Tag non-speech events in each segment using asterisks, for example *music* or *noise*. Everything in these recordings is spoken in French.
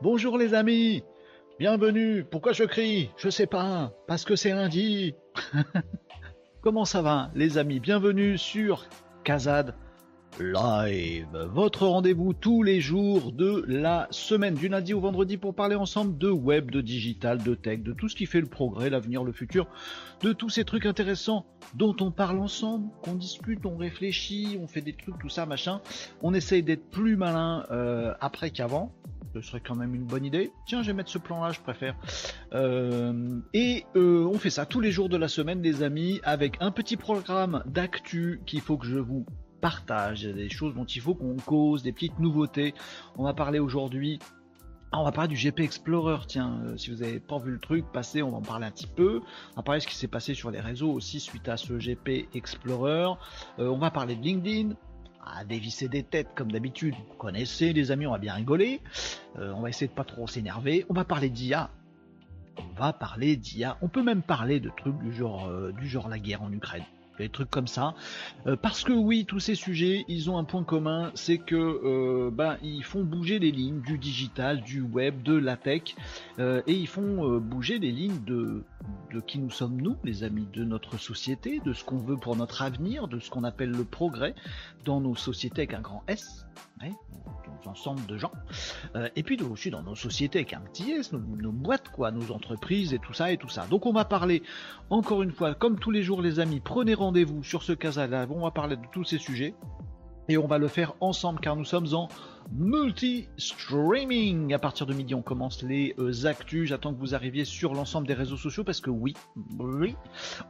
Bonjour. Les amis. Bienvenue. Pourquoi je crie? Je sais pas, parce que c'est lundi. *laughs* Comment ça va les amis? Bienvenue sur Kazad Live, votre rendez-vous tous les jours de la semaine, du lundi au vendredi pour parler ensemble de web, de digital, de tech, de tout ce qui fait le progrès, l'avenir, le futur, de tous ces trucs intéressants dont on parle ensemble, qu'on discute, on réfléchit, on fait des trucs, tout ça, machin. On essaye d'être plus malin euh, après qu'avant. Ce serait quand même une bonne idée. Tiens, je vais mettre ce plan-là, je préfère. Euh, et euh, on fait ça tous les jours de la semaine, les amis, avec un petit programme d'actu qu'il faut que je vous partage, des choses dont il faut qu'on cause, des petites nouveautés. On va parler aujourd'hui ah, on va parler du GP Explorer, tiens, euh, si vous n'avez pas vu le truc passer, on va en parler un petit peu. On va parler de ce qui s'est passé sur les réseaux aussi suite à ce GP Explorer. Euh, on va parler de LinkedIn, à dévisser des têtes comme d'habitude. Vous connaissez les amis, on va bien rigoler. Euh, on va essayer de pas trop s'énerver. On va parler d'IA. On va parler d'IA. On peut même parler de trucs du genre, du genre la guerre en Ukraine des trucs comme ça. Euh, parce que oui, tous ces sujets, ils ont un point commun, c'est que euh, ben, ils font bouger les lignes du digital, du web, de la tech, euh, et ils font bouger les lignes de, de qui nous sommes nous, les amis, de notre société, de ce qu'on veut pour notre avenir, de ce qu'on appelle le progrès dans nos sociétés avec un grand S. Ouais, ensemble de gens. Euh, et puis aussi dans nos sociétés avec un petit S, nos, boîtes, quoi, nos entreprises et tout ça et tout ça. Donc on va parler, encore une fois, comme tous les jours les amis, prenez rendez-vous sur ce Casa on va parler de tous ces sujets. Et on va le faire ensemble car nous sommes en multi-streaming. À partir de midi, on commence les euh, actus. J'attends que vous arriviez sur l'ensemble des réseaux sociaux parce que oui, oui,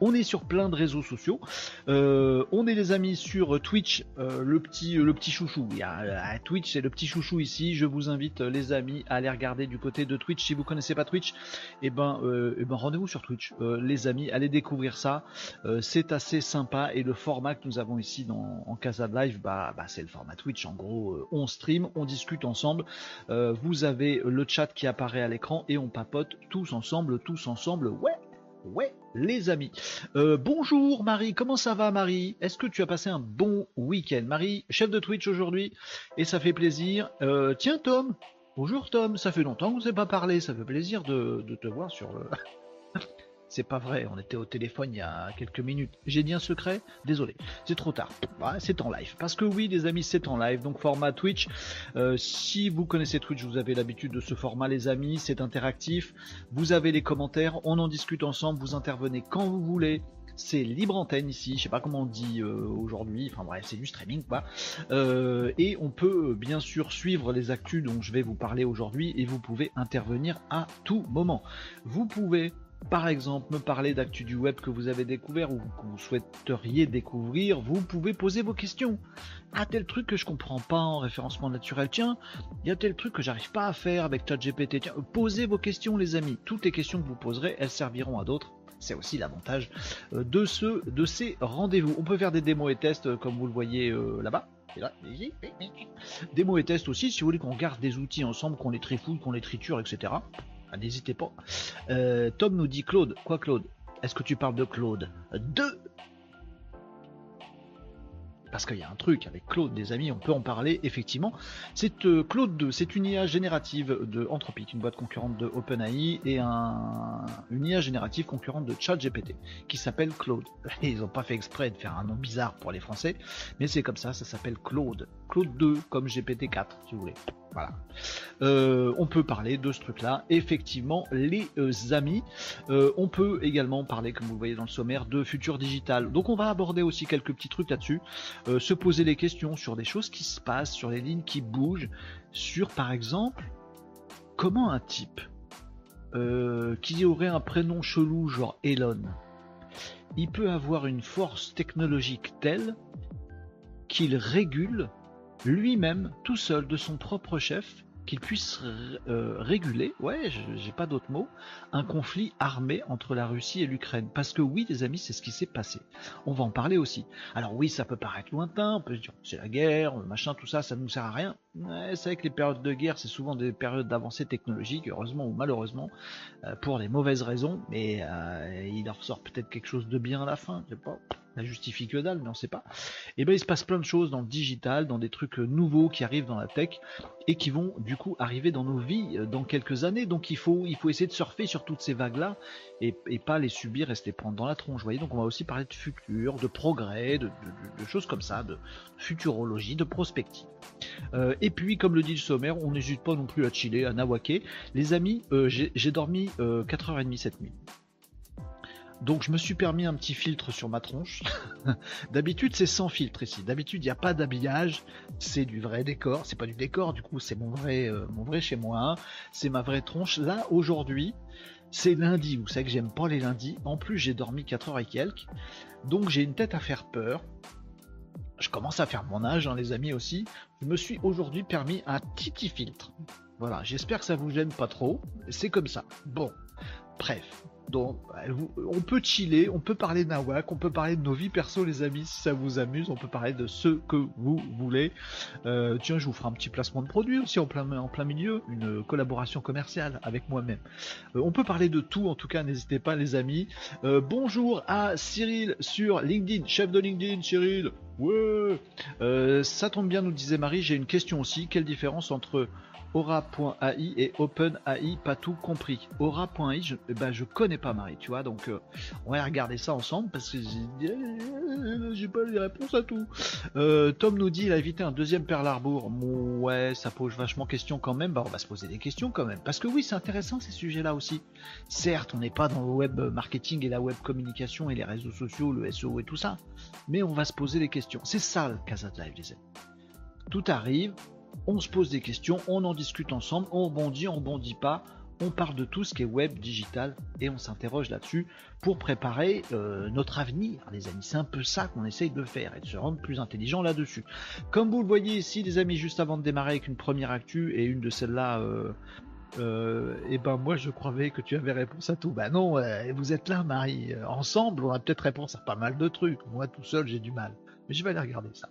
on est sur plein de réseaux sociaux. Euh, on est les amis sur Twitch, euh, le petit, le chouchou. Il y a, Twitch, c'est le petit chouchou ici. Je vous invite les amis à aller regarder du côté de Twitch. Si vous connaissez pas Twitch, eh ben, eh ben rendez-vous sur Twitch, les amis. Allez découvrir ça. c'est assez sympa et le format que nous avons ici dans en Casa Live, bah, bah c'est le format Twitch. En gros, on stream on discute ensemble. Euh, vous avez le chat qui apparaît à l'écran et on papote tous ensemble, tous ensemble. Ouais, ouais, les amis. Euh, bonjour Marie, comment ça va Marie? Est-ce que tu as passé un bon week-end? Marie, chef de Twitch aujourd'hui, et ça fait plaisir. Euh, tiens Tom, bonjour Tom, ça fait longtemps que vous n'avez pas parlé, ça fait plaisir de te voir sur le... C'est pas vrai, on était au téléphone il y a quelques minutes. J'ai dit un secret Désolé, c'est trop tard. c'est en live. Parce que oui, les amis, c'est en live. Donc format Twitch. Euh, si vous connaissez Twitch, vous avez l'habitude de ce format, les amis. C'est interactif. Vous avez les commentaires, on en discute ensemble. Vous intervenez quand vous voulez c'est libre antenne ici, je sais pas comment on dit euh, aujourd'hui, enfin bref, c'est du streaming quoi. Euh, et on peut bien sûr suivre les actus dont je vais vous parler aujourd'hui et vous pouvez intervenir à tout moment. Vous pouvez par exemple me parler d'actu du web que vous avez découvert ou que vous souhaiteriez découvrir, vous pouvez poser vos questions. Ah tel truc que je comprends pas en référencement naturel, tiens, il y a tel truc que j'arrive pas à faire avec ChatGPT, tiens, posez vos questions les amis. Toutes les questions que vous poserez, elles serviront à d'autres. C'est aussi l'avantage euh, de, ce, ces rendez-vous. On peut faire des démos et tests euh, comme vous le voyez euh, là-bas. Démos et tests aussi, si vous voulez qu'on garde des outils ensemble, qu'on les trifouille, qu'on les triture, etc. Ah, n'hésitez pas. Euh, Tom nous dit Claude. Quoi Claude? Est-ce que tu parles de Claude? De parce qu'il y a un truc avec Claude, des amis, on peut en parler effectivement. C'est euh, Claude 2, c'est une IA générative de Anthropic, une boîte concurrente de OpenAI et un, une IA générative concurrente de ChatGPT qui s'appelle Claude. *laughs* Ils n'ont pas fait exprès de faire un nom bizarre pour les Français, mais c'est comme ça, ça s'appelle Claude. Claude 2 comme GPT-4 si vous voulez. Voilà. Euh, on peut parler de ce truc-là, effectivement, les euh, amis. Euh, on peut également parler, comme vous le voyez dans le sommaire, de futur digital. Donc on va aborder aussi quelques petits trucs là-dessus, se poser des questions sur des choses qui se passent, sur les lignes qui bougent, sur par exemple, comment un type qui aurait un prénom chelou genre Elon, il peut avoir une force technologique telle qu'il régule lui-même, tout seul, de son propre chef, qu'il puisse euh, réguler, ouais, j'ai pas d'autre mot, un conflit armé entre la Russie et l'Ukraine. Parce que oui, les amis, c'est ce qui s'est passé. On va en parler aussi. Alors oui, ça peut paraître lointain, on peut dire c'est la guerre, machin, tout ça, ça ne nous sert à rien. Ouais, c'est vrai que les périodes de guerre, c'est souvent des périodes d'avancée technologique, heureusement ou malheureusement, euh, pour les mauvaises raisons, mais euh, il en ressort peut-être quelque chose de bien à la fin, je sais pas la justifie que dalle, mais on sait pas. Et ben il se passe plein de choses dans le digital, dans des trucs euh, nouveaux qui arrivent dans la tech et qui vont du coup arriver dans nos vies euh, dans quelques années. Donc il faut, il faut essayer de surfer sur toutes ces vagues-là et, pas les subir et se les prendre dans la tronche. Vous voyez, donc on va aussi parler de futur, de progrès, de, choses comme ça, de futurologie, de prospective. Euh, et puis, comme le dit le sommaire, on n'hésite pas non plus à chiller, à nawake. Les amis, j'ai dormi 4h30 cette nuit. Donc je me suis permis un petit filtre sur ma tronche. *laughs* D'habitude c'est sans filtre ici. D'habitude il n'y a pas d'habillage, c'est du vrai décor. C'est pas du décor, du coup c'est mon vrai, euh, chez moi. C'est ma vraie tronche. Là aujourd'hui c'est lundi. Vous savez que j'aime pas les lundis. En plus j'ai dormi 4 heures et quelques. Donc j'ai une tête à faire peur. Je commence à faire mon âge, hein, les amis aussi. Je me suis aujourd'hui permis un titi filtre. Voilà, j'espère que ça vous gêne pas trop. C'est comme ça. Bon, bref. Donc, on peut chiller, on peut parler nawak, on peut parler de nos vies perso, les amis, si ça vous amuse. On peut parler de ce que vous voulez. Euh, tiens, je vous ferai un petit placement de produit aussi en plein, en plein milieu, une collaboration commerciale avec moi-même. Euh, on peut parler de tout, en tout cas, n'hésitez pas, les amis. Euh, bonjour à Cyril sur LinkedIn, chef de LinkedIn, Cyril. Ouais. ça tombe bien, nous disait Marie. J'ai une question aussi. Quelle différence entre Aura.ai et OpenAI, pas tout compris. Aura.ai, je, eh ben, je connais pas Marie, tu vois, donc euh, on va regarder ça ensemble parce que j'ai pas les réponses à tout. Euh, Tom nous dit il a évité un deuxième Harbour. ouais, ça pose vachement question quand même. Bah, on va se poser des questions quand même. Parce que oui, c'est intéressant ces sujets-là aussi. Certes, on n'est pas dans le web marketing et la web communication et les réseaux sociaux, le SEO et tout ça. Mais on va se poser des questions. C'est ça le Casa Live, les amis. Tout arrive, on se pose des questions, on en discute ensemble, on rebondit, on rebondit pas, on parle de tout ce qui est web, digital, et on s'interroge là-dessus pour préparer euh, notre avenir, les amis. C'est un peu ça qu'on essaye de faire et de se rendre plus intelligent là-dessus. Comme vous le voyez ici, les amis, juste avant de démarrer avec une première actu et une de celles-là. Euh, euh, et ben moi je croyais que tu avais réponse à tout. Ben non, vous êtes là Marie. Ensemble, on a peut-être réponse à pas mal de trucs. Moi tout seul j'ai du mal. Mais je vais aller regarder ça.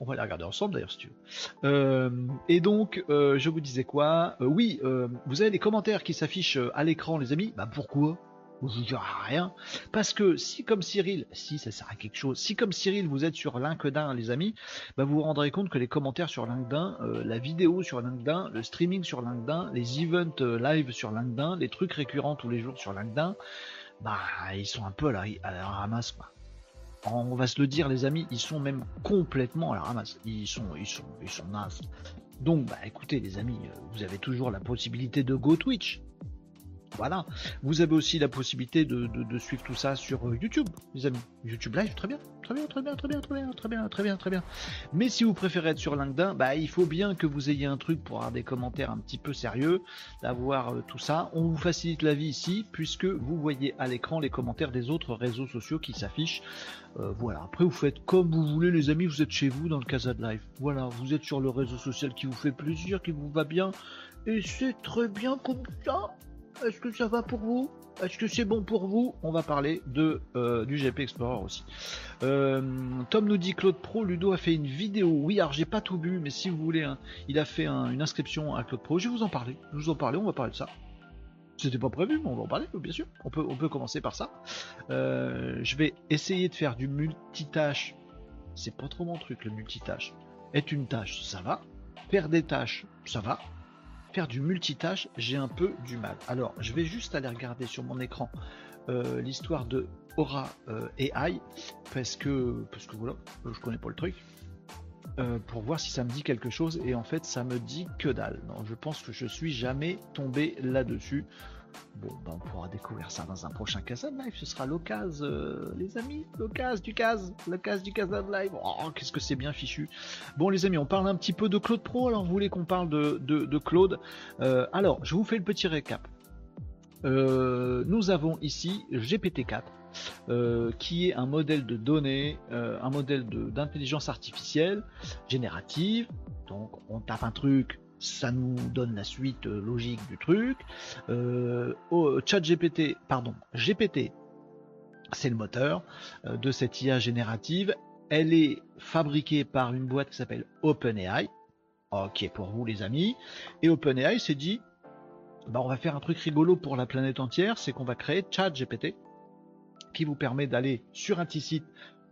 On va les regarder ensemble d'ailleurs si tu veux. Euh, et donc, euh, je vous disais quoi? Euh, Oui, vous avez des commentaires qui s'affichent à l'écran, les amis? Bah pourquoi? Vous ne rien. Parce que si comme Cyril, si ça sert à quelque chose, si comme Cyril vous êtes sur LinkedIn les amis, bah vous vous rendrez compte que les commentaires sur LinkedIn, la vidéo sur LinkedIn, le streaming sur LinkedIn, les events live sur LinkedIn, les trucs récurrents tous les jours sur LinkedIn, bah ils sont un peu à la, à la ramasse quoi on va se le dire les amis, ils sont même complètement à la ramasse. Ils sont, ils sont, ils sont. Donc, bah écoutez les amis, euh, vous avez toujours la possibilité de go Twitch. Voilà. Vous avez aussi la possibilité de, suivre tout ça sur euh, YouTube, les amis. YouTube Live, très bien, très bien, très bien, très bien, très bien, très bien, très bien, très bien. Mais si vous préférez être sur LinkedIn, bah il faut bien que vous ayez un truc pour avoir des commentaires un petit peu sérieux, d'avoir euh, tout ça. On vous facilite la vie ici, puisque vous voyez à l'écran les commentaires des autres réseaux sociaux qui s'affichent. Euh, voilà. Après, vous faites comme vous voulez, les amis. Vous êtes chez vous dans le Casa de Live. Voilà. Vous êtes sur le réseau social qui vous fait plaisir, qui vous va bien. Et c'est très bien comme ça. Est-ce que ça va pour vous? Est-ce que c'est bon pour vous? On va parler de euh, du GP Explorer aussi. Euh, Tom nous dit Claude Pro, Ludo a fait une vidéo. Oui, alors j'ai pas tout vu, mais si vous voulez, il a fait une inscription à Claude Pro. Je vais vous en parler. Je vous en parler. On va parler de ça. C'était pas prévu, mais on va en parler, bien sûr. On peut, on peut commencer par ça. Euh, je vais essayer de faire du multitâche. C'est pas trop mon truc, le multitâche. Être une tâche, ça va. Faire des tâches, ça va faire du multitâche, j'ai un peu du mal. Alors, je vais juste aller regarder sur mon écran euh, l'histoire de Aura euh, AI, parce que, parce que voilà, euh, je connais pas le truc, pour voir si ça me dit quelque chose, et en fait, ça me dit que dalle. Non, je pense que je suis jamais tombé là-dessus. Bon, ben on pourra découvrir ça dans un prochain Casa Live. Ce sera l'occasion, euh, les amis. L'occasion du Cas. L'occasion du Casa Live. Oh, qu'est-ce que c'est bien fichu. Bon, les amis, on parle un petit peu de Claude Pro. Alors, vous voulez qu'on parle de, Claude? Euh, Alors, je vous fais le petit récap. Euh, nous avons ici GPT-4. qui est un modèle de données, un modèle d'intelligence artificielle générative. Donc on tape un truc, ça nous donne la suite euh, logique du truc. Euh, chat GPT, pardon, GPT, c'est le moteur euh, de cette IA générative. Elle est fabriquée par une boîte qui s'appelle OpenAI. Ok pour vous les amis. Et OpenAI s'est dit, bah, on va faire un truc rigolo pour la planète entière, c'est qu'on va créer ChatGPT qui vous permet d'aller sur un petit site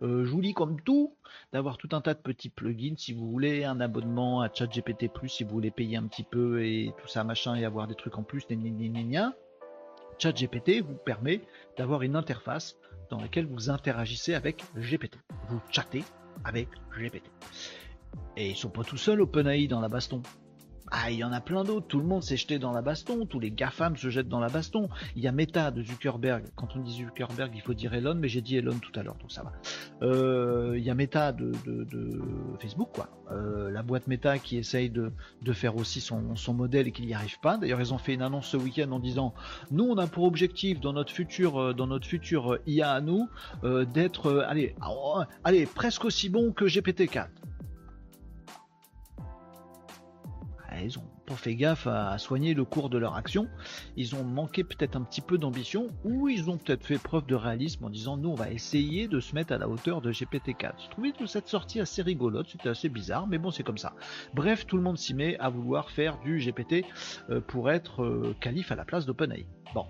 euh, joli comme tout, d'avoir tout un tas de petits plugins si vous voulez, un abonnement à ChatGPT Plus si vous voulez payer un petit peu et tout ça machin et avoir des trucs en plus, ChatGPT vous permet d'avoir une interface dans laquelle vous interagissez avec GPT. Vous chattez avec GPT. Et ils sont pas tout seuls OpenAI dans la baston. Ah, il y en a plein d'autres. Tout le monde s'est jeté dans la baston. Tous les GAFAM se jettent dans la baston. Il y a Meta de Zuckerberg. Quand on dit Zuckerberg, il faut dire Elon, mais j'ai dit Elon tout à l'heure, donc ça va. Euh, il y a Meta de, Facebook, quoi. Euh, la boîte Meta qui essaye de, faire aussi son, modèle et qui n'y arrive pas. D'ailleurs, ils ont fait une annonce ce week-end en disant nous, on a pour objectif dans notre futur, euh, dans notre futur IA à nous, d'être, allez, allez, presque aussi bon que GPT-4. Ils ont pas fait gaffe à, soigner le cours de leur action. Ils ont manqué peut-être un petit peu d'ambition ou ils ont peut-être fait preuve de réalisme en disant nous on va essayer de se mettre à la hauteur de GPT-4. Je trouvais que cette sortie assez rigolote, c'était assez bizarre, mais bon c'est comme ça. Bref, tout le monde s'y met à vouloir faire du GPT euh, pour être euh, calife à la place d'OpenAI. Bon.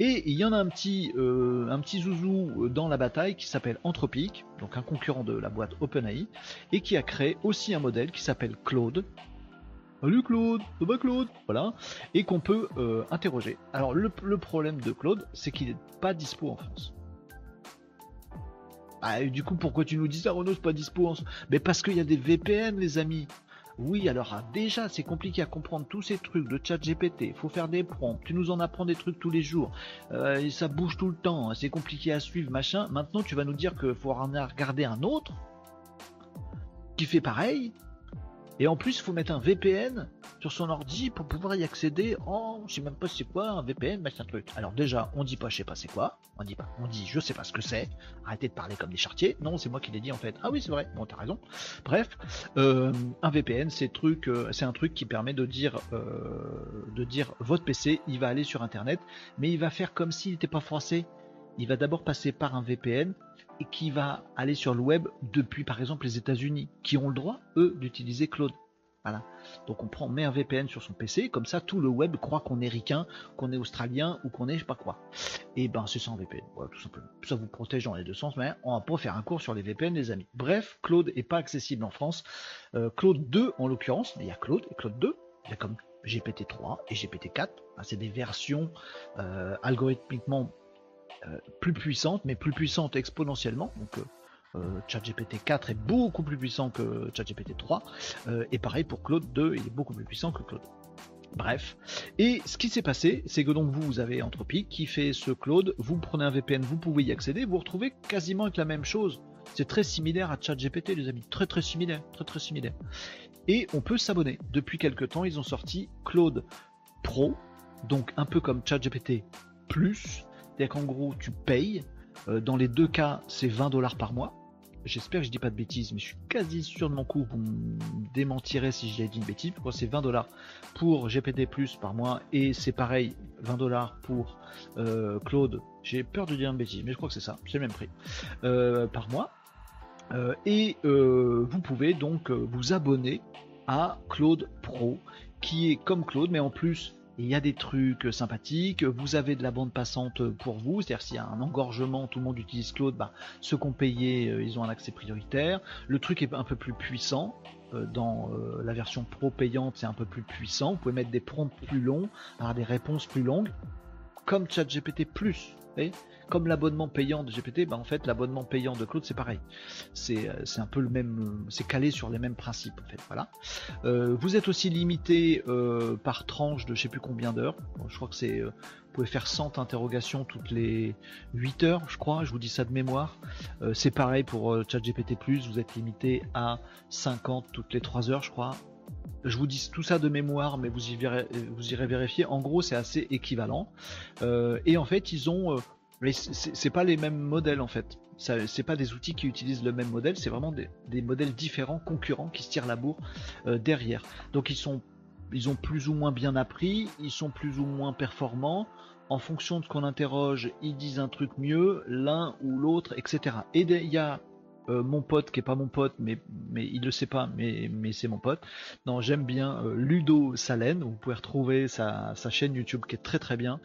Et il y en a un petit, euh, un petit zouzou dans la bataille qui s'appelle Anthropic, donc un concurrent de la boîte OpenAI, et qui a créé aussi un modèle qui s'appelle Claude, Salut Claude, ça va Claude? Voilà, et qu'on peut euh, interroger. Alors le, problème de Claude, c'est qu'il n'est pas dispo en France. Ah, du coup, pourquoi tu nous dis ça, Renaud, c'est pas dispo en France Mais parce qu'il y a des VPN, les amis. Oui, alors ah, déjà, c'est compliqué à comprendre tous ces trucs de chat GPT. Faut faire des prompts. Tu nous en apprends des trucs tous les jours. Euh, ça bouge tout le temps. Hein, c'est compliqué à suivre, machin. Maintenant, tu vas nous dire qu'il faut regarder un autre qui fait pareil et en plus, il faut mettre un VPN sur son ordi pour pouvoir y accéder. Oh, je sais même pas c'est quoi un VPN, un truc. Alors déjà, on dit pas je sais pas c'est quoi. On dit pas, on dit je sais pas ce que c'est. Arrêtez de parler comme des chartiers. Non, c'est moi qui l'ai dit en fait. Ah oui, c'est vrai. Bon, t'as raison. Bref, euh, un VPN, euh, c'est un truc qui permet de dire, euh, de dire votre PC, il va aller sur Internet, mais il va faire comme s'il n'était pas français. Il va d'abord passer par un VPN et qui va aller sur le web depuis par exemple les États-Unis, qui ont le droit, eux, d'utiliser Claude. Voilà. Donc on prend, met un VPN sur son PC, comme ça tout le web croit qu'on est ricain, qu'on est australien ou qu'on est je sais pas quoi. Et ben c'est ça un VPN, voilà, tout simplement. Ça vous protège dans les deux sens, mais on va pas faire un cours sur les VPN les amis. Bref, Claude est pas accessible en France. Euh, Claude 2 en l'occurrence, il y a Claude et Claude 2, il y a comme GPT-3 et GPT-4. c'est des versions euh, algorithmiquement plus puissante, mais plus puissante exponentiellement. Donc euh, euh, ChatGPT 4 est beaucoup plus puissant que ChatGPT 3. et pareil pour Claude 2, il est beaucoup plus puissant que Claude. Bref. Et ce qui s'est passé, c'est que donc vous, vous avez Anthropic qui fait ce Claude, vous prenez un VPN, vous pouvez y accéder, vous retrouvez quasiment avec la même chose. C'est très similaire à ChatGPT, les amis. Très très similaire, très très similaire. Et on peut s'abonner. Depuis quelques temps, ils ont sorti Claude Pro, donc un peu comme ChatGPT Plus, c'est-à-dire qu'en gros, tu payes. Euh, dans les deux cas, c'est 20 dollars par mois. J'espère que je dis pas de bêtises, mais je suis quasi sûr de mon coup. Vous me démentirez si j'ai dit une bêtise. Je c'est 20 dollars pour GPT Plus par mois et c'est pareil, 20 dollars pour euh, Claude. J'ai peur de dire une bêtise, mais je crois que c'est ça. C'est le même prix euh, par mois. et vous pouvez donc vous abonner à Claude Pro, qui est comme Claude, mais en plus il y a des trucs sympathiques, vous avez de la bande passante pour vous, c'est-à-dire s'il y a un engorgement, tout le monde utilise Claude, bah, ceux qui ont payé, euh, ils ont un accès prioritaire. Le truc est un peu plus puissant, euh, dans euh, la version pro payante, c'est un peu plus puissant, vous pouvez mettre des prompts plus longs, avoir des réponses plus longues, comme ChatGPT+. Vous comme l'abonnement payant de GPT, bah en fait l'abonnement payant de Claude c'est pareil. C'est euh, un peu le même, euh, c'est calé sur les mêmes principes en fait. Voilà. Euh, vous êtes aussi limité par tranche de je sais plus combien d'heures. je crois que c'est, vous pouvez faire 100 interrogations toutes les 8 heures, je crois. Je vous dis ça de mémoire. c'est pareil pour ChatGPT+. Vous êtes limité à 50 toutes les 3 heures, je crois. Je vous dis tout ça de mémoire, mais vous, y verrez, vous irez vérifier. En gros, c'est assez équivalent. et en fait, ils ont mais c'est pas les mêmes modèles en fait. C'est pas des outils qui utilisent le même modèle, c'est vraiment des, modèles différents, concurrents, qui se tirent la bourre euh, derrière. Donc ils ont plus ou moins bien appris, ils sont plus ou moins performants. En fonction de ce qu'on interroge, ils disent un truc mieux, l'un ou l'autre, etc. Et il y a euh, mon pote qui est pas mon pote, mais, mais il le sait pas, mais, mais c'est mon pote. Non, j'aime bien euh, Ludo Salen. Vous pouvez retrouver sa, chaîne YouTube qui est très très bien.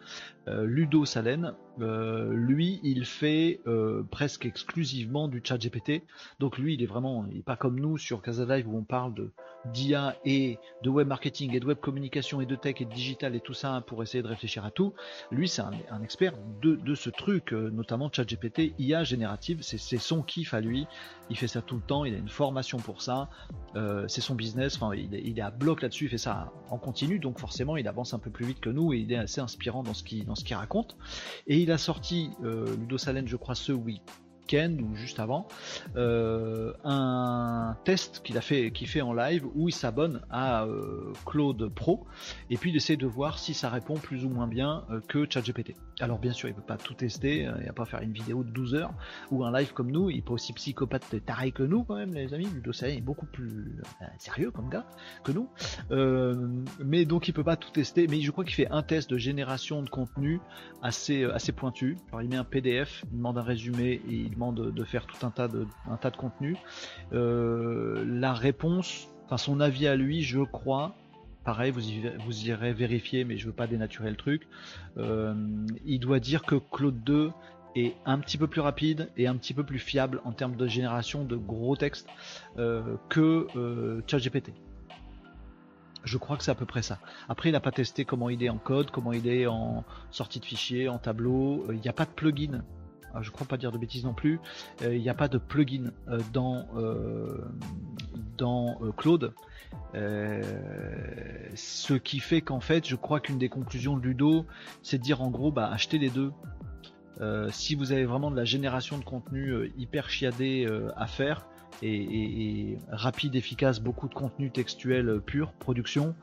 Ludo Salen Euh, lui, il fait euh, presque exclusivement du chat GPT. Donc lui, il est vraiment, il est pas comme nous sur Casa Live où on parle de d'IA et de web marketing et de web communication et de tech et de digital et tout ça pour essayer de réfléchir à tout. Lui, c'est un, expert de, ce truc, euh, notamment chat GPT, IA générative. C'est son kiff à lui. Il fait ça tout le temps. Il a une formation pour ça. c'est son business. Enfin, il, est à bloc là-dessus. Il fait ça en continu. Donc forcément, il avance un peu plus vite que nous et il est assez inspirant dans ce qu'il dans ce qu'il raconte. Et il a sorti euh, Ludo Salen, je crois, ce week ou juste avant, euh, un test qu'il a fait, qui fait en live où il s'abonne à euh, Claude Pro et puis il essaie de voir si ça répond plus ou moins bien euh, que ChatGPT. Alors bien sûr, il peut pas tout tester, il va pas faire une vidéo de 12 heures ou un live comme nous, il peut aussi psychopathe taré que nous quand même les amis, Ludo Salen est beaucoup plus sérieux comme gars que nous. mais donc il peut pas tout tester, mais je crois qu'il fait un test de génération de contenu assez assez pointu. Alors il met un PDF, il demande un résumé et il de, faire tout un tas de, un tas de contenu. Euh, la réponse, enfin son avis à lui, je crois, pareil, vous, vous irez vérifier, mais je veux pas dénaturer le truc. Euh, il doit dire que Claude 2 est un petit peu plus rapide et un petit peu plus fiable en termes de génération de gros textes euh, que ChatGPT. Je crois que c'est à peu près ça. Après, il n'a pas testé comment il est en code, comment il est en sortie de fichier, en tableau. Il n'y a pas de plugin je je crois pas dire de bêtises non plus, euh, il n'y a pas de plugin euh, dans, euh, dans Claude. ce qui fait qu'en fait, je crois qu'une des conclusions de Ludo, c'est de dire en gros, bah, achetez les deux. si vous avez vraiment de la génération de contenu hyper chiadé à faire, et, rapide, efficace, beaucoup de contenu textuel pur, production.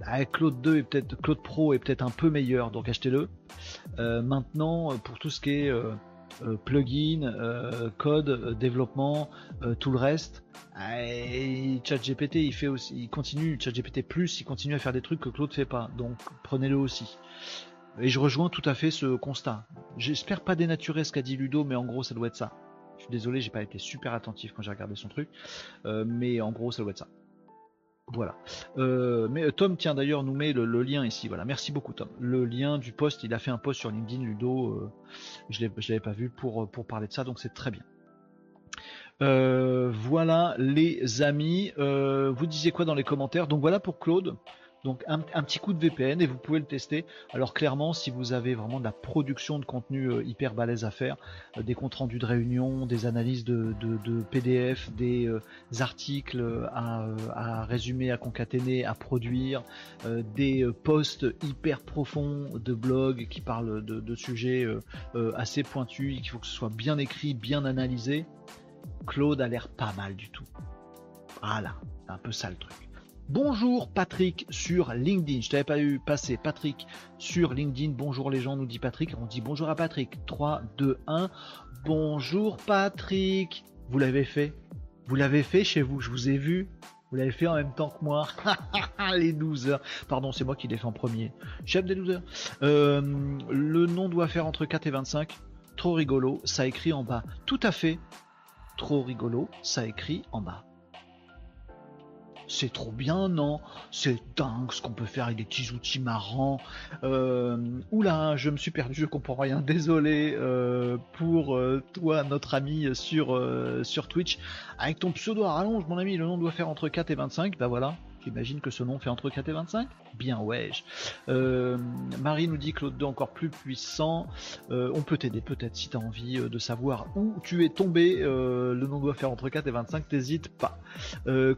Bah, Claude 2 est peut-être Claude Pro est peut-être un peu meilleur, donc achetez-le. maintenant, pour tout ce qui est plugin, euh, code, euh, développement, tout le reste. ChatGPT, il fait aussi, il continue, ChatGPT plus, il continue à faire des trucs que Claude fait pas. Donc prenez-le aussi. Et je rejoins tout à fait ce constat. J'espère pas dénaturer ce qu'a dit Ludo, mais en gros ça doit être ça. Je suis désolé, j'ai pas été super attentif quand j'ai regardé son truc, mais en gros ça doit être ça. Voilà. Euh, mais euh, Tom, tiens d'ailleurs, nous met le, lien ici. Voilà. Merci beaucoup, Tom. Le lien du post, il a fait un post sur LinkedIn, Ludo. Euh, je ne l'avais pas vu pour, pour parler de ça, donc c'est très bien. voilà les amis. vous disiez quoi dans les commentaires? Donc voilà pour Claude. Donc un, petit coup de VPN et vous pouvez le tester. Alors clairement, si vous avez vraiment de la production de contenu euh, hyper balèze à faire, euh, des comptes rendus de réunion, des analyses de, PDF, des euh, articles à, résumer, à concaténer, à produire, des posts hyper profonds de blog qui parlent de, de sujets assez pointus, il faut que ce soit bien écrit, bien analysé. Claude a l'air pas mal du tout. Voilà, c'est un peu ça le truc. Bonjour Patrick sur LinkedIn. Je t'avais pas eu passer Patrick sur LinkedIn. Bonjour les gens, nous dit Patrick. On dit bonjour à Patrick. 3, 2, 1. Bonjour Patrick. Vous l'avez fait? Vous l'avez fait chez vous? Je vous ai vu. Vous l'avez fait en même temps que moi. *laughs* les 12 heures. Pardon, c'est moi qui l'ai fait en premier. Chef des 12 heures. Le nom doit faire entre 4 et 25. Trop rigolo. Ça écrit en bas. Tout à fait. Trop rigolo. Ça écrit en bas c'est trop bien, non? C'est dingue ce qu'on peut faire avec des petits outils marrants. Euh, oula, je me suis perdu, je comprends rien. Désolé euh, pour euh, toi, notre ami sur, sur Twitch. Avec ton pseudo à rallonge, mon ami, le nom doit faire entre 4 et 25. Bah voilà, J'imagine que ce nom fait entre 4 et 25 Bien, ouais. Euh, Marie nous dit Claude 2 encore plus puissant. Euh, on peut t'aider peut-être si tu as envie euh, de savoir où tu es tombé. le nom doit faire entre 4 et 25, t'hésites pas.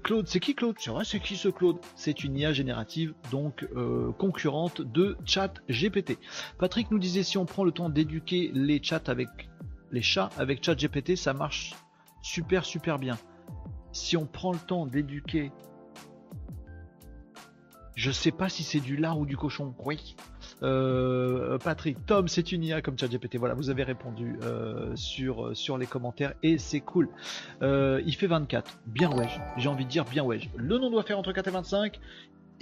Claude, c'est qui Claude? C'est vrai, c'est qui ce Claude? C'est une IA générative, donc concurrente de Chat GPT. Patrick nous disait si on prend le temps d'éduquer les chats avec les chats avec Chat GPT, ça marche super super bien. Si on prend le temps d'éduquer je sais pas si c'est du lard ou du cochon. Oui. Euh, Patrick, Tom, c'est une IA comme ChatGPT. Voilà, vous avez répondu euh, sur, euh, sur les commentaires et c'est cool. il fait 24. Bien ouais. J'ai envie de dire bien ouais. Le nom doit faire entre 4 et 25.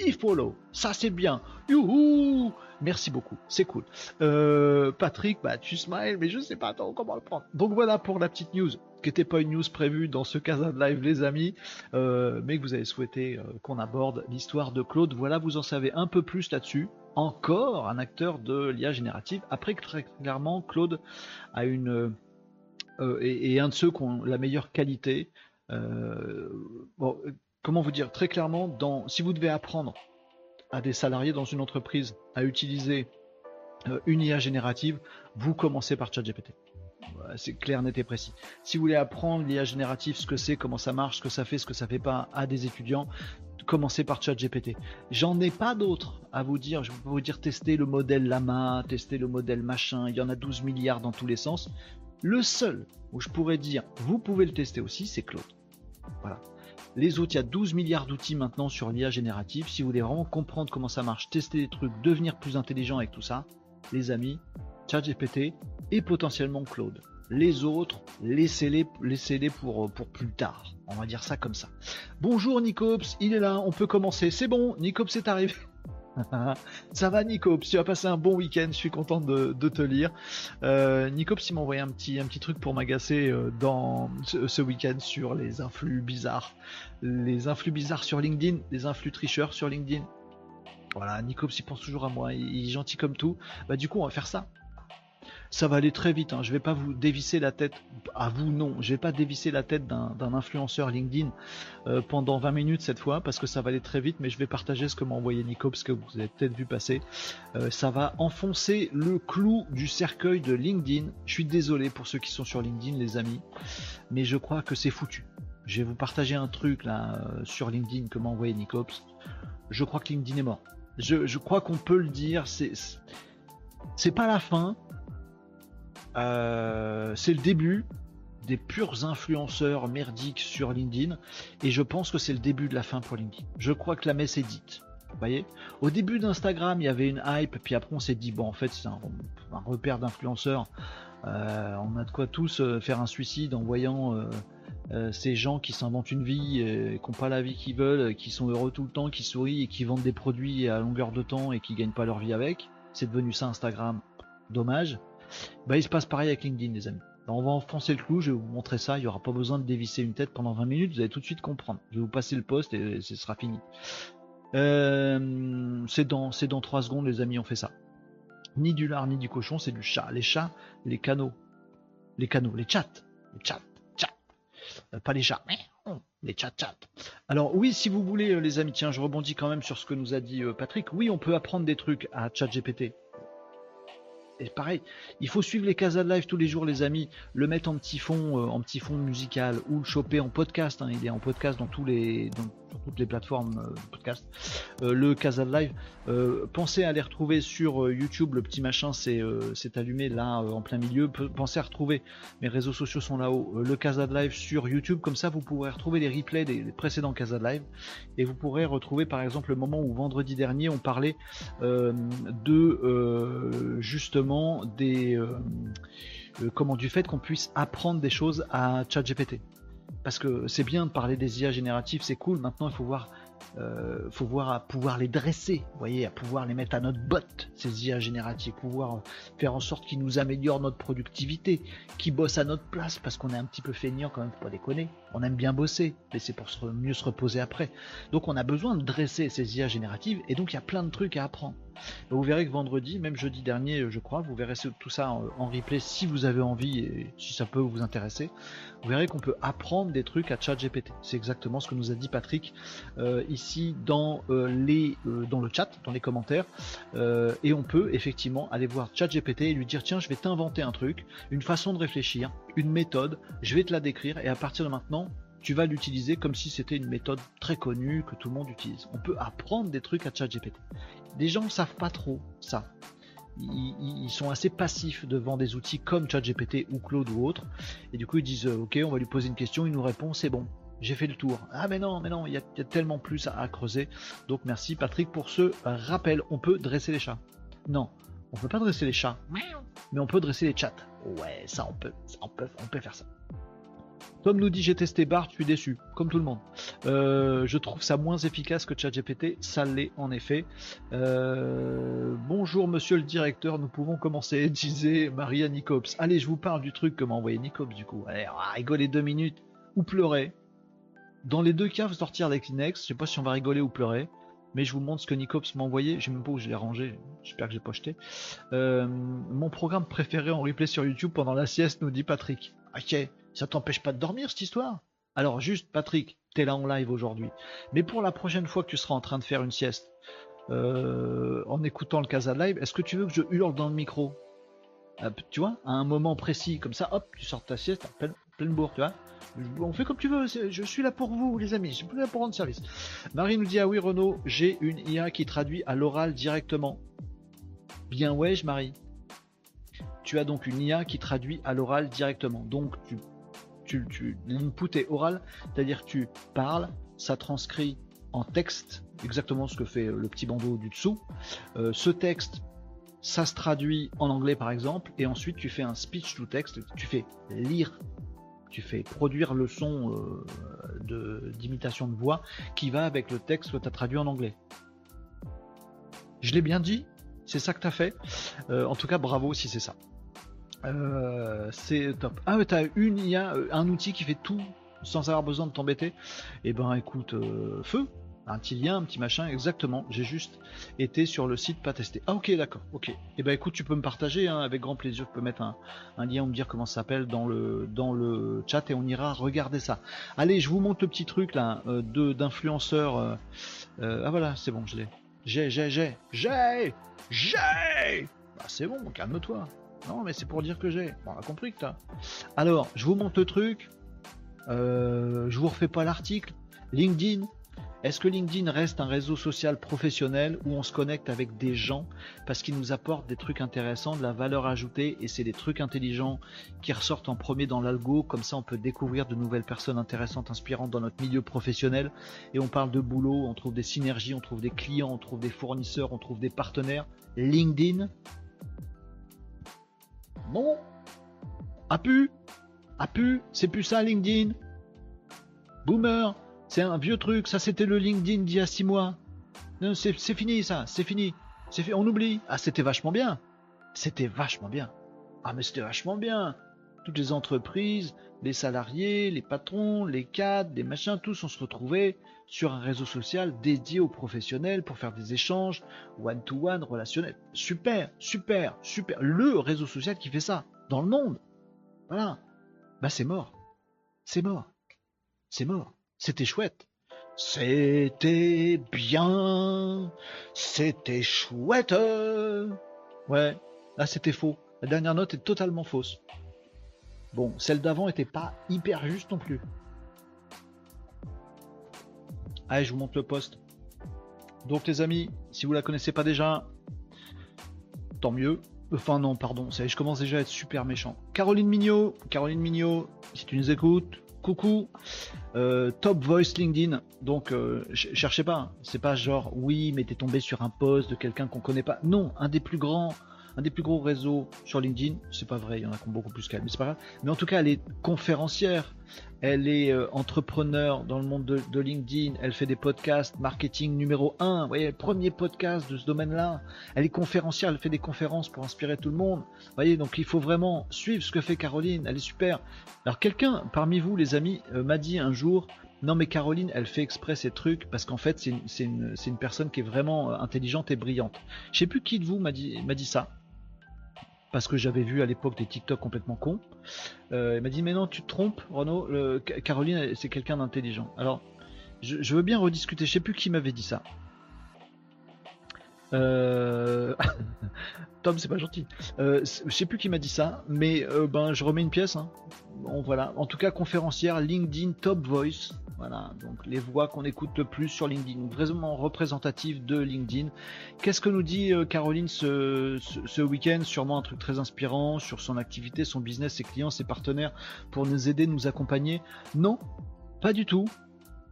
E-follow. Ça, c'est bien. Youhou Merci beaucoup, c'est cool. Euh, Patrick, bah, tu smiles, mais je sais pas attends, comment le prendre. Donc voilà pour la petite news, qui n'était pas une news prévue dans ce cas de live, les amis, euh, mais que vous avez souhaité euh, qu'on aborde l'histoire de Claude. Voilà, vous en savez un peu plus là-dessus. Encore un acteur de l'IA générative. Après que très clairement, Claude a une et, un de ceux qui ont la meilleure qualité. Comment vous dire très clairement, si vous devez apprendre à des salariés dans une entreprise à utiliser euh, une IA générative, vous commencez par ChatGPT. C'est clair, net et précis. Si vous voulez apprendre l'IA générative, ce que c'est, comment ça marche, ce que ça fait, ce que ça fait pas à des étudiants, commencez par ChatGPT. J'en ai pas d'autres à vous dire. Je peux vous dire tester le modèle Lama, tester le modèle machin. Il y en a 12 milliards dans tous les sens. Le seul où je pourrais dire, vous pouvez le tester aussi, c'est Claude. Voilà. Les autres, il y a 12 milliards d'outils maintenant sur l'IA générative. Si vous voulez vraiment comprendre comment ça marche, tester des trucs, devenir plus intelligent avec tout ça, les amis, ChatGPT et potentiellement Claude. Les autres, laissez-les laissez -les pour, pour plus tard. On va dire ça comme ça. Bonjour Nicops, il est là, on peut commencer. C'est bon, Nicops est arrivé. *laughs* Ça va Nicops, tu as passé un bon week-end, je suis content de, te lire. Euh, Nicops il m'a envoyé un petit, un truc pour m'agacer euh, dans ce, week-end sur les influx bizarres. Les influx bizarres sur LinkedIn, les influx tricheurs sur LinkedIn. Voilà, Nicops il pense toujours à moi, il est gentil comme tout. Bah du coup on va faire ça ça va aller très vite. Hein. Je vais pas vous dévisser la tête, à vous non, je vais pas dévisser la tête d'un influenceur LinkedIn euh, pendant 20 minutes cette fois parce que ça va aller très vite. Mais je vais partager ce que m'a envoyé Nico que vous avez peut-être vu passer. Euh, ça va enfoncer le clou du cercueil de LinkedIn. Je suis désolé pour ceux qui sont sur LinkedIn, les amis, mais je crois que c'est foutu. Je vais vous partager un truc là euh, sur LinkedIn que m'a envoyé Nicops. Je crois que LinkedIn est mort. Je, crois qu'on peut le dire. C'est pas la fin, euh, c'est le début des purs influenceurs merdiques sur LinkedIn et je pense que c'est le début de la fin pour LinkedIn. Je crois que la messe est dite. Vous voyez Au début d'Instagram, il y avait une hype, puis après on s'est dit bon en fait c'est un, repère d'influenceurs. Euh, on a de quoi tous euh, faire un suicide en voyant ces gens qui s'inventent une vie, qui n'ont pas la vie qu'ils veulent, qui sont heureux tout le temps, qui sourient et qui vendent des produits à longueur de temps et qui gagnent pas leur vie avec. C'est devenu ça Instagram. Dommage. Bah, il se passe pareil avec LinkedIn, les amis. on va enfoncer le clou, je vais vous montrer ça, il n'y aura pas besoin de dévisser une tête pendant 20 minutes, vous allez tout de suite comprendre. Je vais vous passer le poste et ce sera fini. Euh, c'est dans, dans 3 secondes, les amis, on fait ça. Ni du lard, ni du cochon, c'est du chat. Les chats, les canaux. Les canaux, les chats. Les chats, chats. Euh, pas les chats, les chats, chats. Alors oui, si vous voulez, euh, les amis, tiens, je rebondis quand même sur ce que nous a dit Patrick. Oui, on peut apprendre des trucs à ChatGPT et pareil, il faut suivre les Casa de Live tous les jours, les amis, le mettre en petit fond, euh, en petit fond musical, ou le choper en podcast. Hein, il est en podcast dans tous les, sur toutes les plateformes euh, podcast. Euh, le Casa Live, pensez à les retrouver sur YouTube. Le petit machin c'est allumé là en plein milieu. Pensez à retrouver mes réseaux sociaux sont là-haut. le Casa Live sur YouTube, comme ça vous pourrez retrouver les replays des, précédents Casa Live et vous pourrez retrouver par exemple le moment où vendredi dernier on parlait de justement des euh, euh, comment du fait qu'on puisse apprendre des choses à ChatGPT. Parce que c'est bien de parler des IA génératives, c'est cool. Maintenant, il faut voir euh, faut voir à pouvoir les dresser, vous voyez, à pouvoir les mettre à notre botte, ces IA génératives, pouvoir faire en sorte qu'ils nous améliorent notre productivité, qu'ils bossent à notre place, parce qu'on est un petit peu feignant quand même, faut pas déconner. On aime bien bosser, mais c'est pour mieux se reposer après. Donc on a besoin de dresser ces IA génératives, et donc il y a plein de trucs à apprendre. Vous verrez que vendredi, même jeudi dernier, je crois, vous verrez tout ça en replay si vous avez envie et si ça peut vous intéresser. Vous verrez qu'on peut apprendre des trucs à ChatGPT. C'est exactement ce que nous a dit Patrick euh, ici dans euh, les euh, dans le chat, dans les commentaires. et on peut effectivement aller voir ChatGPT et lui dire tiens, je vais t'inventer un truc, une façon de réfléchir, une méthode. Je vais te la décrire et à partir de maintenant, tu vas l'utiliser comme si c'était une méthode très connue que tout le monde utilise. On peut apprendre des trucs à ChatGPT. Des gens ne savent pas trop ça. Ils, sont assez passifs devant des outils comme ChatGPT ou Claude ou autre. Et du coup, ils disent euh, Ok, on va lui poser une question, il nous répond, c'est bon, j'ai fait le tour. Ah, mais non, mais non, il y, a, tellement plus à, creuser. Donc, merci Patrick pour ce rappel. On peut dresser les chats. Non, on peut pas dresser les chats, mais on peut dresser les chats. Ouais, ça on peut, on peut, faire ça. Tom nous dit j'ai testé Bart, je suis déçu, comme tout le monde. Euh, je trouve ça moins efficace que ChatGPT, ça l'est en effet. Euh, bonjour monsieur le directeur, nous pouvons commencer, *laughs* disait Maria Nicops. Allez, je vous parle du truc que m'a envoyé Nicops du coup. Allez, rigoler deux minutes ou pleurer. Dans les deux cas, vous sortir avec Kleenex, je sais pas si on va rigoler ou pleurer mais je vous montre ce que Nicops m'a envoyé. Je sais même pas où je l'ai rangé. J'espère que j'ai pas jeté. Euh, mon programme préféré en replay sur YouTube pendant la sieste, nous dit Patrick. Ok, ça t'empêche pas de dormir cette histoire? Alors juste, Patrick, t'es là en live aujourd'hui. Mais pour la prochaine fois que tu seras en train de faire une sieste, euh, en écoutant le Casa Live, est-ce que tu veux que je hurle dans le micro? Euh, Tu vois, à un moment précis, comme ça, hop, tu sors ta sieste, pleine, pleine bourre, tu vois on fait comme tu veux, je suis là pour vous, les amis, je suis là pour rendre service. Marie nous dit Ah oui, Renaud, j'ai une IA qui traduit à l'oral directement. Bien, ouais, Marie. Tu as donc une IA qui traduit à l'oral directement. Donc, tu, tu, tu l'input est oral, c'est-à-dire tu parles, ça transcrit en texte, exactement ce que fait le petit bandeau du dessous. Euh, ce texte, ça se traduit en anglais par exemple, et ensuite tu fais un speech to text, tu fais lire tu fais produire le son euh, d'imitation de, voix qui va avec le texte que tu as traduit en anglais. Je l'ai bien dit C'est ça que tu as fait euh, En tout cas, bravo si c'est ça. Euh, c'est top. Ah, tu une IA, un outil qui fait tout sans avoir besoin de t'embêter. Eh ben écoute, feu un petit lien, un petit machin, exactement. J'ai juste été sur le site pas testé. Ah ok, d'accord, ok. Eh ben écoute, tu peux me partager hein, avec grand plaisir. Tu peux mettre un, lien ou me dire comment ça s'appelle dans le dans le chat et on ira regarder ça. Allez, je vous montre le petit truc là euh, de d'influenceurs. Euh, euh, ah voilà, c'est bon, je l'ai. J'ai, j'ai, j'ai, j'ai, j'ai. Bah c'est bon, calme-toi. Non, mais c'est pour dire que j'ai. Bon, on a compris que t'as. Alors, je vous montre le truc. je vous refais pas l'article. LinkedIn, est-ce que LinkedIn reste un réseau social professionnel où on se connecte avec des gens parce qu'ils nous apportent des trucs intéressants, de la valeur ajoutée et c'est des trucs intelligents qui ressortent en premier dans l'algo, comme ça on peut découvrir de nouvelles personnes intéressantes, inspirantes dans notre milieu professionnel et on parle de boulot, on trouve des synergies, on trouve des clients, on trouve des fournisseurs, on trouve des partenaires. LinkedIn Non A pu A pu C'est plus ça LinkedIn. Boomer c'est un vieux truc, ça c'était le LinkedIn d'il y a 6 mois. C'est fini ça, c'est fini. C'est fait, on oublie. Ah, c'était vachement bien. C'était vachement bien. Ah, mais c'était vachement bien. Toutes les entreprises, les salariés, les patrons, les cadres, les machins, tous on se retrouvait sur un réseau social dédié aux professionnels pour faire des échanges one-to-one, relationnels. Super, super, super. Le réseau social qui fait ça dans le monde. Voilà. Bah c'est mort. C'est mort. C'est mort. C'était chouette. C'était bien. C'était chouette. Ouais, là c'était faux. La dernière note est totalement fausse. Bon, celle d'avant était pas hyper juste non plus. Allez, je vous montre le poste. Donc les amis, si vous la connaissez pas déjà, tant mieux. Enfin non, pardon, je commence déjà à être super méchant. Caroline Mignot, Caroline Mignot, si tu nous écoutes, coucou. Euh, top Voice LinkedIn. Donc, euh, cherchez pas. Hein. C'est pas genre, oui, mais t'es tombé sur un poste de quelqu'un qu'on connaît pas. Non, un des plus grands un des plus gros réseaux sur LinkedIn. C'est pas vrai, il y en a beaucoup plus qu'elle, mais c'est pas grave. Mais en tout cas, elle est conférencière, elle est euh, entrepreneur dans le monde de, LinkedIn, elle fait des podcasts marketing numéro 1, vous voyez, premier podcast de ce domaine-là. Elle est conférencière, elle fait des conférences pour inspirer tout le monde. Vous voyez, donc il faut vraiment suivre ce que fait Caroline, elle est super. Alors quelqu'un parmi vous, les amis, euh, m'a dit un jour, non mais Caroline, elle fait exprès ces trucs parce qu'en fait c'est une, personne qui est vraiment euh, intelligente et brillante. Je sais plus qui de vous m'a dit ça parce que j'avais vu à l'époque des TikTok complètement cons. Euh, il m'a dit mais non tu te trompes Renaud, Caroline c'est quelqu'un d'intelligent. Alors je, veux bien rediscuter, je sais plus qui m'avait dit ça. Euh, *laughs* Tom c'est pas gentil. Euh, je sais plus qui m'a dit ça, mais ben je remets une pièce. Hein. Bon voilà, en tout cas conférencière LinkedIn Top Voice. Voilà, donc les voix qu'on écoute le plus sur LinkedIn, vraiment représentatives de LinkedIn. Qu'est-ce que nous dit euh, Caroline ce, week-end? Sûrement un truc très inspirant sur son activité, son business, ses clients, ses partenaires pour nous aider, nous accompagner? Non, pas du tout.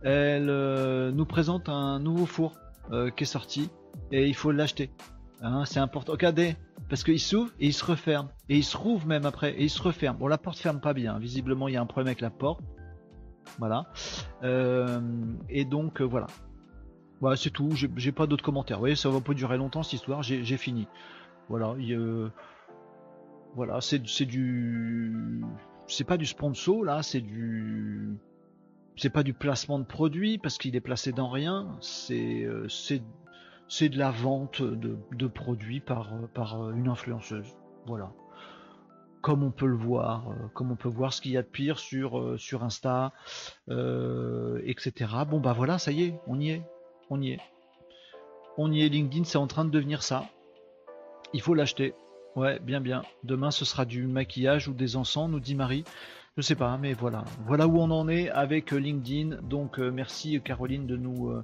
Elle euh, nous présente un nouveau four euh, qui est sorti et il faut l'acheter. Hein, c'est important. Regardez, parce qu'il s'ouvre et il se referme. Et il se rouvre même après et il se referme. Bon, la porte ferme pas bien. Visiblement, il y a un problème avec la porte. Voilà. et donc voilà. Voilà, c'est tout. J'ai pas d'autres commentaires. Vous voyez, ça va pas durer longtemps cette histoire. J'ai fini. Voilà. voilà, c'est du. C'est pas du sponsor là, c'est du. C'est pas du placement de produit parce qu'il est placé dans rien. C'est c'est de la vente de, produits par, une influenceuse. Voilà. Comme on peut le voir, euh, comme on peut voir ce qu'il y a de pire sur, euh, Insta, euh, etc. Bon bah voilà, ça y est, on y est. On y est. On y est, LinkedIn, c'est en train de devenir ça. Il faut l'acheter. Ouais, bien bien. Demain ce sera du maquillage ou des encens, nous dit Marie. Je sais pas, mais voilà. Voilà où on en est avec LinkedIn. Donc merci Caroline de nous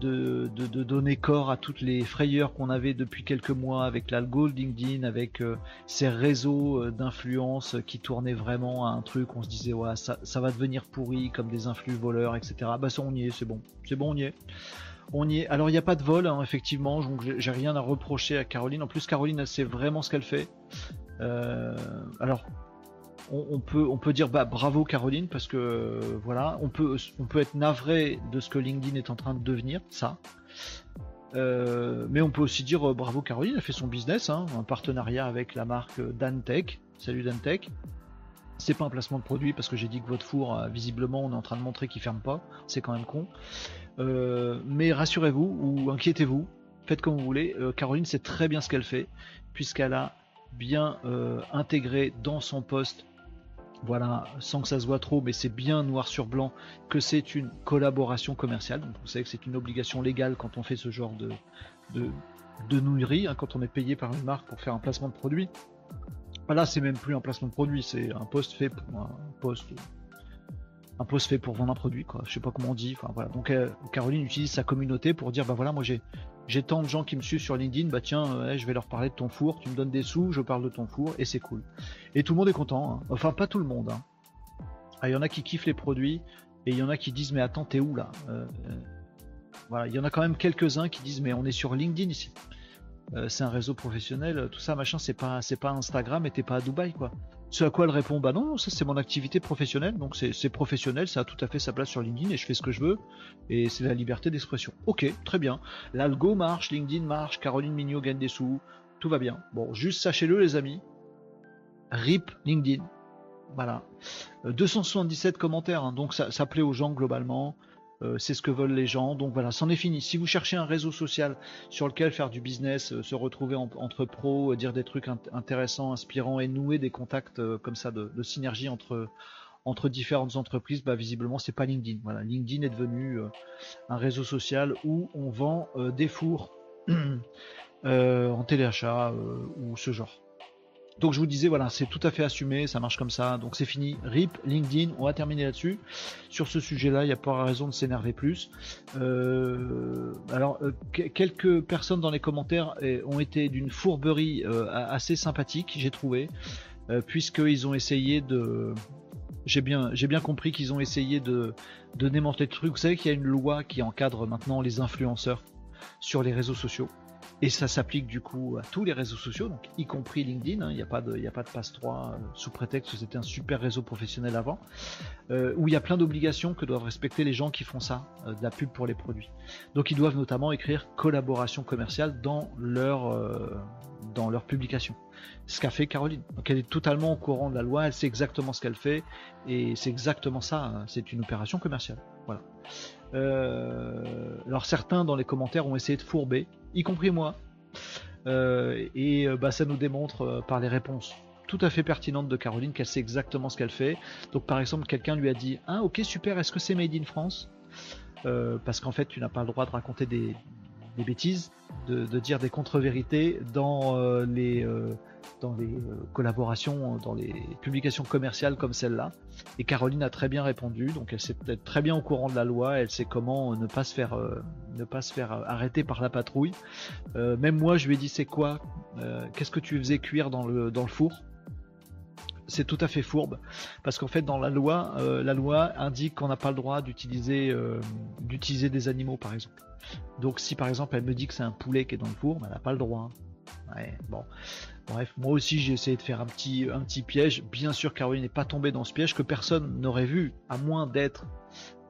de, donner corps à toutes les frayeurs qu'on avait depuis quelques mois avec l'algo LinkedIn, avec euh, ces réseaux euh, d'influence qui tournaient vraiment à un truc, on se disait ouais ça, va devenir pourri comme des influx voleurs, etc. Bah ça on y est, c'est bon, c'est bon on y est. On y est. Alors il n'y a pas de vol, hein, effectivement, donc j'ai rien à reprocher à Caroline. En plus Caroline, elle sait vraiment ce qu'elle fait. Euh, alors on, peut, dire bah, bravo Caroline parce que voilà, on peut, être navré de ce que LinkedIn est en train de devenir, ça. Euh, mais on peut aussi dire euh, bravo Caroline, elle fait son business, hein, un partenariat avec la marque Dantech. Salut Dantech. C'est pas un placement de produit parce que j'ai dit que votre four, euh, visiblement, on est en train de montrer qu'il ferme pas. C'est quand même con. mais rassurez-vous ou inquiétez-vous, faites comme vous voulez. Caroline sait très bien ce qu'elle fait puisqu'elle a bien intégré dans son poste voilà, sans que ça se voit trop, mais c'est bien noir sur blanc que c'est une collaboration commerciale. vous savez que c'est une obligation légale quand on fait ce genre de, de, de hein, quand on est payé par une marque pour faire un placement de produit. Là, c'est même plus un placement de produit, c'est un poste fait pour un poste un poste fait pour vendre un produit, quoi. Je sais pas comment on dit. Donc euh, Caroline utilise sa communauté pour dire bah voilà, moi j'ai tant de gens qui me suivent sur LinkedIn, bah tiens, euh, je vais leur parler de ton four, tu me donnes des sous, je parle de ton four et c'est cool. Et tout le monde est content. Hein. Enfin pas tout le monde. Hein. Ah, il y en a qui kiffent les produits et il y en a qui disent mais attends t'es où là? Euh, Voilà, il y en a quand même quelques uns qui disent mais on est sur LinkedIn ici. c'est un réseau professionnel, tout ça machin, c'est pas c'est pas Instagram et t'es pas à Dubaï quoi. Ce à quoi elle répond Bah non, ça c'est mon activité professionnelle, donc c'est professionnel, ça a tout à fait sa place sur LinkedIn et je fais ce que je veux, et c'est la liberté d'expression. Ok, très bien. L'algo marche, LinkedIn marche, Caroline Mignot gagne des sous, tout va bien. Bon, juste sachez-le les amis, RIP LinkedIn. Voilà. 277 euh, commentaires, hein, donc ça, ça plaît aux gens globalement. Euh, c'est ce que veulent les gens. Donc voilà, c'en est fini. Si vous cherchez un réseau social sur lequel faire du business, euh, se retrouver entre pros, euh, dire des trucs intéressants, inspirants et nouer des contacts comme ça de, synergie entre entre différentes entreprises, bah visiblement c'est pas LinkedIn. Voilà, LinkedIn est devenu un réseau social où on vend des fours *clears throat* en téléachat ou ce genre. Donc je vous disais, voilà, c'est tout à fait assumé, ça marche comme ça, donc c'est fini. RIP, LinkedIn, on va terminer là-dessus. Sur ce sujet-là, il n'y a pas raison de s'énerver plus. Euh, alors, euh, quelques personnes dans les commentaires euh, ont été d'une fourberie assez sympathique, j'ai trouvé, puisqu'ils ont essayé de... J'ai bien, compris qu'ils ont essayé de, de démanteler le truc. Vous savez qu'il y a une loi qui encadre maintenant les influenceurs sur les réseaux sociaux. Et ça s'applique du coup à tous les réseaux sociaux, donc y compris LinkedIn. Hein. Il n'y a pas de, pas de passe 3 euh, sous prétexte que c'était un super réseau professionnel avant, euh, où il y a plein d'obligations que doivent respecter les gens qui font ça, euh, de la pub pour les produits. Donc ils doivent notamment écrire collaboration commerciale dans leur dans leur publication. Ce qu'a fait Caroline. Donc elle est totalement au courant de la loi, elle sait exactement ce qu'elle fait, et c'est exactement ça. Hein. C'est une opération commerciale. Voilà. Alors certains dans les commentaires ont essayé de fourber y compris moi. Euh, et euh, bah, ça nous démontre euh, par les réponses tout à fait pertinentes de Caroline qu'elle sait exactement ce qu'elle fait. Donc par exemple, quelqu'un lui a dit Ah ok super, est-ce que c'est Made in France? Parce qu'en fait, tu n'as pas le droit de raconter des, bêtises, de, dire des contre-vérités dans les dans les euh, collaborations, dans les publications commerciales comme celle-là. Et Caroline a très bien répondu, donc elle s'est peut-être très bien au courant de la loi, elle sait comment ne pas se faire, euh, ne pas se faire arrêter par la patrouille. Euh, même moi, je lui ai dit c'est quoi Qu'est-ce que tu faisais cuire dans le, dans le four? C'est tout à fait fourbe parce qu'en fait dans la loi la loi indique qu'on n'a pas le droit d'utiliser d'utiliser des animaux par exemple donc si par exemple elle me dit que c'est un poulet qui est dans le four elle n'a pas le droit Ouais, bon. Bref, moi aussi j'ai essayé de faire un petit, un petit piège. Bien sûr, Caroline n'est pas tombée dans ce piège que personne n'aurait vu, à moins d'être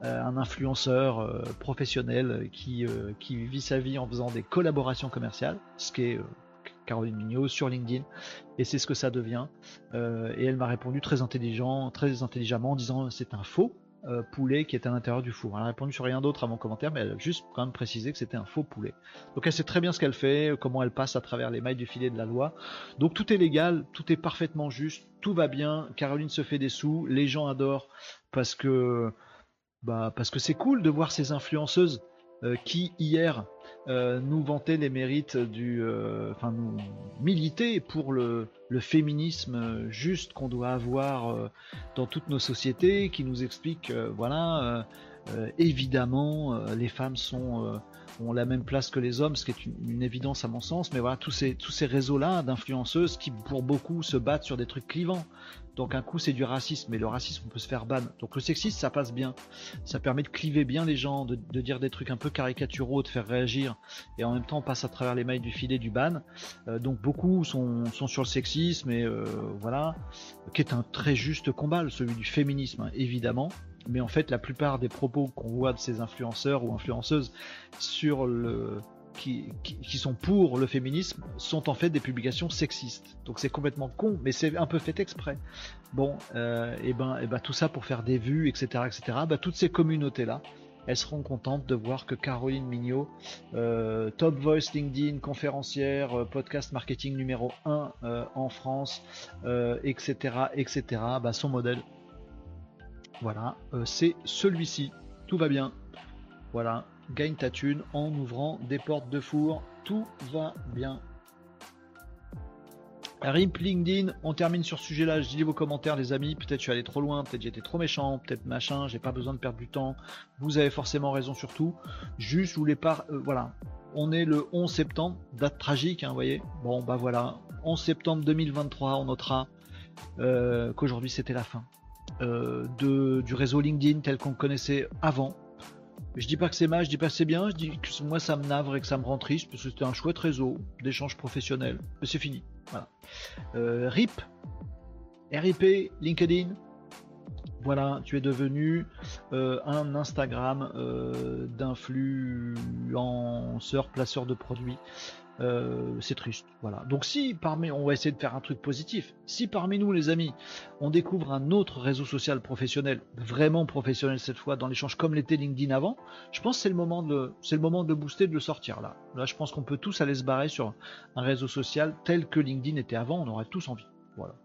euh, un influenceur euh, professionnel qui, euh, qui vit sa vie en faisant des collaborations commerciales, ce qui est Caroline Mignot sur LinkedIn, et c'est ce que ça devient. et elle m'a répondu très intelligemment en disant c'est un faux. Euh, poulet qui est à l'intérieur du four. Elle a répondu sur rien d'autre à mon commentaire, mais elle a juste quand même précisé que c'était un faux poulet. Donc elle sait très bien ce qu'elle fait, comment elle passe à travers les mailles du filet de la loi. Donc tout est légal, tout est parfaitement juste, tout va bien. Caroline se fait des sous, les gens adorent parce que bah parce que c'est cool de voir ces influenceuses euh, qui hier euh, nous vantaient les mérites du, enfin nous militer pour le le féminisme euh, juste qu'on doit avoir euh, dans toutes nos sociétés, qui nous explique, euh, voilà, évidemment, les femmes sont ont la même place que les hommes, ce qui est une, évidence à mon sens, mais voilà, tous ces, tous ces réseaux-là d'influenceuses qui, pour beaucoup, se battent sur des trucs clivants. Donc un coup c'est du racisme, mais le racisme on peut se faire ban. Donc le sexisme ça passe bien, ça permet de cliver bien les gens, de, dire des trucs un peu caricaturaux, de faire réagir, et en même temps on passe à travers les mailles du filet du ban. Euh, donc beaucoup sont, sur le sexisme et euh, voilà, qui est un très juste combat, celui du féminisme hein, évidemment. Mais en fait, la plupart des propos qu'on voit de ces influenceurs ou influenceuses sur le, qui, sont pour le féminisme sont en fait des publications sexistes. Donc c'est complètement con, mais c'est un peu fait exprès. Bon, euh, et ben, et ben tout ça pour faire des vues, etc., etc. Bah, toutes ces communautés là, elles seront contentes de voir que Caroline Mignot, euh, Top Voice LinkedIn, conférencière, euh, podcast marketing numéro 1 en France, etc., etc. Bah, son modèle, voilà, c'est celui-ci. Tout va bien. Voilà, gagne ta thune en ouvrant des portes de four. Tout va bien. RIP LinkedIn, on termine sur ce sujet-là. Je dis vos commentaires, les amis. Peut-être je suis allé trop loin, peut-être j'étais trop méchant, peut-être machin. J'ai pas besoin de perdre du temps. Vous avez forcément raison sur tout. Juste, je voulais pas. Euh, voilà. On est le 11 septembre, date tragique, hein, vous voyez. Bon, bah voilà. 11 septembre 2023, on notera euh, qu'aujourd'hui c'était la fin euh, de, du réseau LinkedIn tel qu'on le connaissait avant. Je dis pas que c'est mal, je dis pas que c'est bien, je dis que moi ça me navre et que ça me rend triste parce que c'était un chouette réseau d'échanges professionnels. Mais c'est fini. Voilà. Euh, RIP, RIP, LinkedIn. Voilà, tu es devenu euh, un Instagram euh, d'influenceur, placeur de produits. Euh, c'est triste. Voilà. Donc si parmi, on va essayer de faire un truc positif. Si parmi nous, les amis, on découvre un autre réseau social professionnel, vraiment professionnel cette fois, dans l'échange comme l'était LinkedIn avant, je pense que c'est le moment de, c'est le moment de booster, de le sortir là. Là, je pense qu'on peut tous aller se barrer sur un réseau social tel que LinkedIn était avant. On aurait tous envie. Voilà.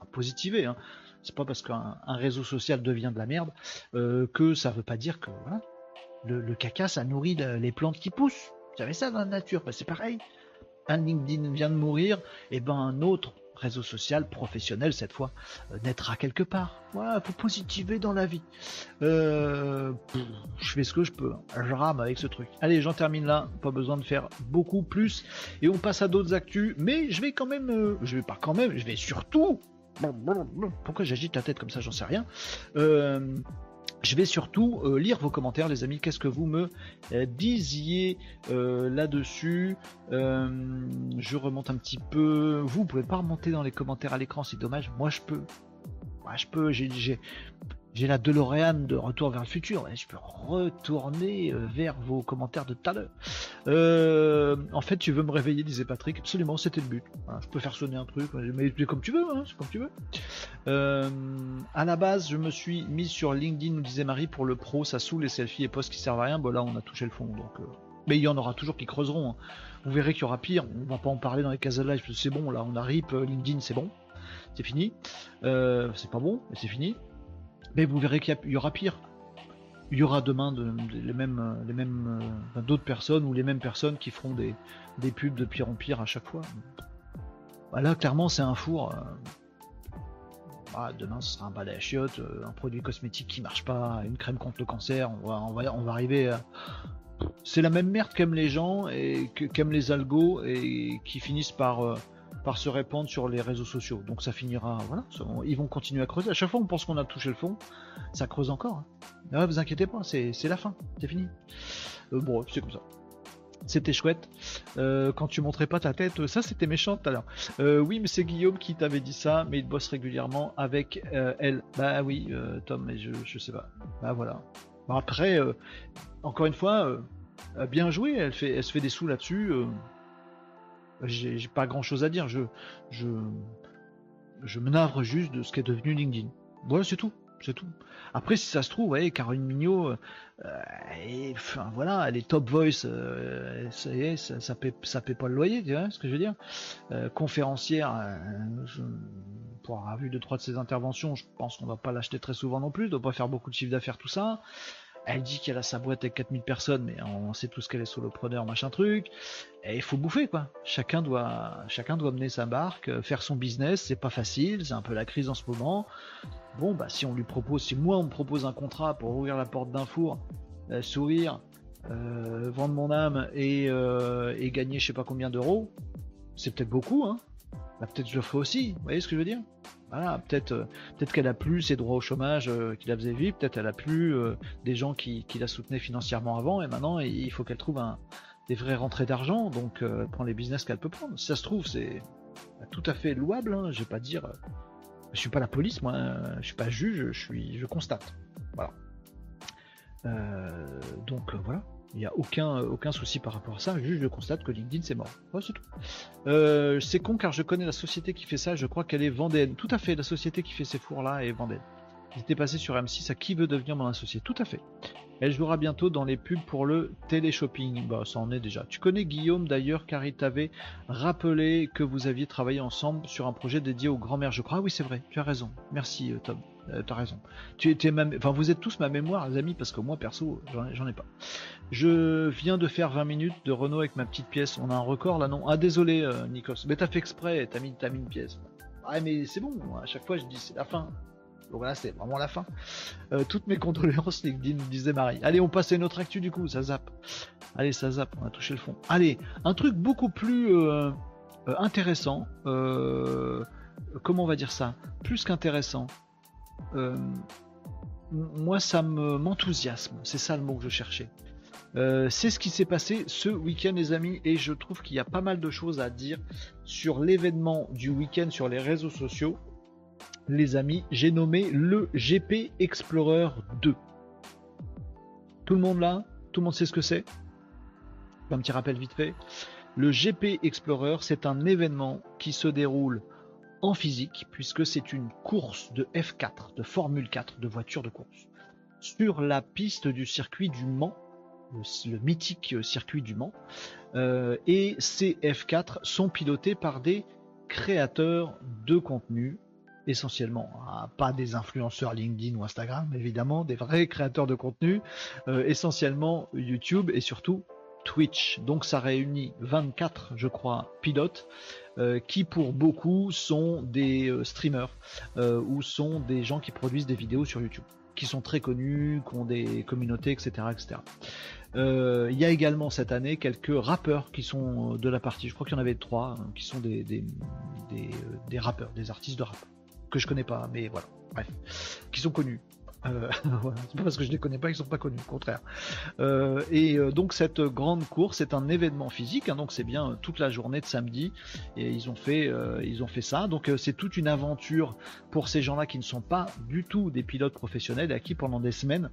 À positiver. Hein. C'est pas parce qu'un réseau social devient de la merde euh, que ça veut pas dire que le, caca ça nourrit les plantes qui poussent. J'avais ça dans la nature, bah, c'est pareil un LinkedIn vient de mourir, et eh ben un autre réseau social professionnel cette fois euh, naîtra quelque part. Voilà, faut positiver dans la vie. Euh, je fais ce que je peux, je rame avec ce truc. Allez, j'en termine là, pas besoin de faire beaucoup plus et on passe à d'autres actus, mais je vais quand même euh, je vais pas quand même, je vais surtout pourquoi j'agite la tête comme ça, j'en sais rien. Je vais surtout euh, lire vos commentaires, les amis. Qu'est-ce que vous me euh, disiez euh, là-dessus? Je remonte un petit peu. Vous, pouvez pas remonter dans les commentaires à l'écran, c'est dommage. Moi, je peux. Moi, je peux. J'ai j'ai la DeLorean de Retour vers le futur. Je peux retourner euh, vers vos commentaires de tout à l'heure. Euh, en fait, tu veux me réveiller, disait Patrick. Absolument, c'était le but. je peux faire sonner un truc, mais comme tu veux, hein, c'est comme tu veux. Euh, à la base, je me suis mis sur LinkedIn, nous disait Marie, pour le pro, ça saoule les selfies et posts qui servent à rien. Bon, là, on a touché le fond, donc. Mais il y en aura toujours qui creuseront. Hein. Vous verrez qu'il y aura pire. On va pas en parler dans les cases de live. C'est bon, là, on a RIP, LinkedIn, c'est bon. C'est fini. c'est pas bon, mais c'est fini. Mais vous verrez qu'il y, aura pire. Il y aura demain les mêmes, les mêmes, euh, d'autres personnes ou les mêmes personnes qui feront des, pubs de pire en pire à chaque fois. Bah là, clairement, c'est un four. Euh, bah, demain, ce sera un balai à chiottes, euh, un produit cosmétique qui marche pas, une crème contre le cancer. On va, on va, on va arriver. À... C'est la même merde qu'aiment les gens et qu'aiment les algos et qui finissent par par se répandre sur les réseaux sociaux. Donc ça finira, voilà, ils vont continuer à creuser. À chaque fois on pense qu'on a touché le fond, ça creuse encore. Hein. vous inquiétez pas, c'est la fin, c'est fini. Euh, bon, c'est comme ça. C'était chouette. Euh, quand tu montrais pas ta tête, ça c'était méchant tout à l'heure. Euh, oui, mais c'est Guillaume qui t'avait dit ça, mais il bosse régulièrement avec elle. Bah oui, Tom, mais je, je sais pas. Bah voilà. après, encore une fois, bien joué. Elle fait, elle se fait des sous là-dessus. J'ai pas grand chose à dire. Je, je, je me navre juste de ce qu'est devenu LinkedIn. Voilà, c'est tout. C'est tout. Après, si ça se trouve, ouais, Caroline Mignot, euh, enfin voilà, elle est top voice, euh, ça est, ça, paie, ça pas le loyer, tu vois ce que je veux dire? Euh, conférencière, pour avoir vu deux trois de ses interventions, je pense qu'on va pas l'acheter très souvent non plus, doit pas faire beaucoup de chiffre d'affaires tout ça. Elle dit qu'elle a sa boîte avec 4000 personnes, mais on sait tous qu'elle est solopreneur, machin truc. Et il faut bouffer, quoi. Chacun doit, chacun doit mener sa barque, euh, faire son business. C'est pas facile, c'est un peu la crise en ce moment. Bon, bah, si on lui propose, si moi on me propose un contrat pour ouvrir la porte d'un four, euh, sourire, euh, vendre mon âme et, et gagner je sais pas combien d'euros, c'est peut-être beaucoup, hein. Bah, peut-être je le ferai aussi. Vous voyez ce que je veux dire? Voilà, peut-être euh, peut-être qu'elle a plus ses droits au chômage euh, qui la faisait vivre, peut-être elle a plus euh, des gens qui, la soutenaient financièrement avant, et maintenant il faut qu'elle trouve des vraies rentrées d'argent, donc elle prend les business qu'elle peut prendre. Si ça se trouve, c'est tout à fait louable, hein, je vais pas dire. je suis pas la police, moi, hein, je suis pas juge, je suis je constate. Voilà. donc voilà. Il n'y a aucun, souci par rapport à ça, juste je constate que LinkedIn c'est mort. c'est tout. Euh, c'est con car je connais la société qui fait ça, je crois qu'elle est Vendée. Tout à fait, la société qui fait ces fours-là est Vendée. J'étais passé sur M6 à qui veut devenir mon associé. Tout à fait. Elle jouera bientôt dans les pubs pour le télé-shopping. Bah, ça en est déjà. Tu connais Guillaume d'ailleurs, car il t'avait rappelé que vous aviez travaillé ensemble sur un projet dédié aux grand-mères, je crois. Ah oui, c'est vrai, tu as raison. Merci, euh, Tom. Euh, t'as raison. Tu étais enfin, vous êtes tous ma mémoire, les amis, parce que moi, perso, j'en ai pas. Je viens de faire 20 minutes de Renault avec ma petite pièce. On a un record là, non Ah, désolé, euh, Nikos. Mais t'as fait exprès, t'as mis, mis une pièce. Ah, mais c'est bon, à chaque fois, je dis c'est la fin. Donc là, c'est vraiment la fin. Euh, toutes mes condoléances, LinkedIn, disait Marie. Allez, on passe à une autre actu du coup, ça zappe. Allez, ça zappe, on a touché le fond. Allez, un truc beaucoup plus intéressant. comment on va dire ça? Plus qu'intéressant. Euh, moi, ça me m'enthousiasme. C'est ça le mot que je cherchais. Euh, c'est ce qui s'est passé ce week-end, les amis, et je trouve qu'il y a pas mal de choses à dire sur l'événement du week-end sur les réseaux sociaux. Les amis, j'ai nommé le GP Explorer 2. Tout le monde là? Tout le monde sait ce que c'est? Un petit rappel vite fait. Le GP Explorer, c'est un événement qui se déroule en physique, puisque c'est une course de F4, de Formule 4, de voiture de course, sur la piste du circuit du Mans, le, mythique circuit du Mans. Euh, et ces F4 sont pilotés par des créateurs de contenu, essentiellement, hein, pas des influenceurs LinkedIn ou Instagram, évidemment, des vrais créateurs de contenu, euh, essentiellement YouTube et surtout Twitch. Donc ça réunit 24, je crois, pilotes euh, qui pour beaucoup sont des euh, streamers euh, ou sont des gens qui produisent des vidéos sur YouTube, qui sont très connus, qui ont des communautés, etc. Il y a également cette année quelques rappeurs qui sont de la partie, je crois qu'il y en avait trois, hein, qui sont des, des, des, rappeurs, des artistes de rap, que je connais pas, mais voilà, bref, qui sont connus. Euh, *laughs* c'est pas parce que je les connais pas qu'ils sont pas connus, au contraire. Euh, et euh, donc cette grande course est un événement physique, hein, donc c'est bien toute la journée de samedi et ils ont fait ils ont fait ça. Donc c'est toute une aventure pour ces gens-là qui ne sont pas du tout des pilotes professionnels et à qui pendant des semaines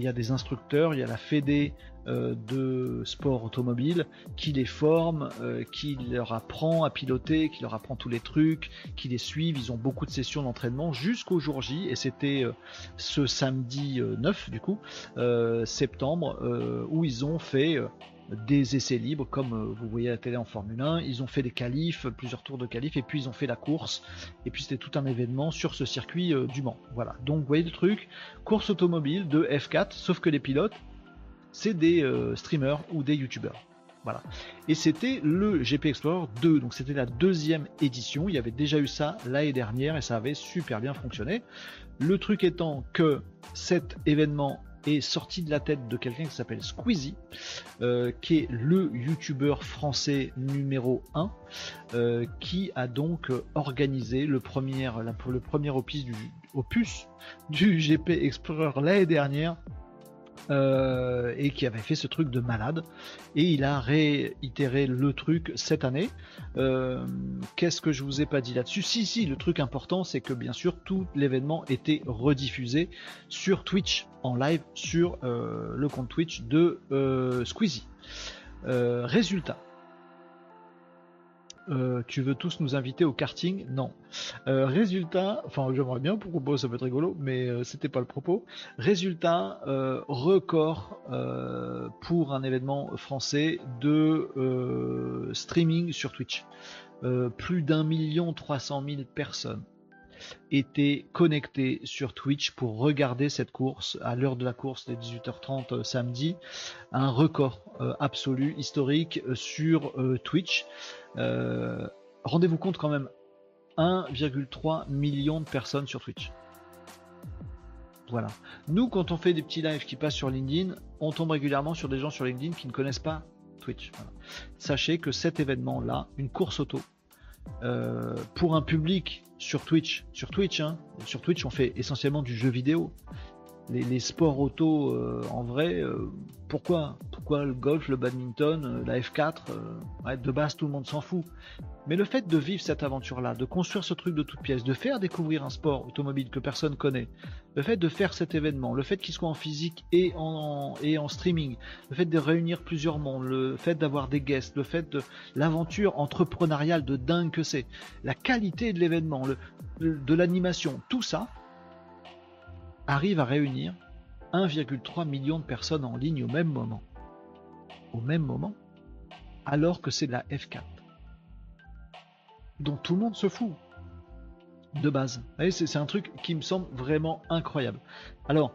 il y a des instructeurs, il y a la Fédé euh, de sport automobile qui les forme, euh, qui leur apprend à piloter, qui leur apprend tous les trucs, qui les suivent. Ils ont beaucoup de sessions d'entraînement jusqu'au jour J et c'était euh, ce samedi 9 du coup septembre où ils ont fait des essais libres, comme euh, vous voyez à la télé en Formule 1. Ils ont fait des qualifs, plusieurs tours de qualifs, et puis ils ont fait la course. Et puis c'était tout un événement sur ce circuit euh, du Mans. Voilà. Donc vous voyez le truc, course automobile de F4, sauf que les pilotes, c'est des euh, streamers ou des youtubeurs. Voilà. Et c'était le GP Explorer 2, donc c'était la deuxième édition. Il y avait déjà eu ça l'année dernière et ça avait super bien fonctionné. Le truc étant que cet événement est sorti de la tête de quelqu'un qui s'appelle Squeezie, euh, qui est le youtubeur français numéro 1, euh, qui a donc organisé le premier, opus du, opus du GP Explorer l'année dernière Euh, et qui avait fait ce truc de malade. Et il a réitéré le truc cette année. Euh, qu'est-ce que je vous ai pas dit là-dessus? Si, si, le truc important, c'est que bien sûr, tout l'événement était rediffusé sur Twitch, en live, sur euh, le compte Twitch de Squeezie. résultat, euh, tu veux tous nous inviter au karting? Non. Euh, résultat, enfin j'aimerais bien pour propos, ça peut être rigolo, mais euh, c'était pas le propos. Résultat, record pour un événement français de streaming sur Twitch. plus d'un million trois cent mille personnes étaient connectés sur Twitch pour regarder cette course à l'heure de la course des 18h30 samedi. Un record absolu, historique sur Twitch. Euh, rendez-vous compte quand même, 1,3 million de personnes sur Twitch. Voilà. Nous, quand on fait des petits lives qui passent sur LinkedIn, on tombe régulièrement sur des gens sur LinkedIn qui ne connaissent pas Twitch. Sachez que cet événement-là, une course auto, euh, pour un public sur Twitch, sur Twitch, hein, sur Twitch, on fait essentiellement du jeu vidéo les, sports auto euh, en vrai, euh, pourquoi Pourquoi le golf, le badminton, euh, la F4 De base, tout le monde s'en fout. Mais le fait de vivre cette aventure-là, de construire ce truc de toute pièce, de faire découvrir un sport automobile que personne connaît, le fait de faire cet événement, le fait qu'il soit en physique et en, et en streaming, le fait de réunir plusieurs mondes, le fait d'avoir des guests, le fait de l'aventure entrepreneuriale de dingue que c'est, la qualité de l'événement, de l'animation, tout ça, arrive à réunir 1,3 million de personnes en ligne au même moment. Au même moment, alors que c'est la F4. dont tout le monde se fout. De base. C'est un truc qui me semble vraiment incroyable. Alors,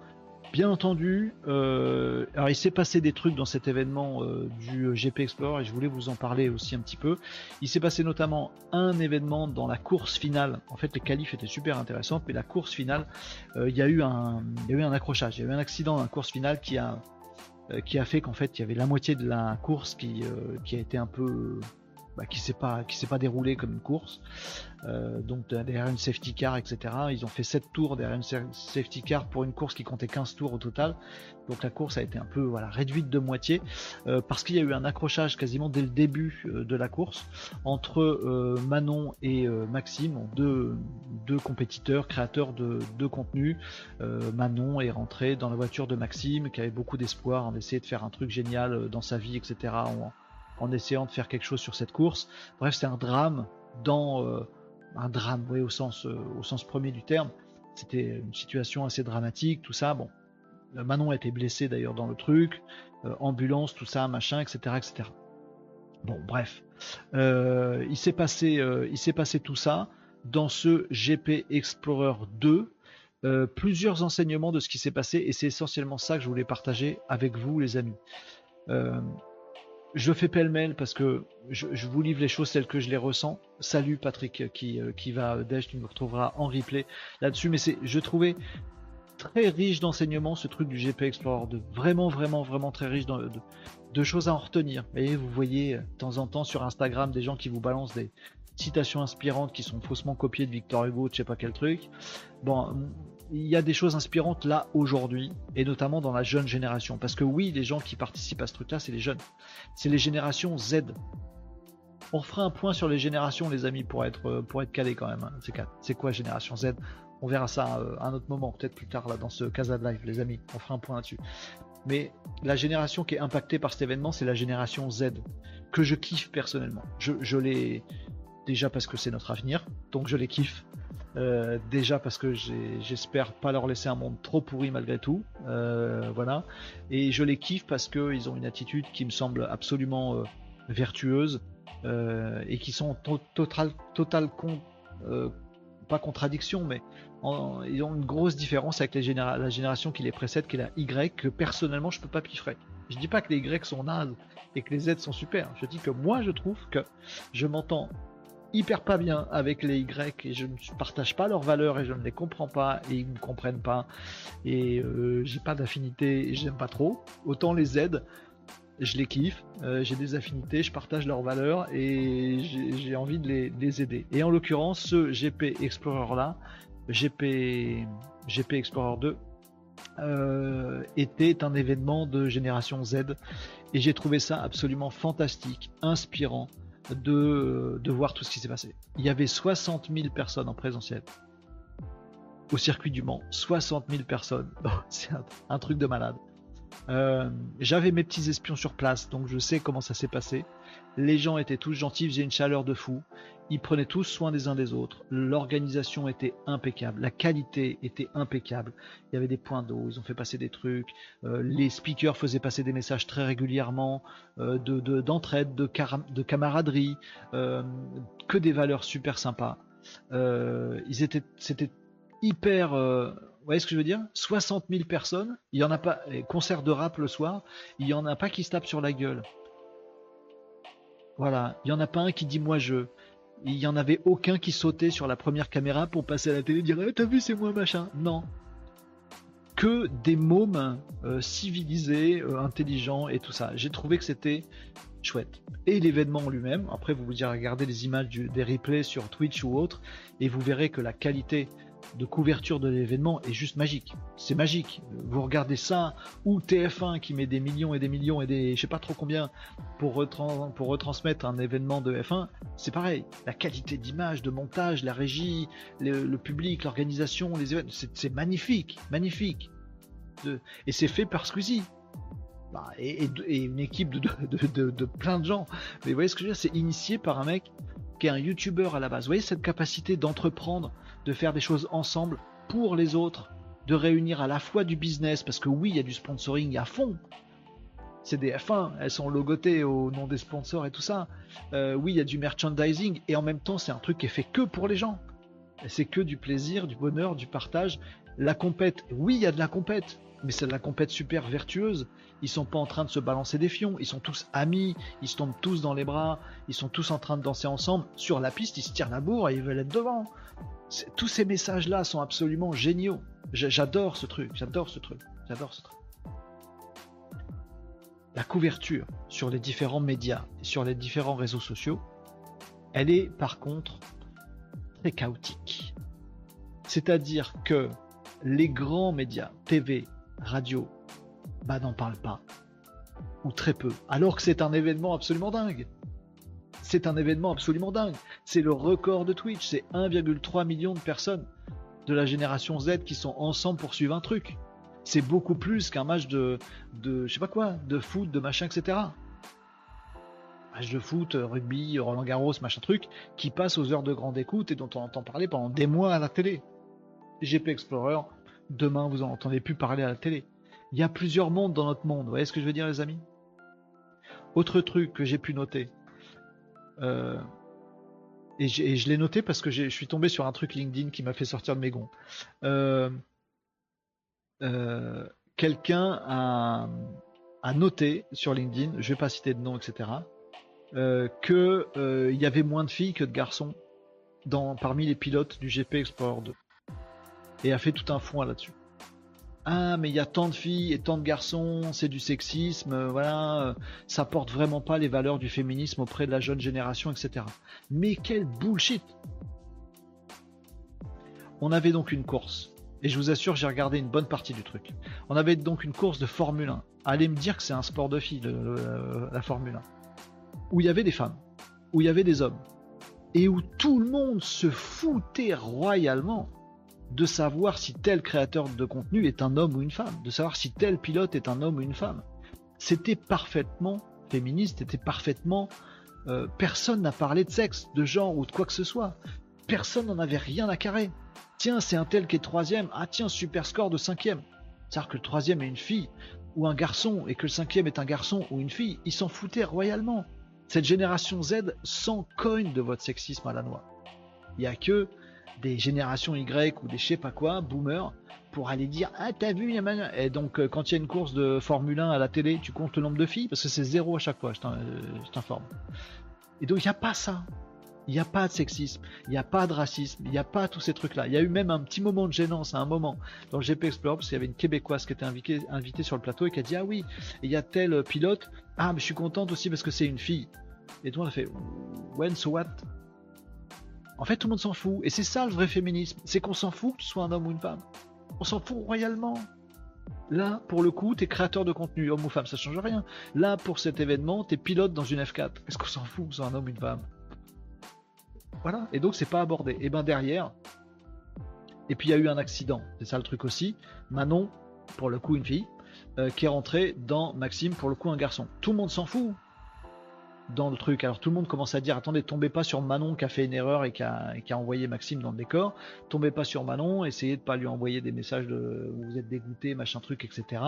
Bien entendu, euh, il s'est passé des trucs dans cet événement euh, du GP Explorer et je voulais vous en parler aussi un petit peu. Il s'est passé notamment un événement dans la course finale. En fait, les qualifs étaient super intéressantes, mais la course finale, euh, il, y a eu un, accrochage, il y a eu un accident dans la course finale qui a, fait qu'en fait il y avait la moitié de la course qui a été un peu bah, qui s'est pas qui s'est pas déroulé comme une course. Euh, donc derrière une safety car, etc. Ils ont fait 7 tours derrière une safety car pour une course qui comptait 15 tours au total. Donc la course a été un peu réduite de moitié euh, parce qu'il y a eu un accrochage quasiment dès le début euh, de la course entre Manon et Maxime, deux, compétiteurs, créateurs de, de contenu. Manon est rentré dans la voiture de Maxime qui avait beaucoup d'espoir en essayer de faire un truc génial dans sa vie, etc essayant de faire quelque chose sur cette course. Bref, c'est un drame dans euh, un drame, oui, au sens euh, au sens premier du terme. C'était une situation assez dramatique, tout ça. Bon, euh, Manon a été blessé d'ailleurs dans le truc, ambulance, tout ça, machin, etc., etc. Bon, bref, il s'est passé, il s'est passé tout ça dans ce GP Explorer 2. plusieurs enseignements de ce qui s'est passé et c'est essentiellement ça que je voulais partager avec vous les amis. Je fais pêle-mêle parce que je, vous livre les choses telles que je les ressens. Salut Patrick qui, euh, qui va Dej, tu me retrouveras en replay là-dessus. Mais c'est, je trouvais très riche d'enseignements ce truc du GP Explorer de Vraiment, vraiment, vraiment très riche de, choses à en retenir. Et vous voyez de temps en temps sur Instagram des gens qui vous balancent des citations inspirantes qui sont faussement copiées de Victor Hugo, de je sais pas quel truc. Bon, il y a des choses inspirantes là aujourd'hui, et notamment dans la jeune génération. Parce que oui, les gens qui participent à ce truc-là, c'est les jeunes. C'est les générations Z. On fera un point sur les générations, les amis, pour être, pour être calé quand même. Hein. C'est quoi génération Z? On verra ça euh, à un autre moment, peut-être plus tard là dans ce Casa de Live, les amis. On fera un point là-dessus. Mais la génération qui est impactée par cet événement, c'est la génération Z, que je kiffe personnellement. Je, je l'ai déjà parce que c'est notre avenir, donc je les kiffe. Euh, déjà parce que j'espère pas leur laisser un monde trop pourri malgré tout, euh, voilà. Et je les kiffe parce qu'ils ont une attitude qui me semble absolument euh, vertueuse et qui sont en total, pas contradiction, mais ils ont une grosse différence avec la génération qui les précède, qui est la Y, que personnellement je peux pas piffrer. Je dis pas que les Y sont nazes et que les Z sont super. Je dis que moi je trouve que je m'entends hyper pas bien avec les Y et je ne partage pas leurs valeurs et je ne les comprends pas et ils ne comprennent pas et euh, j'ai pas d'affinité et j'aime pas trop. Autant les Z, je les kiffe, euh, j'ai des affinités, je partage leurs valeurs et j'ai envie de les, aider. Et en l'occurrence, ce GP Explorer là, GP, GP Explorer 2, euh, était un événement de génération Z et j'ai trouvé ça absolument fantastique, inspirant de, de voir tout ce qui s'est passé. Il y avait 60 000 personnes en présentiel au circuit du Mans, 60 000 personnes, *laughs* c'est un, truc de malade. Euh, j'avais mes petits espions sur place, donc je sais comment ça s'est passé. Les gens étaient tous gentils, faisaient une chaleur de fou. Ils prenaient tous soin des uns des autres. L'organisation était impeccable. La qualité était impeccable. Il y avait des points d'eau, ils ont fait passer des trucs. Euh, les speakers faisaient passer des messages très régulièrement euh, d'entraide, de, de, camaraderie, euh, que des valeurs super sympas. c'était hyper. Vous voyez ce que je veux dire? 60 000 personnes, il y en a pas. Concert de rap le soir, il y en a pas qui se tapent sur la gueule. Voilà, il y en a pas un qui dit moi je. Il y en avait aucun qui sautait sur la première caméra pour passer à la télé et dire eh, t'as vu c'est moi machin. Non. Que des mômes euh, civilisés, euh, intelligents et tout ça. J'ai trouvé que c'était chouette. Et l'événement en lui-même, après vous vous direz regardez les images des replays sur Twitch ou autre, et vous verrez que la qualité de couverture de l'événement est juste magique. C'est magique. Vous regardez ça, ou TF1 qui met des millions et des millions et des je sais pas trop combien pour, retransmettre un événement de F1, c'est pareil. La qualité d'image, de montage, la régie, le, public, l'organisation, les événements, c'est magnifique, magnifique. et c'est fait par Squeezie. Bah, et, une équipe de, de, plein de gens. Mais vous voyez ce que je veux dire? C'est initié par un mec qui est un youtubeur à la base. Vous voyez cette capacité d'entreprendre de faire des choses ensemble pour les autres, de réunir à la fois du business, parce que oui, il y a du sponsoring à fond. C'est des F1, elles sont logotées au nom des sponsors et tout ça. Euh, oui, il y a du merchandising, et en même temps, c'est un truc qui est fait que pour les gens. C'est que du plaisir, du bonheur, du partage. La compète, oui, il y a de la compète, mais c'est de la compète super vertueuse. Ils sont pas en train de se balancer des fions, ils sont tous amis, ils se tombent tous dans les bras, ils sont tous en train de danser ensemble. Sur la piste, ils se tirent la bourre et ils veulent être devant tous ces messages-là sont absolument géniaux. J'adore ce truc, j'adore ce truc, j'adore ce truc. La couverture sur les différents médias et sur les différents réseaux sociaux, elle est par contre très chaotique. C'est-à-dire que les grands médias, TV, radio, bah n'en parlent pas. Ou très peu. Alors que c'est un événement absolument dingue c'est un événement absolument dingue. C'est le record de Twitch. C'est 1,3 million de personnes de la génération Z qui sont ensemble pour suivre un truc. C'est beaucoup plus qu'un match de, de, je sais pas quoi, de foot, de machin, etc. Match de foot, rugby, Roland Garros, machin truc, qui passe aux heures de grande écoute et dont on entend parler pendant des mois à la télé. GP Explorer, demain vous en entendez plus parler à la télé. Il y a plusieurs mondes dans notre monde, vous voyez ce que je veux dire les amis? Autre truc que j'ai pu noter, euh, et, je l'ai noté parce que je suis tombé sur un truc LinkedIn qui m'a fait sortir de mes gonds. Euh, euh, quelqu'un a, noté sur LinkedIn, je vais pas citer de nom, etc., qu'il il y avait moins de filles que de garçons dans, parmi les pilotes du GP Explorer 2. Et a fait tout un fond là-dessus ah mais il y a tant de filles et tant de garçons, c'est du sexisme, euh, voilà, euh, ça porte vraiment pas les valeurs du féminisme auprès de la jeune génération, etc. Mais quel bullshit On avait donc une course, et je vous assure, j'ai regardé une bonne partie du truc. On avait donc une course de Formule 1. Allez me dire que c'est un sport de filles, la Formule 1. Où il y avait des femmes, où il y avait des hommes, et où tout le monde se foutait royalement de savoir si tel créateur de contenu est un homme ou une femme, de savoir si tel pilote est un homme ou une femme. C'était parfaitement féministe, c'était parfaitement... Euh, personne n'a parlé de sexe, de genre ou de quoi que ce soit. Personne n'en avait rien à carrer. Tiens, c'est un tel qui est troisième. Ah tiens, super score de cinquième. C'est-à-dire que le troisième est une fille ou un garçon et que le cinquième est un garçon ou une fille. Ils s'en foutaient royalement. Cette génération Z s'en cogne de votre sexisme à la noix. Il n'y a que des générations Y ou des je sais pas quoi, boomers, pour aller dire Ah, t'as vu, Et donc, euh, quand il y a une course de Formule 1 à la télé, tu comptes le nombre de filles, parce que c'est zéro à chaque fois, je euh, t'informe. Et donc, il n'y a pas ça. Il n'y a pas de sexisme, il n'y a pas de racisme, il n'y a pas tous ces trucs-là. Il y a eu même un petit moment de gênance à un moment dans le GP Explorer, parce qu'il y avait une Québécoise qui était invitée, sur le plateau et qui a dit Ah oui, il y a tel pilote, ah, mais je suis contente aussi parce que c'est une fille. Et le monde a fait When, so what? En fait, tout le monde s'en fout. Et c'est ça le vrai féminisme. C'est qu'on s'en fout que tu sois un homme ou une femme. On s'en fout royalement. Là, pour le coup, t'es créateur de contenu, homme ou femme, ça change rien. Là, pour cet événement, t'es pilote dans une F4. Est-ce qu'on s'en fout que soit un homme ou une femme? Voilà. Et donc, c'est pas abordé. Et ben derrière, et puis il y a eu un accident. C'est ça le truc aussi. Manon, pour le coup, une fille, euh, qui est rentrée dans Maxime, pour le coup, un garçon. Tout le monde s'en fout dans le truc. Alors tout le monde commence à dire attendez, tombez pas sur Manon qui a fait une erreur et qui a, envoyé Maxime dans le décor. Tombez pas sur Manon, essayez de pas lui envoyer des messages de vous êtes dégoûté, machin truc, etc.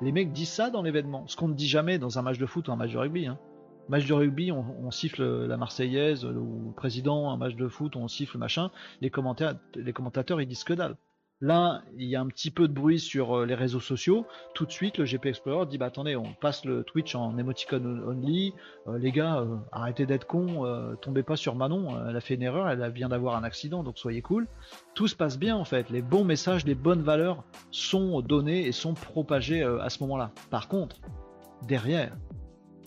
Les mecs disent ça dans l'événement. Ce qu'on ne dit jamais dans un match de foot ou un match de rugby. Hein. Match de rugby, on, siffle la Marseillaise, le président, un match de foot, on siffle machin. Les, commentateurs, les commentateurs, ils disent que dalle. Là, il y a un petit peu de bruit sur euh, les réseaux sociaux. Tout de suite, le GP Explorer dit bah attendez, on passe le Twitch en emoticon only. Euh, les gars, euh, arrêtez d'être cons, tombez pas sur Manon. Elle a fait une erreur, elle vient d'avoir un accident, donc soyez cool. Tout se passe bien en fait. Les bons messages, les bonnes valeurs sont donnés et sont propagés à ce moment-là. Par contre, derrière,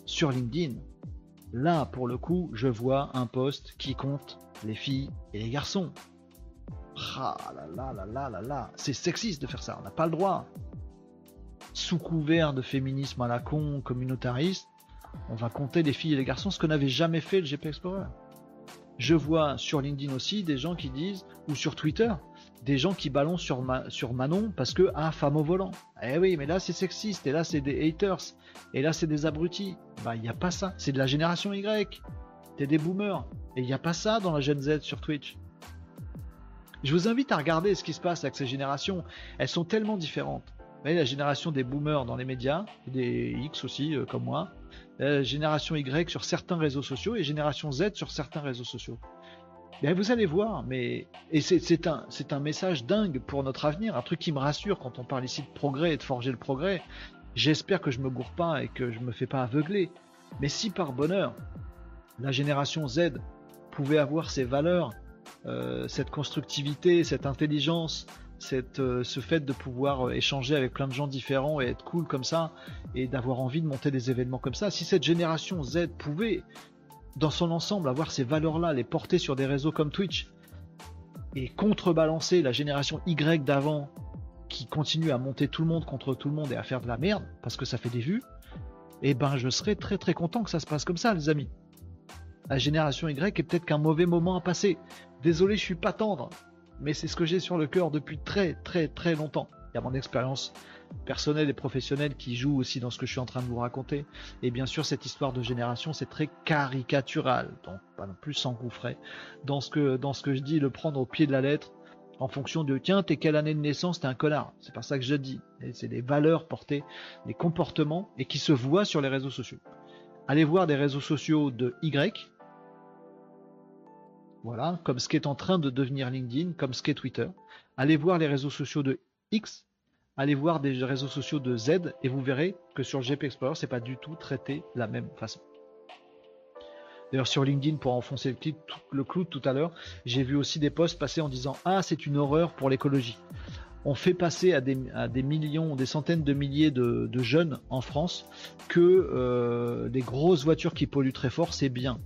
sur LinkedIn, là pour le coup, je vois un post qui compte les filles et les garçons. Ah c'est sexiste de faire ça, on n'a pas le droit. Sous couvert de féminisme à la con communautariste, on va compter les filles et les garçons, ce que n'avait jamais fait le GP Explorer. Je vois sur LinkedIn aussi des gens qui disent, ou sur Twitter, des gens qui balancent sur, sur Manon parce que, ah, femme au volant. Eh oui, mais là c'est sexiste, et là c'est des haters, et là c'est des abrutis. Bah, il n'y a pas ça, c'est de la génération Y. T'es des boomers. Et il n'y a pas ça dans la Gen Z sur Twitch. Je vous invite à regarder ce qui se passe avec ces générations. Elles sont tellement différentes. Vous voyez, la génération des boomers dans les médias, des X aussi, euh, comme moi, la génération Y sur certains réseaux sociaux et génération Z sur certains réseaux sociaux. Mais vous allez voir, mais et c'est un, un message dingue pour notre avenir, un truc qui me rassure quand on parle ici de progrès et de forger le progrès. J'espère que je me gourre pas et que je me fais pas aveugler. Mais si par bonheur, la génération Z pouvait avoir ses valeurs euh, cette constructivité, cette intelligence, euh, ce fait de pouvoir euh, échanger avec plein de gens différents et être cool comme ça, et d'avoir envie de monter des événements comme ça. Si cette génération Z pouvait, dans son ensemble, avoir ces valeurs-là, les porter sur des réseaux comme Twitch, et contrebalancer la génération Y d'avant, qui continue à monter tout le monde contre tout le monde et à faire de la merde, parce que ça fait des vues, eh ben je serais très très content que ça se passe comme ça, les amis. La génération Y est peut-être qu'un mauvais moment à passer. Désolé, je suis pas tendre, mais c'est ce que j'ai sur le cœur depuis très très très longtemps. Il y a mon expérience personnelle et professionnelle qui joue aussi dans ce que je suis en train de vous raconter. Et bien sûr, cette histoire de génération, c'est très caricatural, donc pas non plus s'engouffrer dans ce que dans ce que je dis, le prendre au pied de la lettre en fonction de tiens, t'es quelle année de naissance, t'es un connard. C'est pas ça que je dis. C'est des valeurs portées, des comportements et qui se voient sur les réseaux sociaux. Allez voir des réseaux sociaux de Y, voilà, comme ce qui est en train de devenir LinkedIn, comme ce qu'est Twitter. Allez voir les réseaux sociaux de X, allez voir des réseaux sociaux de Z et vous verrez que sur le GP Explorer, c'est pas du tout traité de la même façon. D'ailleurs, sur LinkedIn, pour enfoncer le, clou tout à l'heure, j'ai vu aussi des posts passer en disant Ah, c'est une horreur pour l'écologie. On fait passer à des, millions, des centaines de milliers de, jeunes en France que euh, des grosses voitures qui polluent très fort, c'est bien.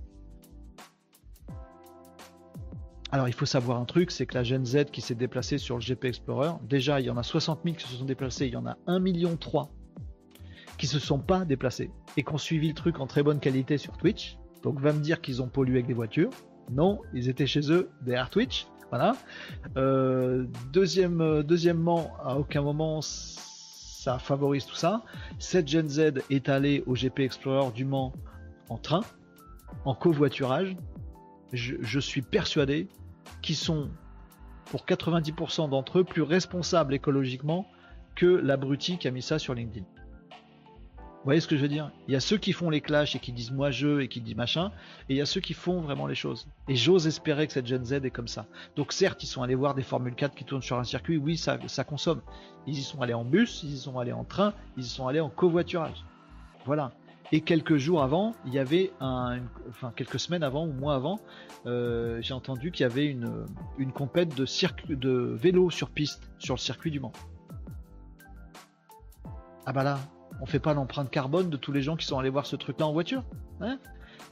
Alors il faut savoir un truc, c'est que la Gen Z qui s'est déplacée sur le GP Explorer, déjà il y en a 60 000 qui se sont déplacés, il y en a 1 million 3 qui se sont pas déplacés et qui ont suivi le truc en très bonne qualité sur Twitch. Donc va me dire qu'ils ont pollué avec des voitures. Non, ils étaient chez eux derrière Twitch. Voilà. Euh, deuxième, euh, deuxièmement, à aucun moment ça favorise tout ça. Cette Gen Z est allée au GP Explorer du Mans en train, en covoiturage. je suis persuadé qui sont, pour 90% d'entre eux, plus responsables écologiquement que l'abruti qui a mis ça sur LinkedIn. Vous voyez ce que je veux dire? Il y a ceux qui font les clashs et qui disent moi je et qui disent machin, et il y a ceux qui font vraiment les choses. Et j'ose espérer que cette Gen Z est comme ça. Donc certes, ils sont allés voir des Formule 4 qui tournent sur un circuit, oui, ça, ça consomme. Ils y sont allés en bus, ils y sont allés en train, ils y sont allés en covoiturage. Voilà. Et quelques jours avant, il y avait un, enfin quelques semaines avant ou mois avant, euh, j'ai entendu qu'il y avait une, compète de vélo sur piste sur le circuit du Mans. Ah bah là, on fait pas l'empreinte carbone de tous les gens qui sont allés voir ce truc-là en voiture. Hein?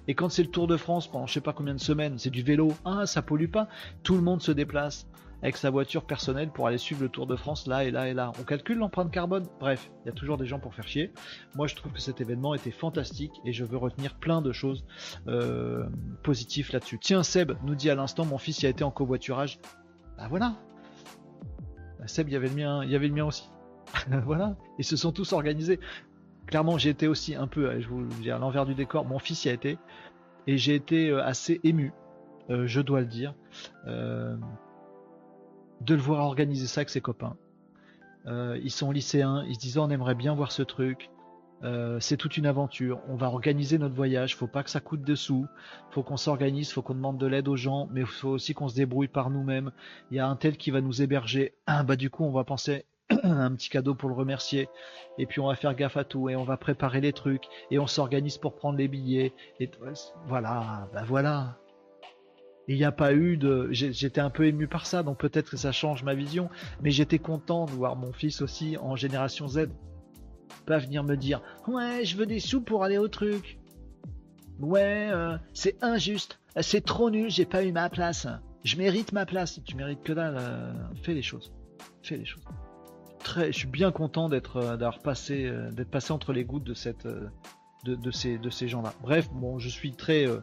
Et quand c'est le Tour de France pendant je sais pas combien de semaines, c'est du vélo, ah ça pollue pas, tout le monde se déplace. Avec sa voiture personnelle pour aller suivre le Tour de France là et là et là. On calcule l'empreinte carbone. Bref, il y a toujours des gens pour faire chier. Moi, je trouve que cet événement était fantastique et je veux retenir plein de choses euh, positives là-dessus. Tiens, Seb nous dit à l'instant, mon fils y a été en covoiturage. Bah voilà. Bah, Seb, il y avait le mien, y avait le mien aussi. *laughs* voilà. Ils se sont tous organisés. Clairement, j'ai été aussi un peu, je vous dire, à l'envers du décor. Mon fils y a été et j'ai été euh, assez ému, euh, je dois le dire de le voir organiser ça avec ses copains. Euh, ils sont lycéens, ils se disent on aimerait bien voir ce truc. Euh, c'est toute une aventure. On va organiser notre voyage. Faut pas que ça coûte de sous. Faut qu'on s'organise. Faut qu'on demande de l'aide aux gens. Mais faut aussi qu'on se débrouille par nous-mêmes. Il y a un tel qui va nous héberger. Ah, bah du coup, on va penser *clears throat* un petit cadeau pour le remercier. Et puis on va faire gaffe à tout. Et on va préparer les trucs. Et on s'organise pour prendre les billets. Et voilà, bah voilà il n'y a pas eu de. J'étais un peu ému par ça, donc peut-être que ça change ma vision, mais j'étais content de voir mon fils aussi en génération Z pas venir me dire Ouais, je veux des sous pour aller au truc. Ouais, euh, c'est injuste, c'est trop nul, j'ai pas eu ma place. Je mérite ma place. Tu mérites que dalle, euh, fais les choses. Fais les choses. Très, je suis bien content d'être euh, d'avoir passé, d'être passé entre les gouttes de cette de, ces, gens-là. Bref, je suis très euh,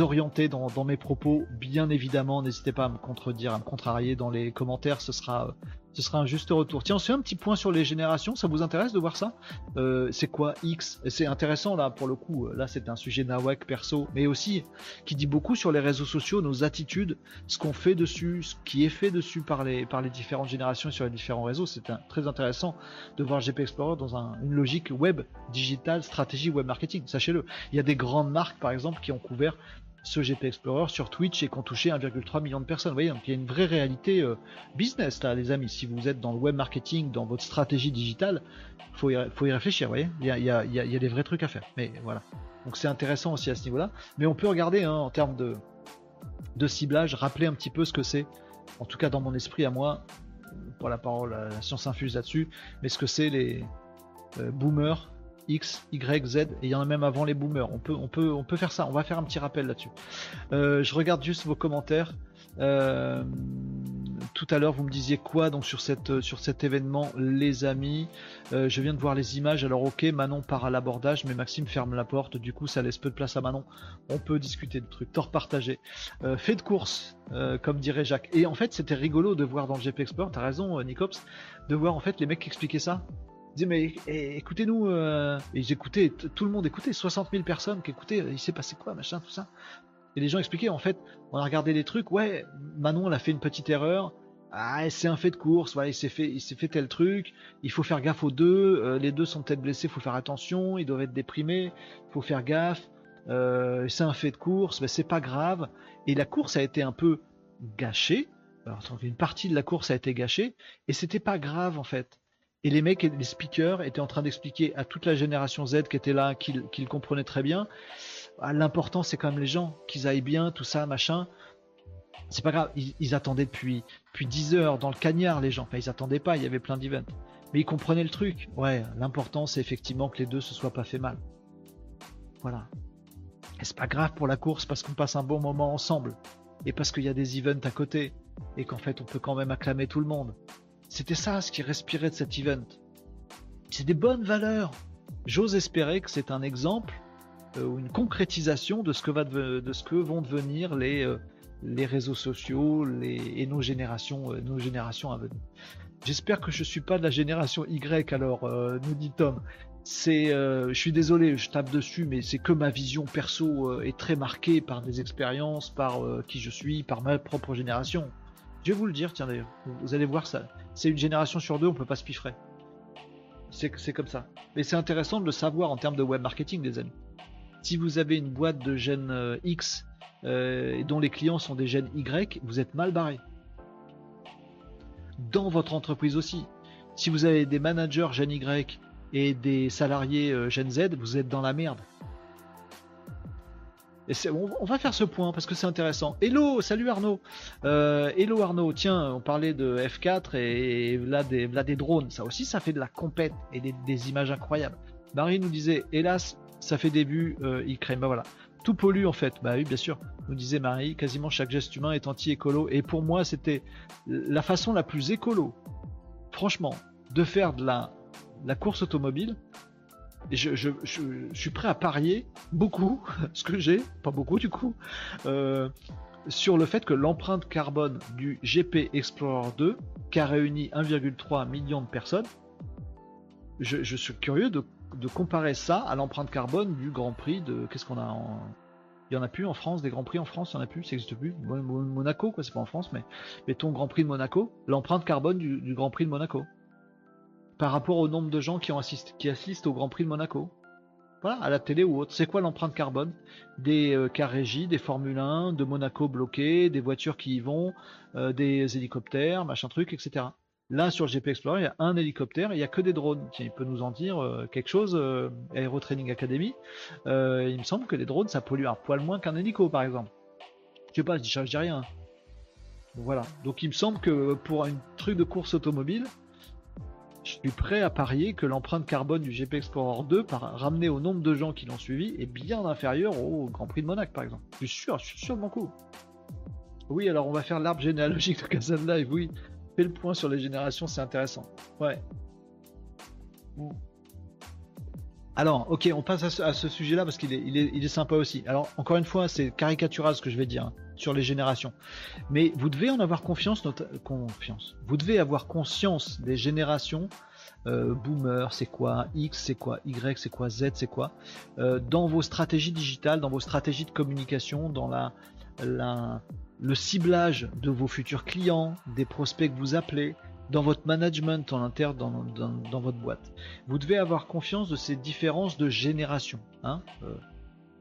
orienté dans, mes propos, bien évidemment. N'hésitez pas à me contredire, à me contrarier dans les commentaires, ce sera, ce sera un juste retour. Tiens, fait un petit point sur les générations, ça vous intéresse de voir ça? Euh, C'est quoi X? C'est intéressant là pour le coup, là c'est un sujet nawak perso, mais aussi qui dit beaucoup sur les réseaux sociaux, nos attitudes, ce qu'on fait dessus, ce qui est fait dessus par les, par les différentes générations sur les différents réseaux. C'est très intéressant de voir GP Explorer dans une logique web, digital, stratégie web marketing, sachez-le. Il y a des grandes marques par exemple qui ont couvert ce GP Explorer sur Twitch et qu'on touché 1,3 million de personnes. Vous voyez, donc il y a une vraie réalité euh, business là, les amis. Si vous êtes dans le web marketing, dans votre stratégie digitale, faut y, faut y réfléchir. Vous voyez, il y a, il y, a, des vrais trucs à faire. Mais voilà. Donc c'est intéressant aussi à ce niveau-là. Mais on peut regarder hein, en termes de, de ciblage, rappeler un petit peu ce que c'est, en tout cas dans mon esprit à moi, pour la parole, la science infuse là-dessus, mais ce que c'est les euh, boomers X, Y, Z, et il y en a même avant les boomers. On peut, faire ça. On va faire un petit rappel là-dessus. Euh, je regarde juste vos commentaires. Euh, tout à l'heure, vous me disiez quoi donc sur cette, sur cet événement, les amis? Euh, je viens de voir les images. Alors ok, Manon part à l'abordage, mais Maxime ferme la porte. Du coup, ça laisse peu de place à Manon. On peut discuter de trucs, tort partagé. fait de course, comme dirait Jacques. Et en fait, c'était rigolo de voir dans le GP Explorer. T'as raison, Nicops, de voir en fait les mecs qui expliquaient ça disait mais écoutez-nous euh, et j'écoutais tout le monde écoutait 60 000 personnes qui écoutaient il s'est passé quoi machin tout ça. Et les gens expliquaient en fait on a regardé les trucs ouais Manon elle a fait une petite erreur. Ah c'est un fait de course voilà il s'est fait il s'est fait tel truc il faut faire gaffe aux deux euh, les deux sont peut-être blessés faut faire attention ils doivent être déprimés faut faire gaffe euh, c'est un fait de course mais c'est pas grave. Et la course a été un peu gâchée. Alors, une partie de la course a été gâchée et c'était pas grave en fait et les mecs, les speakers étaient en train d'expliquer à toute la génération Z qui était là, qu'ils comprenaient très bien. Ah, l'important, c'est quand même les gens, qu'ils aillent bien, tout ça, machin. C'est pas grave, ils, attendaient depuis, depuis 10 heures dans le cagnard, les gens. Enfin, ils attendaient pas, il y avait plein d'events. Mais ils comprenaient le truc. Ouais, l'important, c'est effectivement que les deux se soient pas fait mal. Voilà. Et c'est pas grave pour la course parce qu'on passe un bon moment ensemble. Et parce qu'il y a des events à côté. Et qu'en fait, on peut quand même acclamer tout le monde. C'était ça ce qui respirait de cet event. C'est des bonnes valeurs. J'ose espérer que c'est un exemple euh, ou une concrétisation de ce que, vont devenir les, euh, réseaux sociaux et nos générations, euh, nos générations à venir. J'espère que je suis pas de la génération Y alors, nous dit Tom. Je suis désolé, je tape dessus, mais c'est que ma vision perso est très marquée par des expériences, par qui je suis, par ma propre génération. Je vais vous le dire, tiens d'ailleurs, vous allez voir ça. C'est une génération sur deux, on peut pas se piffrer. C'est comme ça. Et c'est intéressant de le savoir en termes de web marketing, les amis. Si vous avez une boîte de gènes euh, X euh, dont les clients sont des gènes Y, vous êtes mal barré. Dans votre entreprise aussi. Si vous avez des managers gènes Y et des salariés euh, Z, vous êtes dans la merde on, va faire ce point parce que c'est intéressant. Hello, salut Arnaud. Euh, hello Arnaud, tiens, on parlait de F4 et, là, des, des drones. Ça aussi, ça fait de la compète et des, images incroyables. Marie nous disait, hélas, ça fait début, euh, il crée. Bah voilà, tout pollue en fait. Bah oui, bien sûr. nous disait Marie. Quasiment chaque geste humain est anti-écolo. Et pour moi, c'était la façon la plus écolo, franchement, de faire de la course automobile. Je, suis prêt à parier beaucoup, *laughs* ce que j'ai, pas beaucoup du coup, euh, sur le fait que l'empreinte carbone du GP Explorer 2, qui a réuni 1,3 million de personnes, je, suis curieux de, comparer ça à l'empreinte carbone du Grand Prix de. Qu'est-ce qu'on a en. Il y en a plus en France, des Grands Prix en France, il y en a plus, ça n'existe plus. Monaco, quoi, c'est pas en France, mais mettons Grand Prix de Monaco, l'empreinte carbone du, Grand Prix de Monaco. Par rapport au nombre de gens qui, assistent au Grand Prix de Monaco. Voilà, à la télé ou autre. C'est quoi l'empreinte carbone? Des euh, des Formule 1, de Monaco bloqués, des voitures qui y vont, euh, des hélicoptères, machin truc, etc. Là, sur le GP Explorer, il y a un hélicoptère, il n'y a que des drones. Tiens, il peut nous en dire euh, quelque chose, euh, Aero Training Academy. Il me semble que les drones, ça pollue un poil moins qu'un hélico, par exemple. Je sais pas, je dis, je dis rien. Voilà. Donc, il me semble que pour un truc de course automobile, je suis prêt à parier que l'empreinte carbone du GP Explorer 2, par, ramenée au nombre de gens qui l'ont suivi, est bien inférieure au Grand Prix de Monaco, par exemple. Je suis sûr, je suis sûr de mon coup. Oui, alors on va faire l'arbre généalogique de Kazan Live, oui. Fais le point sur les générations, c'est intéressant. Ouais. Alors, ok, on passe à ce, sujet-là parce qu'il est, sympa aussi. Alors, encore une fois, c'est caricatural ce que je vais dire hein, sur les générations. Mais vous devez en avoir confiance, confiance. Vous devez avoir conscience des générations. Euh, boomer, c'est quoi X, c'est quoi Y, c'est quoi Z, c'est quoi euh, Dans vos stratégies digitales, dans vos stratégies de communication, dans la, le ciblage de vos futurs clients, des prospects que vous appelez, dans votre management en interne dans, votre boîte. Vous devez avoir confiance de ces différences de génération, hein, euh,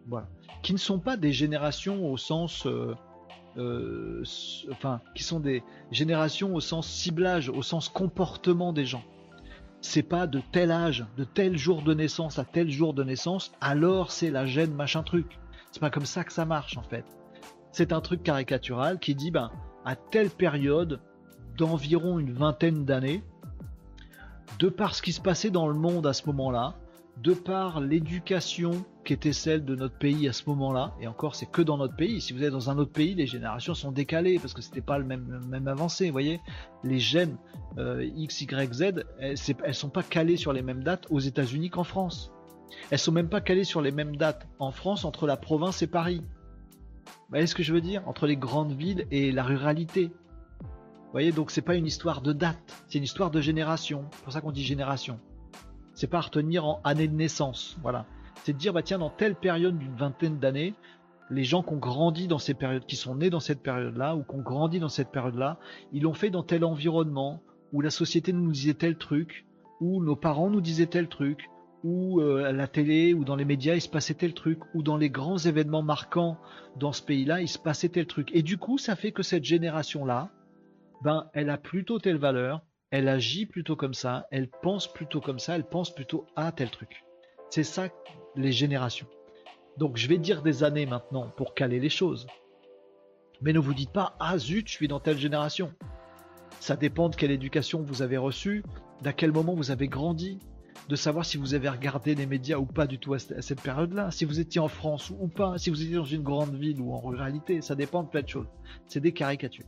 voilà, qui ne sont pas des générations au sens, euh, euh, enfin, qui sont des générations au sens ciblage, au sens comportement des gens. C'est pas de tel âge, de tel jour de naissance à tel jour de naissance, alors c'est la gêne machin truc. C'est pas comme ça que ça marche en fait c'est un truc caricatural qui dit ben à telle période d'environ une vingtaine d'années, de par ce qui se passait dans le monde à ce moment-là, de par l'éducation qui était celle de notre pays à ce moment-là, et encore c'est que dans notre pays, si vous êtes dans un autre pays, les générations sont décalées parce que c'était pas le même, même avancé, vous voyez, les gènes euh, X, Y, Z, elles, elles sont pas calées sur les mêmes dates aux États-Unis qu'en France. Elles sont même pas calées sur les mêmes dates en France entre la province et Paris. Vous voyez ce que je veux dire? Entre les grandes villes et la ruralité. Voyez, donc c'est pas une histoire de date, c'est une histoire de génération. C'est pour ça qu'on dit génération. C'est pas à retenir en année de naissance. Voilà. C'est de dire, bah tiens, dans telle période d'une vingtaine d'années, les gens qui ont grandi dans ces périodes, qui sont nés dans cette période-là, ou qui ont grandi dans cette période-là, ils l'ont fait dans tel environnement, où la société nous disait tel truc, où nos parents nous disaient tel truc, ou euh, à la télé ou dans les médias il se passait tel truc, ou dans les grands événements marquants dans ce pays-là il se passait tel truc. Et du coup ça fait que cette génération-là, ben elle a plutôt telle valeur, elle agit plutôt comme ça, elle pense plutôt comme ça, elle pense plutôt à tel truc. C'est ça les générations. Donc je vais dire des années maintenant pour caler les choses. Mais ne vous dites pas ah zut je suis dans telle génération. Ça dépend de quelle éducation vous avez reçue, d'à quel moment vous avez grandi, de savoir si vous avez regardé les médias ou pas du tout à cette période-là, si vous étiez en France ou pas, si vous étiez dans une grande ville ou en ruralité, ça dépend de plein de choses. C'est des caricatures.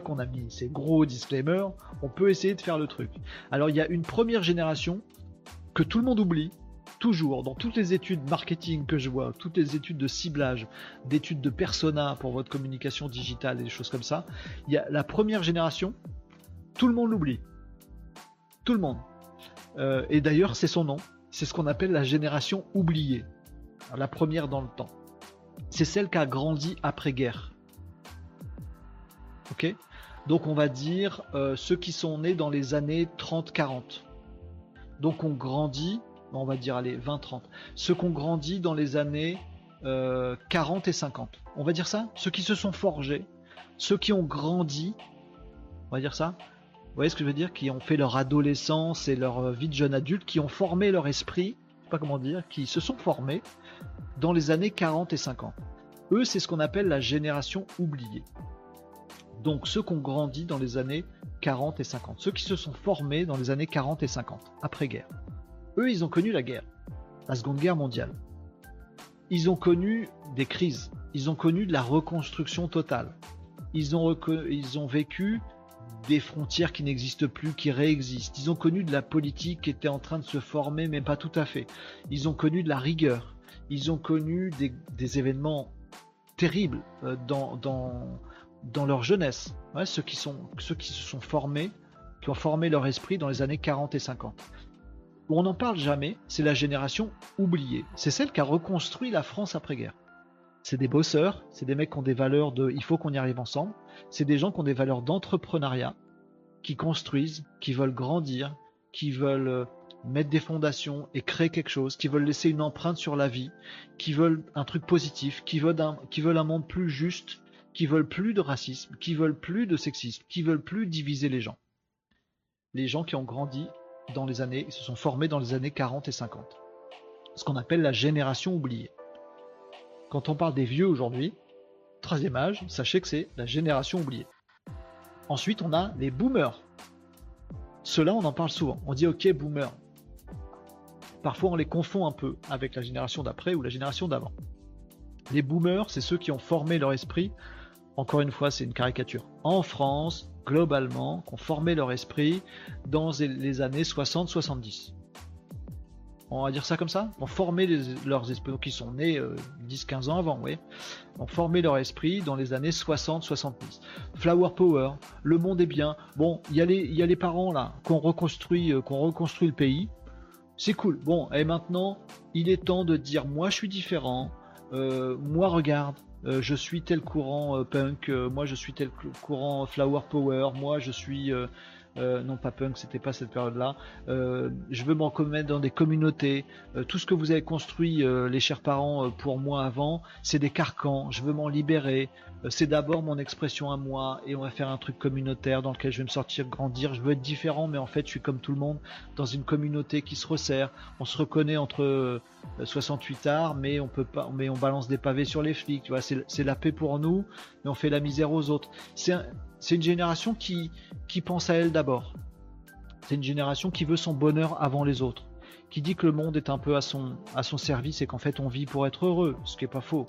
Qu'on a mis ces gros disclaimers, on peut essayer de faire le truc. Alors il y a une première génération que tout le monde oublie, toujours, dans toutes les études marketing que je vois, toutes les études de ciblage, d'études de persona pour votre communication digitale et des choses comme ça, il y a la première génération, tout le monde l'oublie. Tout le monde. Euh, et d'ailleurs, c'est son nom. C'est ce qu'on appelle la génération oubliée. La première dans le temps. C'est celle qui a grandi après-guerre. Donc on va dire euh, ceux qui sont nés dans les années 30-40. Donc on grandit, on va dire allez 20-30. Ceux qui ont grandi dans les années 40 euh, et 50. On va dire ça? Ceux qui se sont forgés, ceux qui ont grandi, on va dire ça, vous voyez ce que je veux dire? Qui ont fait leur adolescence et leur vie de jeune adulte, qui ont formé leur esprit, je sais pas comment dire, qui se sont formés dans les années 40 et 50. Eux, c'est ce qu'on appelle la génération oubliée. Donc ceux qui ont grandi dans les années 40 et 50, ceux qui se sont formés dans les années 40 et 50, après-guerre. Eux, ils ont connu la guerre, la Seconde Guerre mondiale. Ils ont connu des crises, ils ont connu de la reconstruction totale. Ils ont, ils ont vécu des frontières qui n'existent plus, qui réexistent. Ils ont connu de la politique qui était en train de se former, mais pas tout à fait. Ils ont connu de la rigueur. Ils ont connu des, événements terribles euh, dans, dans, leur jeunesse. ceux, qui sont, ceux qui se sont formés, qui ont formé leur esprit dans les années 40 et 50. On n'en parle jamais, c'est la génération oubliée. C'est celle qui a reconstruit la France après-guerre. C'est des bosseurs, c'est des mecs qui ont des valeurs de il faut qu'on y arrive ensemble. C'est des gens qui ont des valeurs d'entrepreneuriat, qui construisent, qui veulent grandir, qui veulent euh, mettre des fondations et créer quelque chose, qui veulent laisser une empreinte sur la vie, qui veulent un truc positif, qui veulent un, qui veulent un monde plus juste, qui veulent plus de racisme, qui veulent plus de sexisme, qui veulent plus diviser les gens. Les gens qui ont grandi dans les années, se sont formés dans les années 40 et 50. Ce qu'on appelle la génération oubliée. Quand on parle des vieux aujourd'hui, troisième âge, sachez que c'est la génération oubliée. Ensuite, on a les boomers. Ceux-là, on en parle souvent. On dit ok, boomer. Parfois, on les confond un peu avec la génération d'après ou la génération d'avant. Les boomers, c'est ceux qui ont formé leur esprit. Encore une fois, c'est une caricature. En France, globalement, qui ont formé leur esprit dans les années 60-70 on va dire ça comme ça, ont formé leurs esprits, ils sont nés 10-15 euh, ans avant, oui, ont formé leur esprit dans les années 60-70. Flower Power, le monde est bien. Bon, il y, a les, y a les parents là qu'on reconstruit, euh, qu'on reconstruit le pays. C'est cool. Bon, et maintenant, il est temps de dire moi je suis différent, euh, moi regarde, je suis tel courant punk, moi je suis tel courant flower power, moi je suis euh, non pas punk, c'était pas cette période-là. Euh, je veux m'en dans des communautés. Euh, tout ce que vous avez construit, les chers parents, pour moi avant, c'est des carcans. Je veux m'en libérer. c'est d'abord mon expression à moi et on va faire un truc communautaire dans lequel je vais me sortir, grandir. Je veux être différent, mais en fait, je suis comme tout le monde dans une communauté qui se resserre. On se reconnaît entre 68 arts, mais on peut pas, mais on balance des pavés sur les flics. Tu vois, c'est la paix pour nous, mais on fait la misère aux autres. C'est c'est une génération qui, pense à elle d'abord. C'est une génération qui veut son bonheur avant les autres, qui dit que le monde est un peu à son, service et qu'en fait on vit pour être heureux, ce qui n'est pas faux.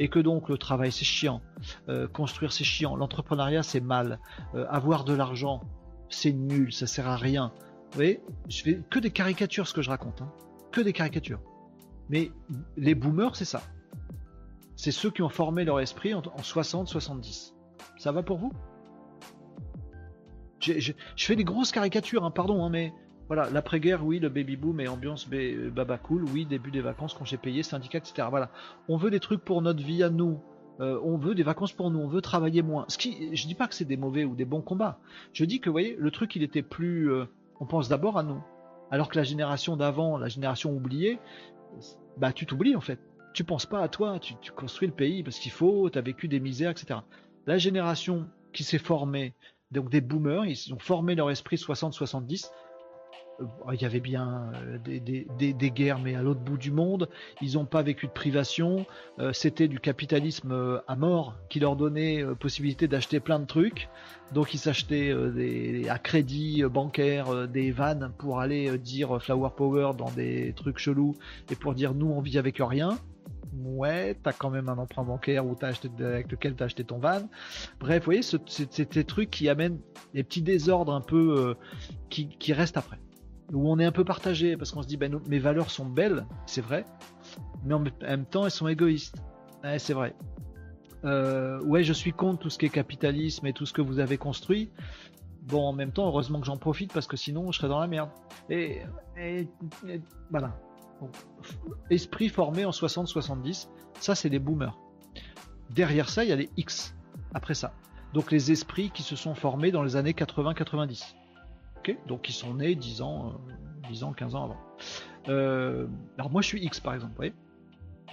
Et que donc le travail c'est chiant, euh, construire c'est chiant, l'entrepreneuriat c'est mal, euh, avoir de l'argent c'est nul, ça sert à rien. Vous voyez, je fais que des caricatures ce que je raconte, hein. que des caricatures. Mais les boomers c'est ça. C'est ceux qui ont formé leur esprit en 60-70. Ça va pour vous? Je, fais des grosses caricatures, hein, pardon, hein, mais voilà, l'après-guerre, oui, le baby boom et ambiance baba cool, oui, début des vacances, quand j'ai payé, syndicat, etc. Voilà, on veut des trucs pour notre vie à nous. Euh, on veut des vacances pour nous, on veut travailler moins. Ce qui, je dis pas que c'est des mauvais ou des bons combats. Je dis que, voyez, le truc, il était plus. Euh, on pense d'abord à nous. Alors que la génération d'avant, la génération oubliée, bah tu t'oublies en fait. Tu penses pas à toi, tu, tu construis le pays parce qu'il faut, tu as vécu des misères, etc. La génération qui s'est formée donc des boomers, ils ont formé leur esprit 60-70. Euh, il y avait bien euh, des, guerres, mais à l'autre bout du monde. Ils n'ont pas vécu de privation. Euh, c'était du capitalisme à mort qui leur donnait possibilité d'acheter plein de trucs. Donc ils s'achetaient à crédit bancaire des vannes pour aller dire Flower Power dans des trucs chelous et pour dire nous on vit avec rien ouais, t'as quand même un emprunt bancaire ou as acheté, avec lequel t'as acheté ton van. Bref, vous voyez, c'est des trucs qui amènent des petits désordres un peu euh, qui, restent après. Où on est un peu partagé parce qu'on se dit, ben, mes valeurs sont belles, c'est vrai, mais en même temps, elles sont égoïstes. c'est vrai. Euh, ouais, je suis contre tout ce qui est capitalisme et tout ce que vous avez construit. Bon, en même temps, heureusement que j'en profite parce que sinon, je serais dans la merde. et voilà esprit formé en 60-70, ça c'est des boomers. Derrière ça, il y a les X, après ça. Donc les esprits qui se sont formés dans les années 80-90. Donc ils sont nés 10 ans, 10 euh, ans, 15 ans avant. Euh, alors moi je suis X par exemple, voyez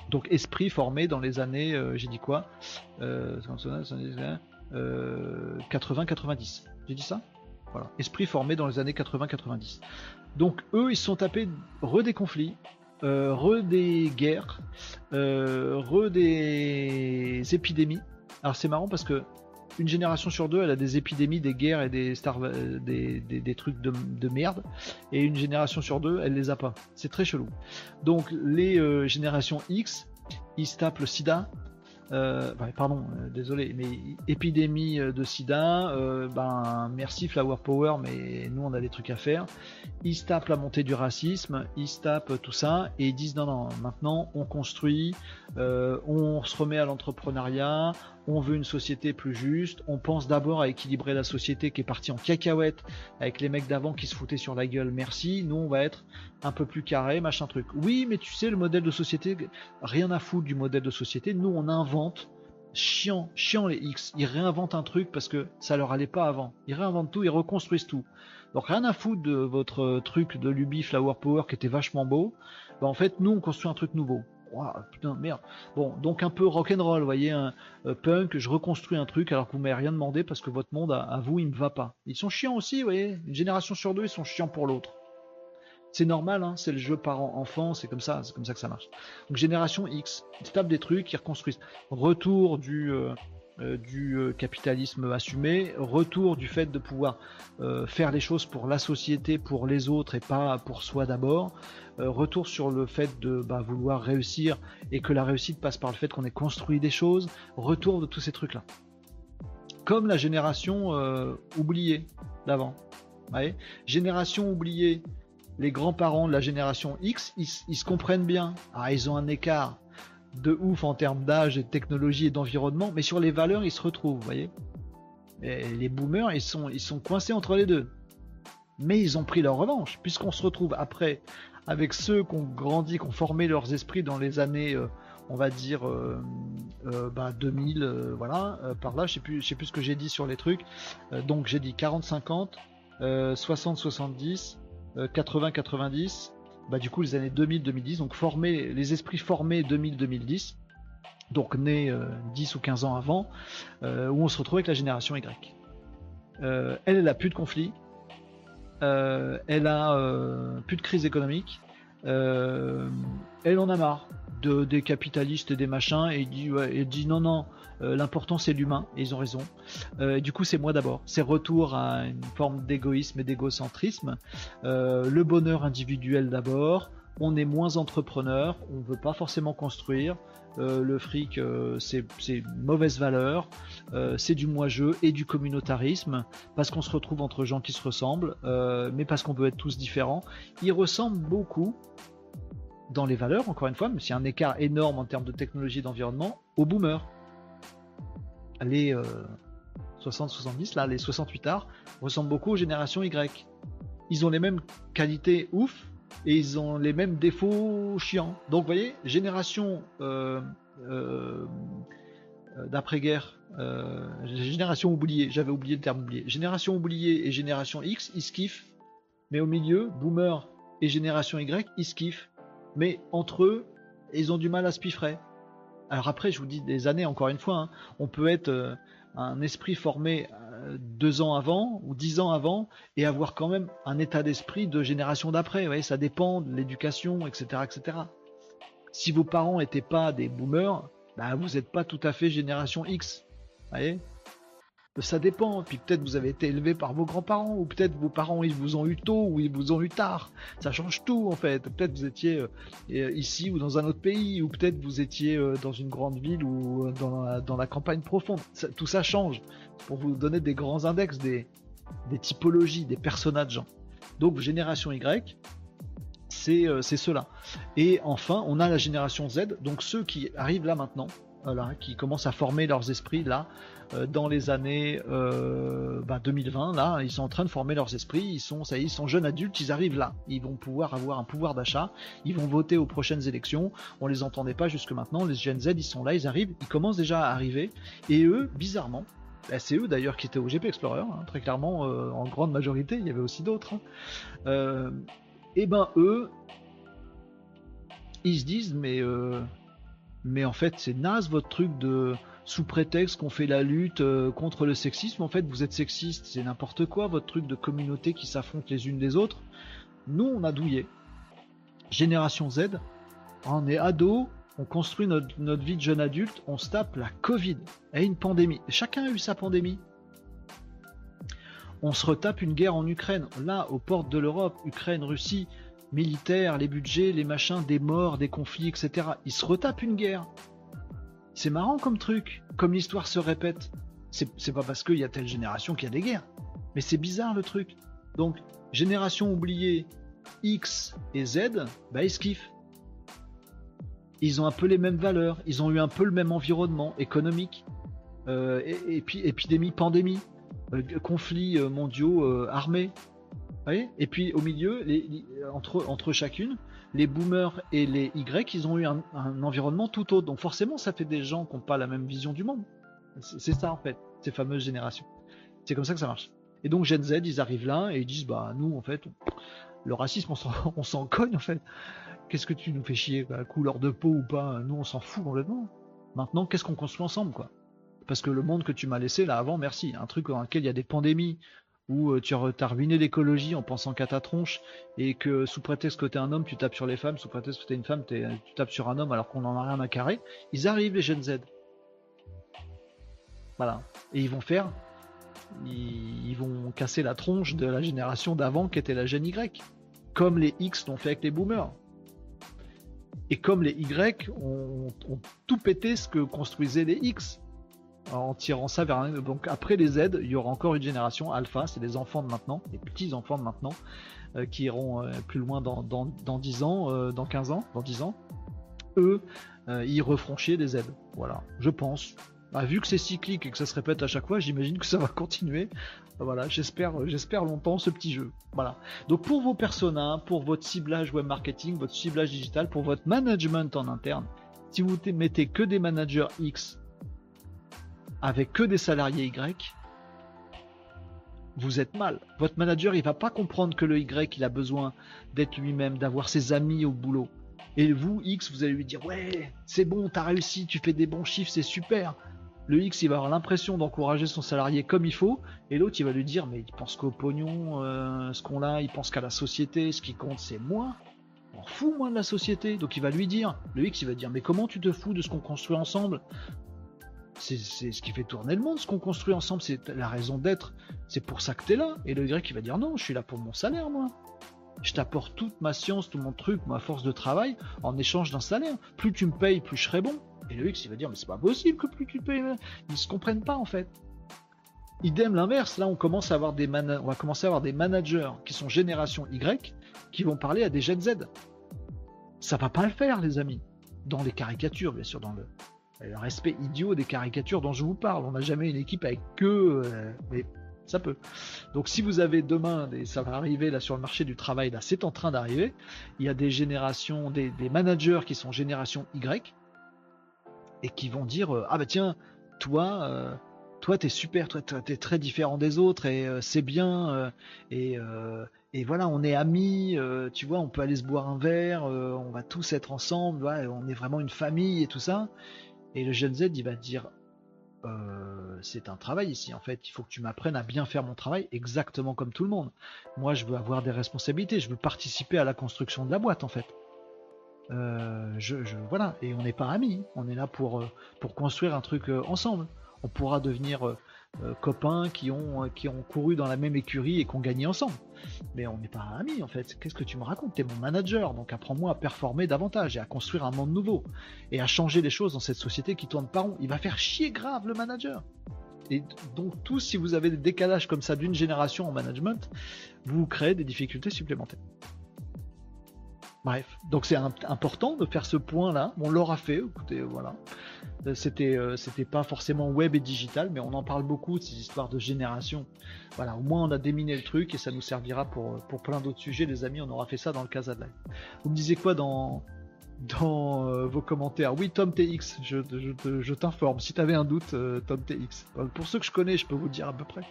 Donc esprit formé dans les années, euh, j'ai dit quoi 80-90. J'ai dit ça? Voilà. Esprit formé dans les années 80-90. Donc eux, ils sont tapés re des conflits, euh, re des guerres, euh, re des épidémies. Alors c'est marrant parce que une génération sur deux, elle a des épidémies, des guerres et des, euh, des, trucs de, merde. Et une génération sur deux, elle les a pas. C'est très chelou. Donc les générations X, ils se tapent le sida, euh, pardon, euh, désolé, mais épidémie euh, de sida, ben merci Flower Power, mais nous on a des trucs à faire. Ils se tapent la montée du racisme, ils se tapent tout ça et ils disent non non, maintenant on construit, on se remet à l'entrepreneuriat, on veut une société plus juste, on pense d'abord à équilibrer la société qui est partie en cacahuète avec les mecs d'avant qui se foutaient sur la gueule, merci, nous on va être un peu plus carré, machin truc. Oui, mais tu sais, le modèle de société, rien à foutre du modèle de société, nous on invente, chiant, chiant les X, ils réinventent un truc parce que ça leur allait pas avant. Ils réinventent tout, ils reconstruisent tout. Donc rien à foutre de votre truc de Luby Flower Power qui était vachement beau. Bah, en fait, nous on construit un truc nouveau putain, merde. Bon, donc un peu rock'n'roll, vous voyez, euh, punk, je reconstruis un truc alors que vous m'avez rien demandé parce que votre monde, à, vous, il me va pas. Ils sont chiants aussi, vous voyez, une génération sur deux, ils sont chiants pour l'autre. C'est normal, hein, c'est le jeu parent-enfant, c'est comme ça, c'est comme ça que ça marche. Donc génération X, ils tapent des trucs, ils reconstruisent. Retour du, euh, du euh, capitalisme assumé, retour du fait de pouvoir euh, faire les choses pour la société, pour les autres et pas pour soi d'abord, retour sur le fait de bah, vouloir réussir et que la réussite passe par le fait qu'on ait construit des choses, retour de tous ces trucs-là. Comme la génération oubliée d'avant. Génération oubliée, les grands-parents de la génération X, ils, ils se comprennent bien. Ah, ils ont un écart de ouf en termes d'âge, de technologie et d'environnement, mais sur les valeurs, ils se retrouvent, vous voyez. les boomers, ils sont, ils sont coincés entre les deux. Mais ils ont pris leur revanche, puisqu'on se retrouve après avec ceux qui ont grandi, qui ont formé leurs esprits dans les années, euh, on va dire, 2000, euh, euh, bah, voilà, par là, je sais sais plus ce que j'ai dit sur les trucs. donc j'ai dit 40-50, 60-70, 80-90, bah, du coup les années 2000-2010, donc formés, les esprits formés 2000-2010, donc nés 10 euh, ou 15 ans avant, euh, où on se retrouve avec la génération Y. Euh, elle, elle a plus de conflits, elle a plus de crise économique, elle en a marre de, des capitalistes et des machins, et dit, ouais, dit non, non, l'important c'est l'humain, et ils ont raison. du coup, c'est moi d'abord. C'est retour à une forme d'égoïsme et d'égocentrisme. le bonheur individuel d'abord. On est moins entrepreneur, on veut pas forcément construire. le fric, c'est mauvaise valeur. c'est du moi-je et du communautarisme parce qu'on se retrouve entre gens qui se ressemblent, mais parce qu'on veut être tous différents. Ils ressemblent beaucoup dans les valeurs, encore une fois, mais a un écart énorme en termes de technologie et d'environnement, aux boomers. Les 60-70, euh, là, les 68 arts, ressemblent beaucoup aux générations Y. Ils ont les mêmes qualités ouf, et ils ont les mêmes défauts chiants. Donc, vous voyez, génération euh, euh, d'après-guerre, génération oubliée, j'avais oublié le terme oublié, génération oubliée et génération X, ils se kiffent, mais au milieu, boomer et génération Y, ils se kiffent mais entre eux, ils ont du mal à se piffrer. Alors après, je vous dis des années, encore une fois, hein, on peut être euh, un esprit formé euh, deux ans avant ou dix ans avant et avoir quand même un état d'esprit de génération d'après. Vous voyez, ça dépend de l'éducation, etc., etc. Si vos parents n'étaient pas des boomers, bah, vous n'êtes pas tout à fait génération X. Vous voyez? Ça dépend. Puis peut-être vous avez été élevé par vos grands-parents, ou peut-être vos parents ils vous ont eu tôt ou ils vous ont eu tard. Ça change tout en fait. Peut-être vous étiez euh, euh, ici ou dans un autre pays, ou peut-être vous étiez euh, dans une grande ville ou dans la, dans la campagne profonde. tout ça change pour vous donner des grands index, des, typologies, des personnages. Donc génération Y, c'est cela. Et enfin, on a la génération Z, donc ceux qui arrivent là maintenant, voilà, qui commencent à former leurs esprits là, euh, dans les années 2020. Euh, bah, là, ils sont en train de former leurs esprits. Ils sont, ça ils sont jeunes adultes. Ils arrivent là. Ils vont pouvoir avoir un pouvoir d'achat. Ils vont voter aux prochaines élections. On les entendait pas jusque maintenant. Les Gen Z, ils sont là. Ils arrivent. Ils commencent déjà à arriver. Et eux, bizarrement, bah, c'est eux d'ailleurs qui étaient au GP Explorer, hein, très clairement, euh, en grande majorité, il y avait aussi d'autres. Hein. et ben eux, ils se disent mais mais en fait c'est naze votre truc de sous prétexte qu'on fait la lutte euh, contre le sexisme, en fait vous êtes sexiste, c'est n'importe quoi votre truc de communauté qui s'affrontent les unes des autres. Nous on a douillé. Génération Z, on est ado, on construit notre, vie de jeune adulte, on se tape la Covid et une pandémie. Chacun a eu sa pandémie. On se retape une guerre en Ukraine, là, aux portes de l'Europe, Ukraine, Russie, militaire, les budgets, les machins, des morts, des conflits, etc. Ils se retapent une guerre. C'est marrant comme truc, comme l'histoire se répète. C'est pas parce qu'il y a telle génération qu'il y a des guerres. Mais c'est bizarre le truc. Donc, génération oubliée, X et Z, bah ils se kiffent. Ils ont un peu les mêmes valeurs, ils ont eu un peu le même environnement économique, euh, et, épidémie, pandémie, euh, conflits euh, mondiaux armés. Et puis au milieu, entre, entre chacune, les boomers et les Y, ils ont eu un, environnement tout autre. Donc forcément, ça fait des gens qui n'ont pas la même vision du monde. C'est ça en fait, ces fameuses générations. C'est comme ça que ça marche. Et donc Gen Z, ils arrivent là et ils disent, bah nous en fait, le racisme, *laughs* on s'en cogne en fait. Qu'est-ce que tu nous fais chier, couleur de peau ou pas Nous, on s'en fout complètement. Maintenant, qu'est-ce qu'on construit ensemble, quoi? Parce que le monde que tu m'as laissé là avant, merci. Un truc dans lequel il y a des pandémies, où euh, tu as ruiné l'écologie en pensant qu'à ta tronche, et que sous prétexte que t'es un homme, tu tapes sur les femmes, sous prétexte que t'es une femme, tu tapes sur un homme alors qu'on en a rien à carrer. Ils arrivent, les Gen Z. Voilà. Et ils vont faire ils, vont casser la tronche de la génération d'avant qui était la Gen Y, comme les X l'ont fait avec les boomers. Et comme les Y ont, tout pété ce que construisaient les X, en tirant ça vers un... Donc après les Z, il y aura encore une génération alpha, c'est les enfants de maintenant, les petits-enfants de maintenant, euh, qui iront euh, plus loin dans, dans, 10 ans, euh, dans 15 ans, dans 10 ans. Eux, ils referont chier des Z. Voilà, je pense. Bah, vu que c'est cyclique et que ça se répète à chaque fois, j'imagine que ça va continuer. Voilà, j'espère, j'espère longtemps ce petit jeu. Voilà. Donc pour vos personas, pour votre ciblage web marketing, votre ciblage digital, pour votre management en interne, si vous mettez que des managers X avec que des salariés Y, vous êtes mal. Votre manager, il va pas comprendre que le Y, il a besoin d'être lui-même, d'avoir ses amis au boulot. Et vous, X, vous allez lui dire, ouais, c'est bon, t'as réussi, tu fais des bons chiffres, c'est super. Le X, il va avoir l'impression d'encourager son salarié comme il faut, et l'autre, il va lui dire, mais il pense qu'au pognon, euh, ce qu'on a, il pense qu'à la société, ce qui compte, c'est moi. On fout, moi, de la société. Donc il va lui dire, le X, il va dire, mais comment tu te fous de ce qu'on construit ensemble? C'est ce qui fait tourner le monde, ce qu'on construit ensemble, c'est la raison d'être, c'est pour ça que t'es là. Et le Y, il va dire, non, je suis là pour mon salaire, moi. Je t'apporte toute ma science, tout mon truc, ma force de travail, en échange d'un salaire. Plus tu me payes, plus je serai bon. Et le X, il va dire, mais c'est pas possible que plus tu payes. Ils se comprennent pas, en fait. Idem l'inverse, là on commence à avoir des on va commencer à avoir des managers qui sont génération Y qui vont parler à des Gen Z. Ça va pas le faire les amis. Dans les caricatures, bien sûr, dans le, respect idiot des caricatures dont je vous parle. On n'a jamais une équipe avec que euh, mais ça peut. Donc si vous avez demain, et ça va arriver là sur le marché du travail, là c'est en train d'arriver, il y a des générations, des, managers qui sont génération Y, et qui vont dire euh, ah bah tiens toi euh, toi t'es super toi t'es très différent des autres et euh, c'est bien et et voilà on est amis tu vois on peut aller se boire un verre on va tous être ensemble on est vraiment une famille et tout ça et le jeune Z il va dire c'est un travail ici en fait. Il faut que tu m'apprennes à bien faire mon travail exactement comme tout le monde. Moi je veux avoir des responsabilités. Je veux participer à la construction de la boîte en fait. Euh, je, voilà, et on n'est pas amis, on est là pour, euh, pour construire un truc euh, ensemble. On pourra devenir copains qui ont, qui ont couru dans la même écurie et qui ont gagné ensemble. Mais on n'est pas amis en fait. Qu'est-ce que tu me racontes? T'es mon manager, donc apprends-moi à performer davantage et à construire un monde nouveau et à changer les choses dans cette société qui tourne pas rond. Il va faire chier grave le manager. Et donc tous, si vous avez des décalages comme ça d'une génération en management, vous créez des difficultés supplémentaires. Bref, donc c'est important de faire ce point-là. On l'aura fait, écoutez, voilà. Euh, c'était, euh, c'était pas forcément web et digital, mais on en parle beaucoup de ces histoires de génération. Voilà, au moins on a déminé le truc et ça nous servira pour, pour plein d'autres sujets, les amis. On aura fait ça dans le Casa de Live. Vous me disiez quoi dans, dans euh, vos commentaires? Oui, Tom TX, je, je, t'informe. Si t'avais un doute, Tom TX. Pour ceux que je connais, je peux vous dire à peu près.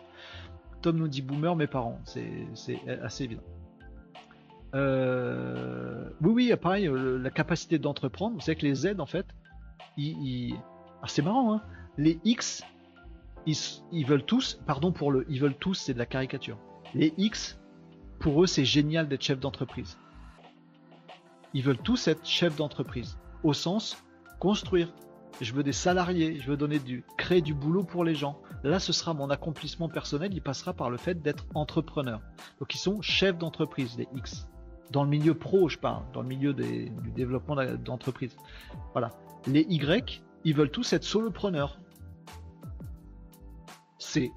Tom nous dit boomer, mes parents. C'est assez évident. Euh, oui, oui, pareil, euh, la capacité d'entreprendre. Vous savez que les Z, en fait, ils, ah, c'est marrant, hein les X, ils, veulent tous, pardon pour le, ils veulent tous, c'est de la caricature. Les X, pour eux, c'est génial d'être chef d'entreprise. Ils veulent tous être chef d'entreprise, au sens construire. Je veux des salariés, je veux donner du, créer du boulot pour les gens. Là, ce sera mon accomplissement personnel, il passera par le fait d'être entrepreneur. Donc, ils sont chefs d'entreprise, les X dans le milieu pro, je parle, dans le milieu du développement d'entreprise. Voilà. Les Y, ils veulent tous être solopreneurs. C'est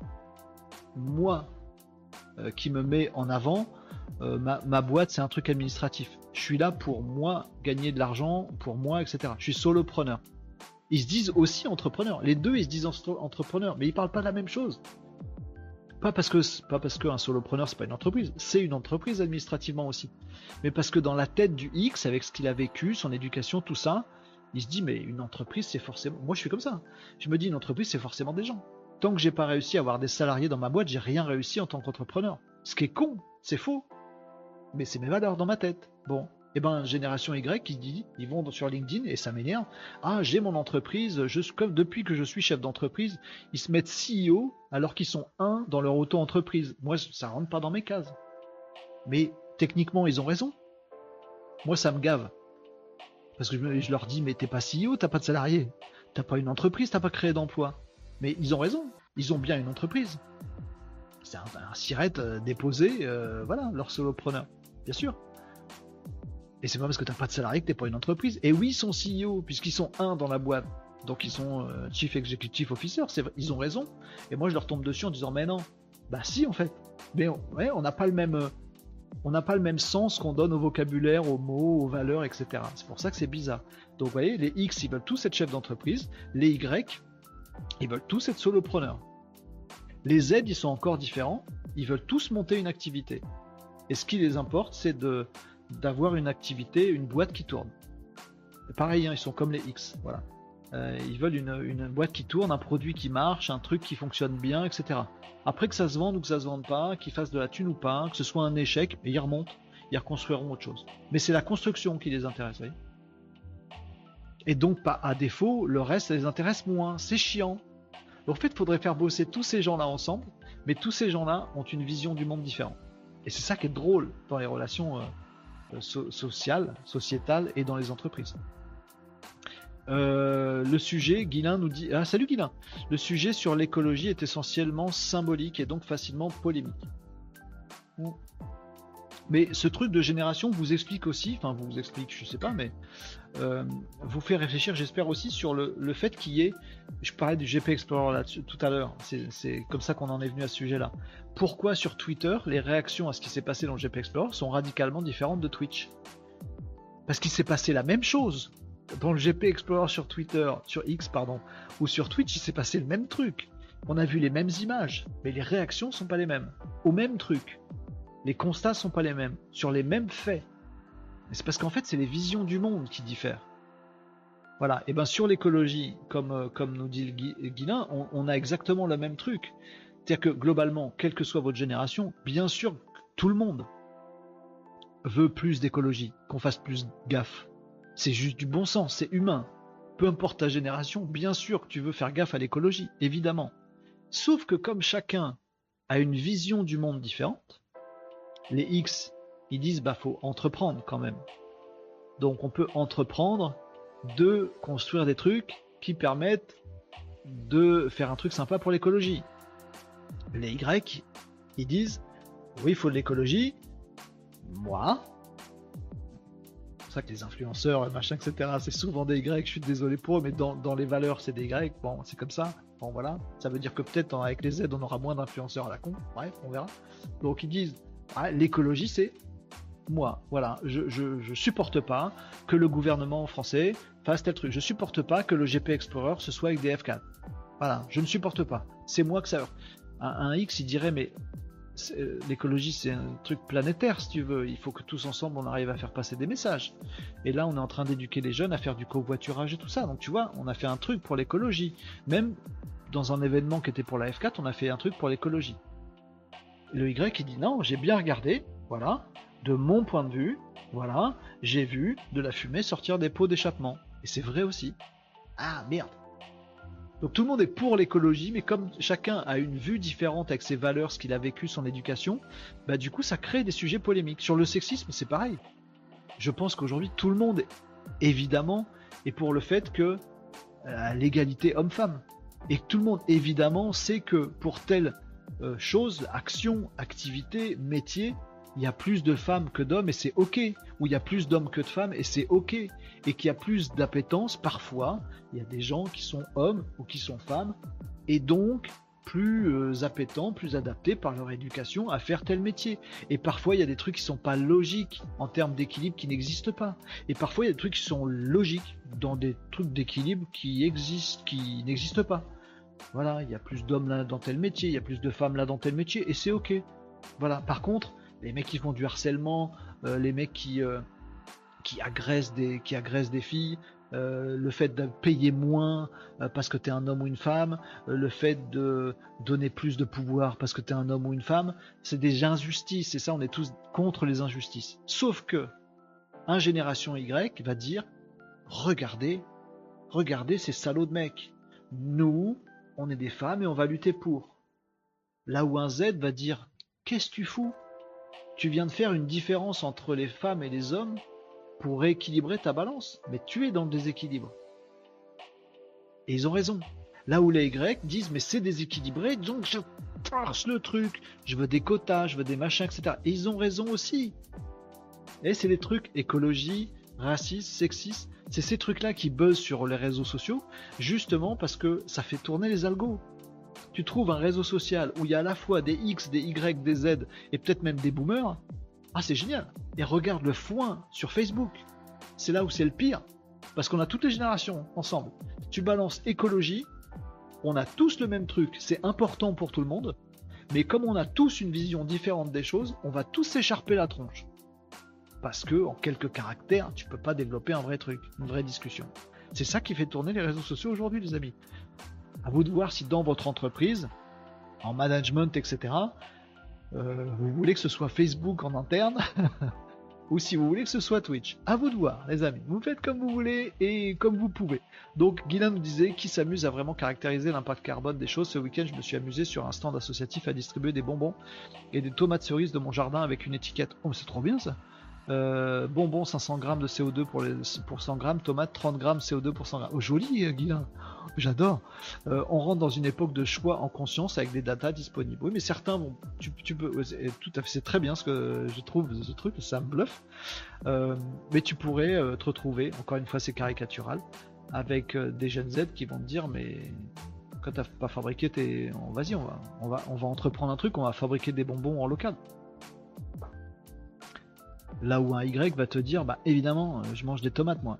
moi euh, qui me mets en avant. Euh, ma, boîte, c'est un truc administratif. Je suis là pour moi gagner de l'argent, pour moi, etc. Je suis solopreneur. Ils se disent aussi entrepreneurs. Les deux, ils se disent entrepreneurs, mais ils parlent pas de la même chose. Pas parce que pas parce qu'un solopreneur c'est pas une entreprise, c'est une entreprise administrativement aussi. Mais parce que dans la tête du X, avec ce qu'il a vécu, son éducation, tout ça, il se dit mais une entreprise c'est forcément. Moi je suis comme ça. Je me dis une entreprise c'est forcément des gens. Tant que j'ai pas réussi à avoir des salariés dans ma boîte, j'ai rien réussi en tant qu'entrepreneur. Ce qui est con, c'est faux. Mais c'est mes valeurs dans ma tête. Bon, eh ben génération Y qui dit, ils vont sur LinkedIn et ça m'énerve. Ah, j'ai mon entreprise, comme depuis que je suis chef d'entreprise, ils se mettent CEO alors qu'ils sont un dans leur auto-entreprise. Moi, ça rentre pas dans mes cases. Mais techniquement, ils ont raison. Moi, ça me gave. Parce que je, leur dis, mais t'es pas CEO, t'as pas de salarié, t'as pas une entreprise, t'as pas créé d'emploi. Mais ils ont raison, ils ont bien une entreprise. C'est un, un euh, déposé, euh, voilà, leur solopreneur, bien sûr. Et c'est pas parce que t'as pas de salarié que t'es pas une entreprise. Et oui, ils sont CEO, puisqu'ils sont un dans la boîte. Donc ils sont euh, Chief Executive Officer, ils ont raison. Et moi je leur tombe dessus en disant mais non. Bah si en fait. Mais on n'a pas le même. on n'a pas le même sens qu'on donne au vocabulaire, aux mots, aux valeurs, etc. C'est pour ça que c'est bizarre. Donc vous voyez, les X, ils veulent tous être chefs d'entreprise. Les Y, ils veulent tous être solopreneurs. Les Z, ils sont encore différents. Ils veulent tous monter une activité. Et ce qui les importe, c'est de d'avoir une activité, une boîte qui tourne. pareil, hein, ils sont comme les X, voilà. Euh, ils veulent une, boîte qui tourne, un produit qui marche, un truc qui fonctionne bien, etc. Après que ça se vende ou que ça se vende pas, qu'ils fassent de la thune ou pas, que ce soit un échec, ils remontent, ils reconstruiront autre chose. Mais c'est la construction qui les intéresse, voyez. Et donc, pas à défaut, le reste ça les intéresse moins. C'est chiant. En fait, il faudrait faire bosser tous ces gens-là ensemble, mais tous ces gens-là ont une vision du monde différente. Et c'est ça qui est drôle dans les relations. Euh, euh, social, sociétal et dans les entreprises. Euh, le sujet, Guilin nous dit. Ah, salut Guilin Le sujet sur l'écologie est essentiellement symbolique et donc facilement polémique. Mais ce truc de génération vous explique aussi, enfin vous explique, je sais pas, mais euh, vous fait réfléchir, j'espère aussi, sur le, fait qu'il y ait, je parlais du GP Explorer là tout à l'heure, c'est comme ça qu'on en est venu à ce sujet-là. Pourquoi sur Twitter, les réactions à ce qui s'est passé dans le GP Explorer sont radicalement différentes de Twitch? Parce qu'il s'est passé la même chose. Dans le GP Explorer sur Twitter, sur X, pardon, ou sur Twitch, il s'est passé le même truc. On a vu les mêmes images, mais les réactions sont pas les mêmes. Au même truc. Les constats sont pas les mêmes. Sur les mêmes faits c'est parce qu'en fait, c'est les visions du monde qui diffèrent. Voilà, et bien sur l'écologie, comme, euh, comme nous dit Guilin, on, a exactement le même truc. C'est-à-dire que globalement, quelle que soit votre génération, bien sûr, tout le monde veut plus d'écologie, qu'on fasse plus gaffe. C'est juste du bon sens, c'est humain. Peu importe ta génération, bien sûr que tu veux faire gaffe à l'écologie, évidemment. Sauf que comme chacun a une vision du monde différente, les X ils disent bah faut entreprendre quand même. Donc on peut entreprendre de construire des trucs qui permettent de faire un truc sympa pour l'écologie. Les Y, ils disent oui, il faut de l'écologie. Moi, c'est pour ça que les influenceurs, machin, etc., c'est souvent des Y, je suis désolé pour eux, mais dans, dans les valeurs, c'est des Y. Bon, c'est comme ça. Bon, voilà. Ça veut dire que peut-être avec les Z, on aura moins d'influenceurs à la con. Bref, on verra. Donc ils disent ah, l'écologie, c'est moi, voilà, je, supporte pas que le gouvernement français fasse tel truc. Je supporte pas que le GP Explorer ce soit avec des F4. Voilà, je ne supporte pas. C'est moi que ça. Un, un X, il dirait, mais euh, l'écologie, c'est un truc planétaire, si tu veux. Il faut que tous ensemble, on arrive à faire passer des messages. Et là, on est en train d'éduquer les jeunes à faire du covoiturage et tout ça. Donc, tu vois, on a fait un truc pour l'écologie. Même dans un événement qui était pour la F4, on a fait un truc pour l'écologie. Le Y, il dit non, j'ai bien regardé. Voilà de mon point de vue, voilà, j'ai vu de la fumée sortir des pots d'échappement. Et c'est vrai aussi. Ah merde. Donc tout le monde est pour l'écologie, mais comme chacun a une vue différente avec ses valeurs, ce qu'il a vécu, son éducation, bah du coup ça crée des sujets polémiques. Sur le sexisme, c'est pareil. Je pense qu'aujourd'hui tout le monde, évidemment, est pour le fait que euh, l'égalité homme-femme. Et tout le monde, évidemment, sait que pour telle euh, chose, action, activité, métier, il y a plus de femmes que d'hommes et c'est ok, ou il y a plus d'hommes que de femmes et c'est ok, et qu'il y a plus d'appétence parfois, il y a des gens qui sont hommes ou qui sont femmes, et donc plus euh, appétents, plus adaptés par leur éducation à faire tel métier. Et parfois il y a des trucs qui sont pas logiques en termes d'équilibre qui n'existent pas. Et parfois il y a des trucs qui sont logiques dans des trucs d'équilibre qui existent, qui n'existent pas. Voilà, il y a plus d'hommes là dans tel métier, il y a plus de femmes là dans tel métier, et c'est ok. Voilà. Par contre, les mecs qui font du harcèlement, euh, les mecs qui, euh, qui, agressent des, qui agressent des filles, euh, le fait de payer moins parce que tu es un homme ou une femme, le fait de donner plus de pouvoir parce que tu es un homme ou une femme, c'est des injustices, et ça on est tous contre les injustices. Sauf que un génération Y va dire regardez, regardez ces salauds de mecs. Nous, on est des femmes et on va lutter pour. Là où un Z va dire qu'est-ce que tu fous? Tu viens de faire une différence entre les femmes et les hommes pour rééquilibrer ta balance. Mais tu es dans le déséquilibre. Et ils ont raison. Là où les Y disent mais c'est déséquilibré, donc je torche le truc, je veux des quotas, je veux des machins, etc. Et ils ont raison aussi. Et c'est des trucs écologie, racisme, sexisme, c'est ces trucs-là qui buzzent sur les réseaux sociaux, justement parce que ça fait tourner les algos tu trouves un réseau social où il y a à la fois des X, des Y, des Z et peut-être même des boomers, ah c'est génial. Et regarde le foin sur Facebook. C'est là où c'est le pire. Parce qu'on a toutes les générations ensemble. Tu balances écologie, on a tous le même truc, c'est important pour tout le monde. Mais comme on a tous une vision différente des choses, on va tous s'écharper la tronche. Parce que en quelques caractères, tu peux pas développer un vrai truc, une vraie discussion. C'est ça qui fait tourner les réseaux sociaux aujourd'hui, les amis. À vous de voir si dans votre entreprise, en management, etc., euh, vous voulez que ce soit Facebook en interne *laughs* ou si vous voulez que ce soit Twitch. À vous de voir, les amis. Vous faites comme vous voulez et comme vous pouvez. Donc, Guylain nous disait qui s'amuse à vraiment caractériser l'impact carbone des choses. Ce week-end, je me suis amusé sur un stand associatif à distribuer des bonbons et des tomates cerises de mon jardin avec une étiquette. Oh, c'est trop bien ça! Euh, bonbons 500 grammes de CO2 pour, les, pour 100 grammes, tomates 30 grammes CO2 pour 100 grammes. Oh, joli, euh, Guilain. J'adore. Euh, on rentre dans une époque de choix en conscience avec des datas disponibles. Oui, mais certains vont. Tu, tu peux. Tout à fait. C'est très bien ce que je trouve ce truc. Ça me bluffe. mais tu pourrais te retrouver. Encore une fois, c'est caricatural avec des jeunes Z qui vont te dire, mais quand t'as pas fabriqué tes, vas-y, on va, on va, on va entreprendre un truc. On va fabriquer des bonbons en local. Là où un Y va te dire, bah évidemment, euh, je mange des tomates moi.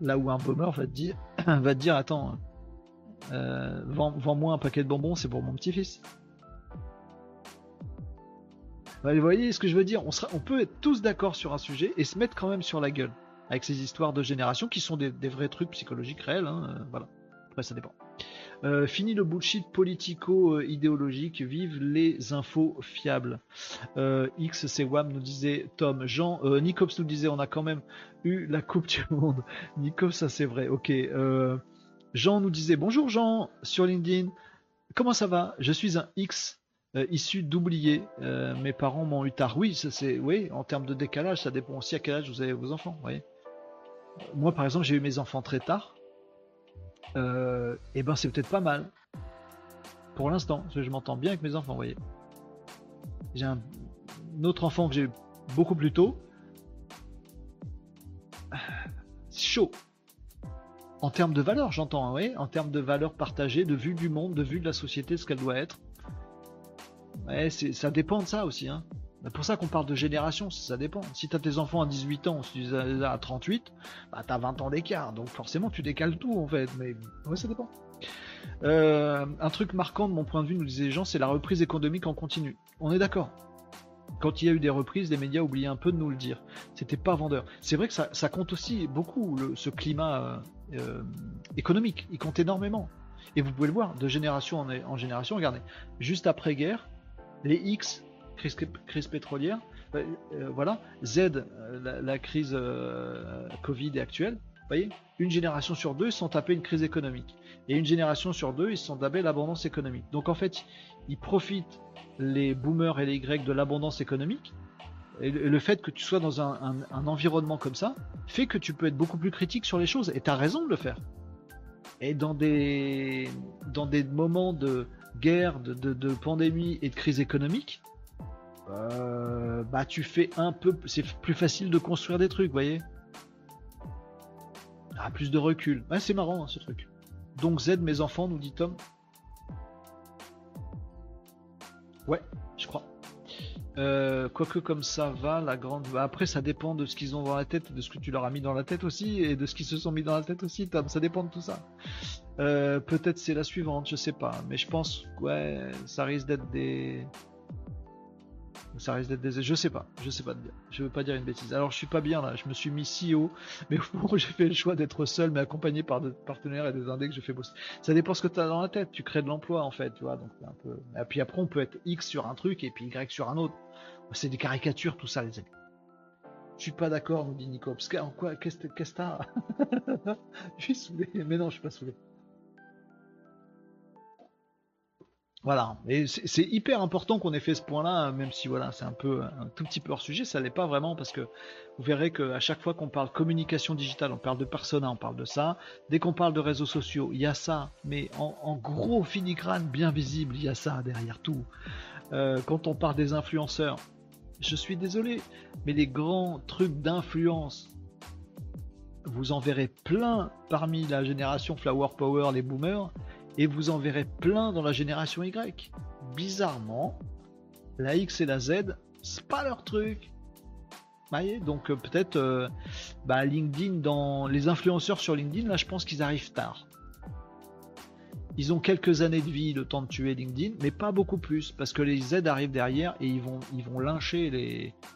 Là où un boomer va te dire, *coughs* va te dire attends, euh, vends-moi un paquet de bonbons, c'est pour mon petit-fils. vous voyez ce que je veux dire? On peut être tous d'accord sur un sujet et se mettre quand même sur la gueule avec ces histoires de génération qui sont des, vrais trucs psychologiques réels. Hein, euh, voilà. Après, ça dépend. Euh, fini le bullshit politico-idéologique, vive les infos fiables. Euh, X, c'est Wam nous disait Tom. Jean, euh, Nicops nous disait on a quand même eu la Coupe du Monde. *laughs* Nicops, ça c'est vrai, ok. Jean nous disait bonjour Jean sur LinkedIn. Comment ça va? Je suis un X issu d'oublier. mes parents m'ont eu tard. Oui, c'est oui, en termes de décalage, ça dépend aussi à quel âge vous avez vos enfants. Voyez. Moi, par exemple, j'ai eu mes enfants très tard euh, eh ben c'est peut-être pas mal. Pour l'instant, je m'entends bien avec mes enfants, voyez. J'ai un, autre enfant que j'ai beaucoup plus tôt. Chaud. En termes de valeur, j'entends, oui. En termes de valeur partagée, de vue du monde, de vue de la société, ce qu'elle doit être. Ouais, ça dépend de ça aussi. Hein. C'est pour ça qu'on parle de génération, ça dépend. Si tu as tes enfants à 18 ans, si tu les as à 38, bah tu as 20 ans d'écart. Donc forcément, tu décales tout en fait. Mais ouais, ça dépend. Euh, un truc marquant de mon point de vue, nous disaient les gens, c'est la reprise économique en continu. On est d'accord. Quand il y a eu des reprises, les médias oubliaient un peu de nous le dire. C'était pas vendeur. C'est vrai que ça, compte aussi beaucoup, ce climat euh, économique. Il compte énormément. Et vous pouvez le voir, de génération en, en génération. Regardez, juste après-guerre, les X crise, pétrolière, euh, euh, voilà, Z, euh, la, crise Covid est actuelle, vous voyez, une génération sur deux, ils sont tapés une crise économique. Et une génération sur deux, ils sont tapés l'abondance économique. Donc en fait, ils profitent, les boomers et les Y, de l'abondance économique. Et le fait que tu sois dans un, environnement comme ça fait que tu peux être beaucoup plus critique sur les choses. Et tu as raison de le faire. Et dans des, dans des moments de guerre, de pandémie et de crise économique, euh, bah tu fais un peu, c'est plus facile de construire des trucs, voyez. Ah, plus de recul. C'est marrant hein, ce truc. Donc Z, mes enfants, nous dit Tom. Ouais, je crois. Euh, quoique comme ça va, la grande. Bah, après, ça dépend de ce qu'ils ont dans la tête, de ce que tu leur as mis dans la tête aussi, et de ce qu'ils se sont mis dans la tête aussi, Tom. Ça dépend de tout ça. Euh, peut-être c'est la suivante, je sais pas. Mais je pense, ouais, ça risque d'être des. Ça risque d'être des. Je sais pas, je sais pas. Je veux pas dire une bêtise. Alors je suis pas bien là, je me suis mis si haut, mais au j'ai fait le choix d'être seul, mais accompagné par des partenaires et des indés que je fais bosser. Ça dépend ce que tu as dans la tête, tu crées de l'emploi en fait, tu vois. Donc un peu. Et puis après, on peut être X sur un truc et puis Y sur un autre. C'est des caricatures, tout ça, les amis. Je suis pas d'accord, nous dit Nico. Parce que, quoi, qu'est-ce que t'as? *laughs* Je suis saoulé. Mais non, je suis pas saoulé. Voilà, et c'est hyper important qu'on ait fait ce point-là, même si voilà, c'est un peu un tout petit peu hors sujet, ça l'est pas vraiment parce que vous verrez qu'à chaque fois qu'on parle communication digitale, on parle de persona, on parle de ça. Dès qu'on parle de réseaux sociaux, il y a ça, mais en, gros filigrane bien visible, il y a ça derrière tout. Euh, quand on parle des influenceurs, je suis désolé, mais les grands trucs d'influence, vous en verrez plein parmi la génération Flower Power, les boomers et vous en verrez plein dans la génération Y. Bizarrement, la X et la Z, c'est pas leur truc. Voyez Donc euh, peut-être euh, bah, LinkedIn, dans les influenceurs sur LinkedIn, là je pense qu'ils arrivent tard. Ils ont quelques années de vie, le temps de tuer LinkedIn, mais pas beaucoup plus, parce que les Z arrivent derrière et ils vont, ils vont lyncher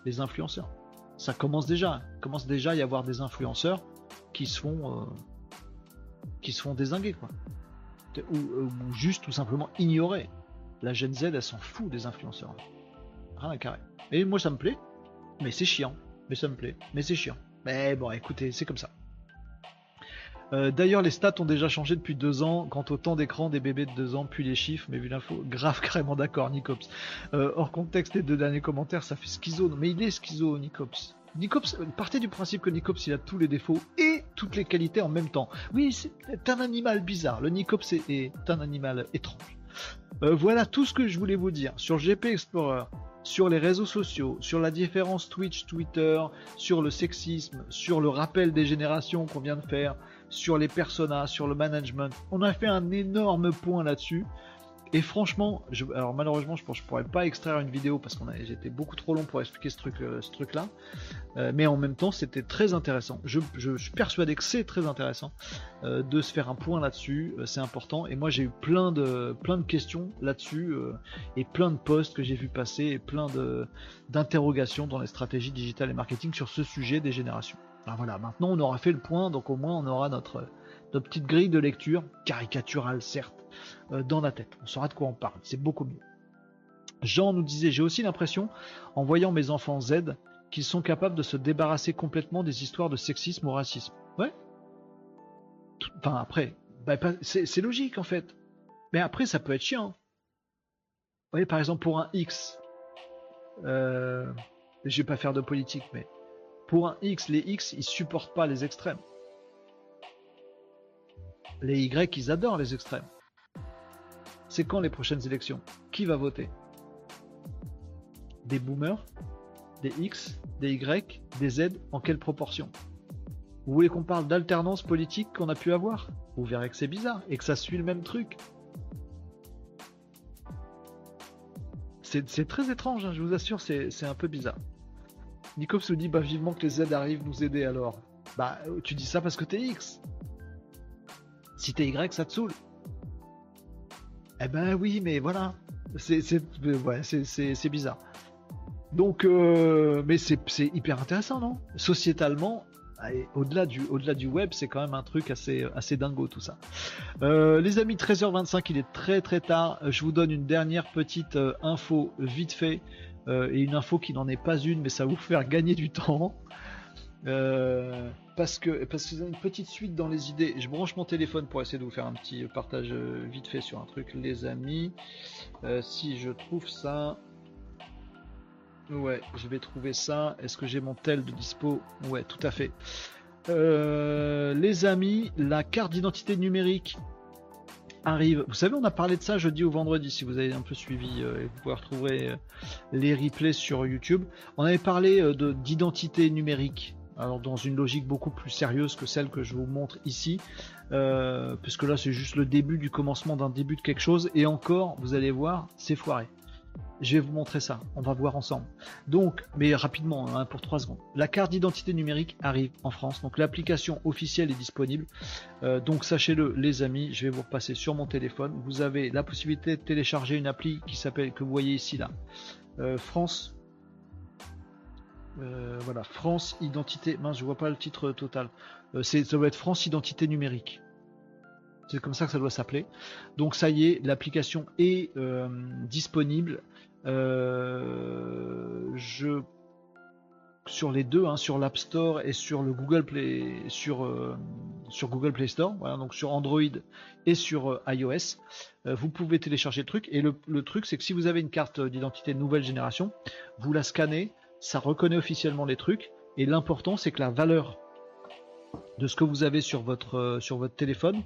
les, influenceurs. Ça commence déjà. Il commence déjà à y avoir des influenceurs qui se font, euh, qui se font désinguer, quoi ou, juste tout simplement ignorer. La Gen Z, elle s'en fout des influenceurs. Rien à carré. Et moi, ça me plaît, mais c'est chiant. Mais ça me plaît, mais c'est chiant. Mais bon, écoutez, c'est comme ça. Euh, d'ailleurs, les stats ont déjà changé depuis deux ans quant au temps d'écran des bébés de deux ans, puis les chiffres, mais vu l'info, *laughs* grave carrément d'accord, Nicops. Euh, hors contexte, les deux derniers commentaires, ça fait schizo. Mais il est schizo, Nicops. Nicops, partez du principe que Nicops il a tous les défauts et toutes les qualités en même temps. Oui, c'est un animal bizarre. Le Nicops est, un animal étrange. Euh, voilà tout ce que je voulais vous dire sur GP Explorer, sur les réseaux sociaux, sur la différence Twitch, Twitter, sur le sexisme, sur le rappel des générations qu'on vient de faire, sur les personas, sur le management. On a fait un énorme point là-dessus. Et franchement, alors malheureusement, je je pourrais pas extraire une vidéo parce qu'on j'étais beaucoup trop long pour expliquer ce truc, euh, ce truc-là. Euh, mais en même temps, c'était très intéressant. Je, suis persuadé que c'est très intéressant euh, de se faire un point là-dessus. c'est important. Et moi, j'ai eu plein de, plein de questions là-dessus et plein de posts que j'ai vu passer et plein de d'interrogations dans les stratégies digitales et marketing sur ce sujet des générations. Alors voilà, maintenant on aura fait le point, donc au moins on aura notre, notre petite grille de lecture, caricaturale certes, dans la tête. On saura de quoi on parle, c'est beaucoup mieux. Jean nous disait, j'ai aussi l'impression, en voyant mes enfants Z, qu'ils sont capables de se débarrasser complètement des histoires de sexisme ou racisme. Ouais. Enfin après, bah, c'est logique en fait. Mais après, ça peut être chiant. Vous voyez, par exemple, pour un X, euh, je vais pas faire de politique, mais pour un X, les X, ils supportent pas les extrêmes. Les Y, ils adorent les extrêmes. C'est quand les prochaines élections? Qui va voter? Des boomers? Des X? Des Y? Des Z? En quelle proportion? Vous voulez qu'on parle d'alternance politique qu'on a pu avoir? Vous verrez que c'est bizarre et que ça suit le même truc. C'est très étrange, hein, je vous assure, c'est un peu bizarre. Nico se dit bah vivement que les Z arrivent nous aider alors. Bah tu dis ça parce que t'es X. Si t'es Y, ça te saoule. Eh ben oui, mais voilà. C'est ouais, bizarre. Donc, euh, mais c'est hyper intéressant, non? Sociétalement, au-delà du, au du web, c'est quand même un truc assez, assez dingo tout ça. Euh, les amis, 13h25, il est très très tard. Je vous donne une dernière petite euh, info vite fait. et une info qui n'en est pas une, mais ça va vous faire gagner du temps. Euh, parce que parce que une petite suite dans les idées. Je branche mon téléphone pour essayer de vous faire un petit partage euh, vite fait sur un truc, les amis. Euh, si je trouve ça, ouais, je vais trouver ça. Est-ce que j'ai mon tel de dispo? Ouais, tout à fait. les amis, la carte d'identité numérique arrive. Vous savez, on a parlé de ça jeudi ou vendredi, si vous avez un peu suivi, euh, vous pouvez retrouver les replays sur YouTube. On avait parlé de d'identité numérique. Alors dans une logique beaucoup plus sérieuse que celle que je vous montre ici, puisque là c'est juste le début du commencement d'un début de quelque chose, et encore, vous allez voir, c'est foiré. Je vais vous montrer ça, on va voir ensemble. Donc, mais rapidement, hein, pour 3 secondes. La carte d'identité numérique arrive en France, donc l'application officielle est disponible. Euh, donc sachez-le les amis, je vais vous repasser sur mon téléphone. Vous avez la possibilité de télécharger une appli qui s'appelle, que vous voyez ici là, euh, France. Euh, voilà, France Identité. Mince, je vois pas le titre total. c'est, ça doit être France Identité Numérique. C'est comme ça que ça doit s'appeler. Donc ça y est, l'application est disponible. Euh, je sur les deux, hein, sur l'App Store et sur le Google Play, sur, euh, sur Google Play Store, voilà, donc sur Android et sur euh, iOS, vous pouvez télécharger le truc. Et le, le truc, c'est que si vous avez une carte d'identité nouvelle génération, vous la scannez, ça reconnaît officiellement les trucs. Et l'important, c'est que la valeur de ce que vous avez sur votre, sur votre téléphone,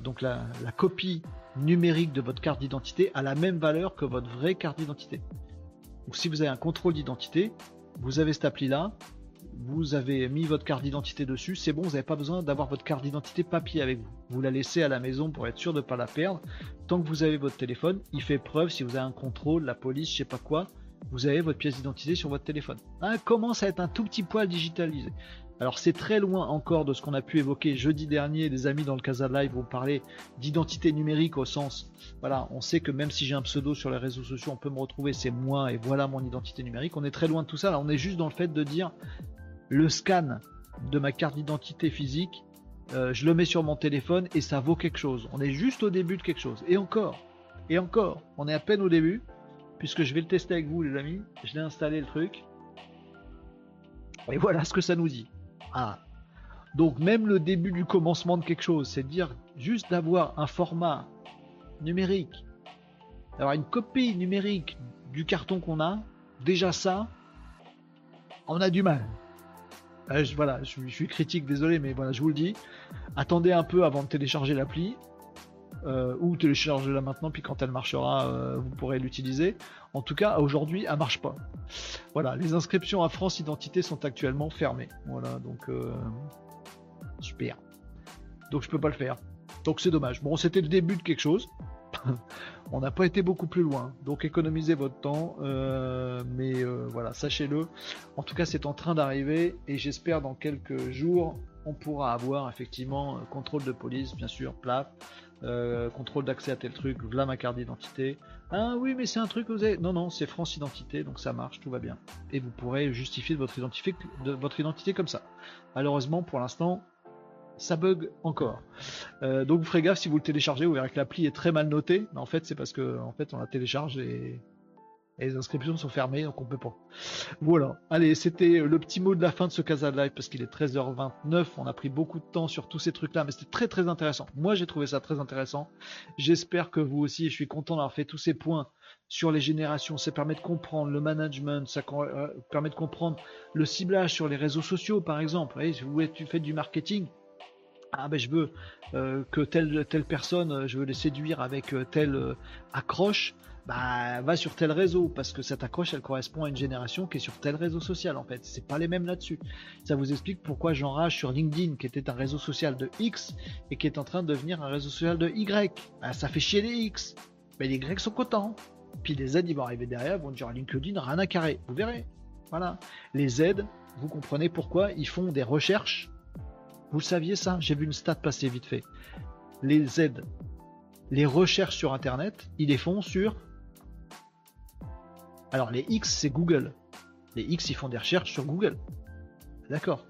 donc la, copie numérique de votre carte d'identité a la même valeur que votre vraie carte d'identité. Donc si vous avez un contrôle d'identité, vous avez cette appli là, vous avez mis votre carte d'identité dessus, c'est bon, vous n'avez pas besoin d'avoir votre carte d'identité papier avec vous. Vous la laissez à la maison pour être sûr de ne pas la perdre. Tant que vous avez votre téléphone, il fait preuve si vous avez un contrôle, la police, je sais pas quoi, vous avez votre pièce d'identité sur votre téléphone. Hein, commence à être un tout petit poil digitalisé. Alors c'est très loin encore de ce qu'on a pu évoquer jeudi dernier. Des amis dans le Casa Live vont parler d'identité numérique au sens, voilà, on sait que même si j'ai un pseudo sur les réseaux sociaux, on peut me retrouver, c'est moi et voilà mon identité numérique. On est très loin de tout ça. Là, on est juste dans le fait de dire le scan de ma carte d'identité physique, euh, je le mets sur mon téléphone et ça vaut quelque chose. On est juste au début de quelque chose. Et encore, et encore, on est à peine au début, puisque je vais le tester avec vous les amis. Je l'ai installé le truc. Et voilà ce que ça nous dit. Ah. Donc même le début du commencement de quelque chose, c'est dire juste d'avoir un format numérique, d'avoir une copie numérique du carton qu'on a, déjà ça, on a du mal. Euh, voilà, je, suis critique, désolé, mais voilà, je vous le dis. Attendez un peu avant de télécharger l'appli. Euh, ou téléchargez-la maintenant, puis quand elle marchera, euh, vous pourrez l'utiliser. En tout cas, aujourd'hui, elle marche pas. Voilà, les inscriptions à France Identité sont actuellement fermées. Voilà, donc euh, super. Donc je peux pas le faire. Donc c'est dommage. Bon, c'était le début de quelque chose. *laughs* On n'a pas été beaucoup plus loin. Donc économisez votre temps. mais voilà, sachez-le. En tout cas, c'est en train d'arriver et j'espère dans quelques jours, on pourra avoir effectivement contrôle de police, bien sûr, plat euh, contrôle d'accès à tel truc, voilà ma carte d'identité. Ah oui, mais c'est un truc que vous. Non, non, c'est France Identité, donc ça marche, tout va bien. Et vous pourrez justifier votre identité comme ça. Malheureusement, pour l'instant, ça bug encore. Euh, donc vous ferez gaffe si vous le téléchargez, vous verrez que l'appli est très mal notée. Mais en fait, c'est parce que en fait, on la télécharge et les inscriptions sont fermées, donc on peut pas. Voilà. Allez, c'était le petit mot de la fin de ce Casa Live parce qu'il est 13h29. On a pris beaucoup de temps sur tous ces trucs-là, mais c'était très très intéressant. Moi, j'ai trouvé ça très intéressant. J'espère que vous aussi. Je suis content d'avoir fait tous ces points sur les générations. Ça permet de comprendre le management, ça euh, permet de comprendre le ciblage sur les réseaux sociaux, par exemple. Vous si vous fais du marketing, ah ben je veux euh, que telle telle personne, euh, je veux les séduire avec telle accroche bah va sur tel réseau parce que cette accroche elle correspond à une génération qui est sur tel réseau social en fait. C'est pas les mêmes là-dessus. Ça vous explique pourquoi j'enrage sur LinkedIn qui était un réseau social de X et qui est en train de devenir un réseau social de Y. Bah, ça fait chier les X. Mais les Y sont contents. Puis les Z ils vont arriver derrière, vont dire LinkedIn rien à carrer. Vous verrez. Voilà. Les Z, vous comprenez pourquoi ils font des recherches. Vous le saviez ça? J'ai vu une stat passer vite fait. Les Z, les recherches sur Internet, ils les font sur alors les X, c'est Google. Les X, ils font des recherches sur Google. D'accord.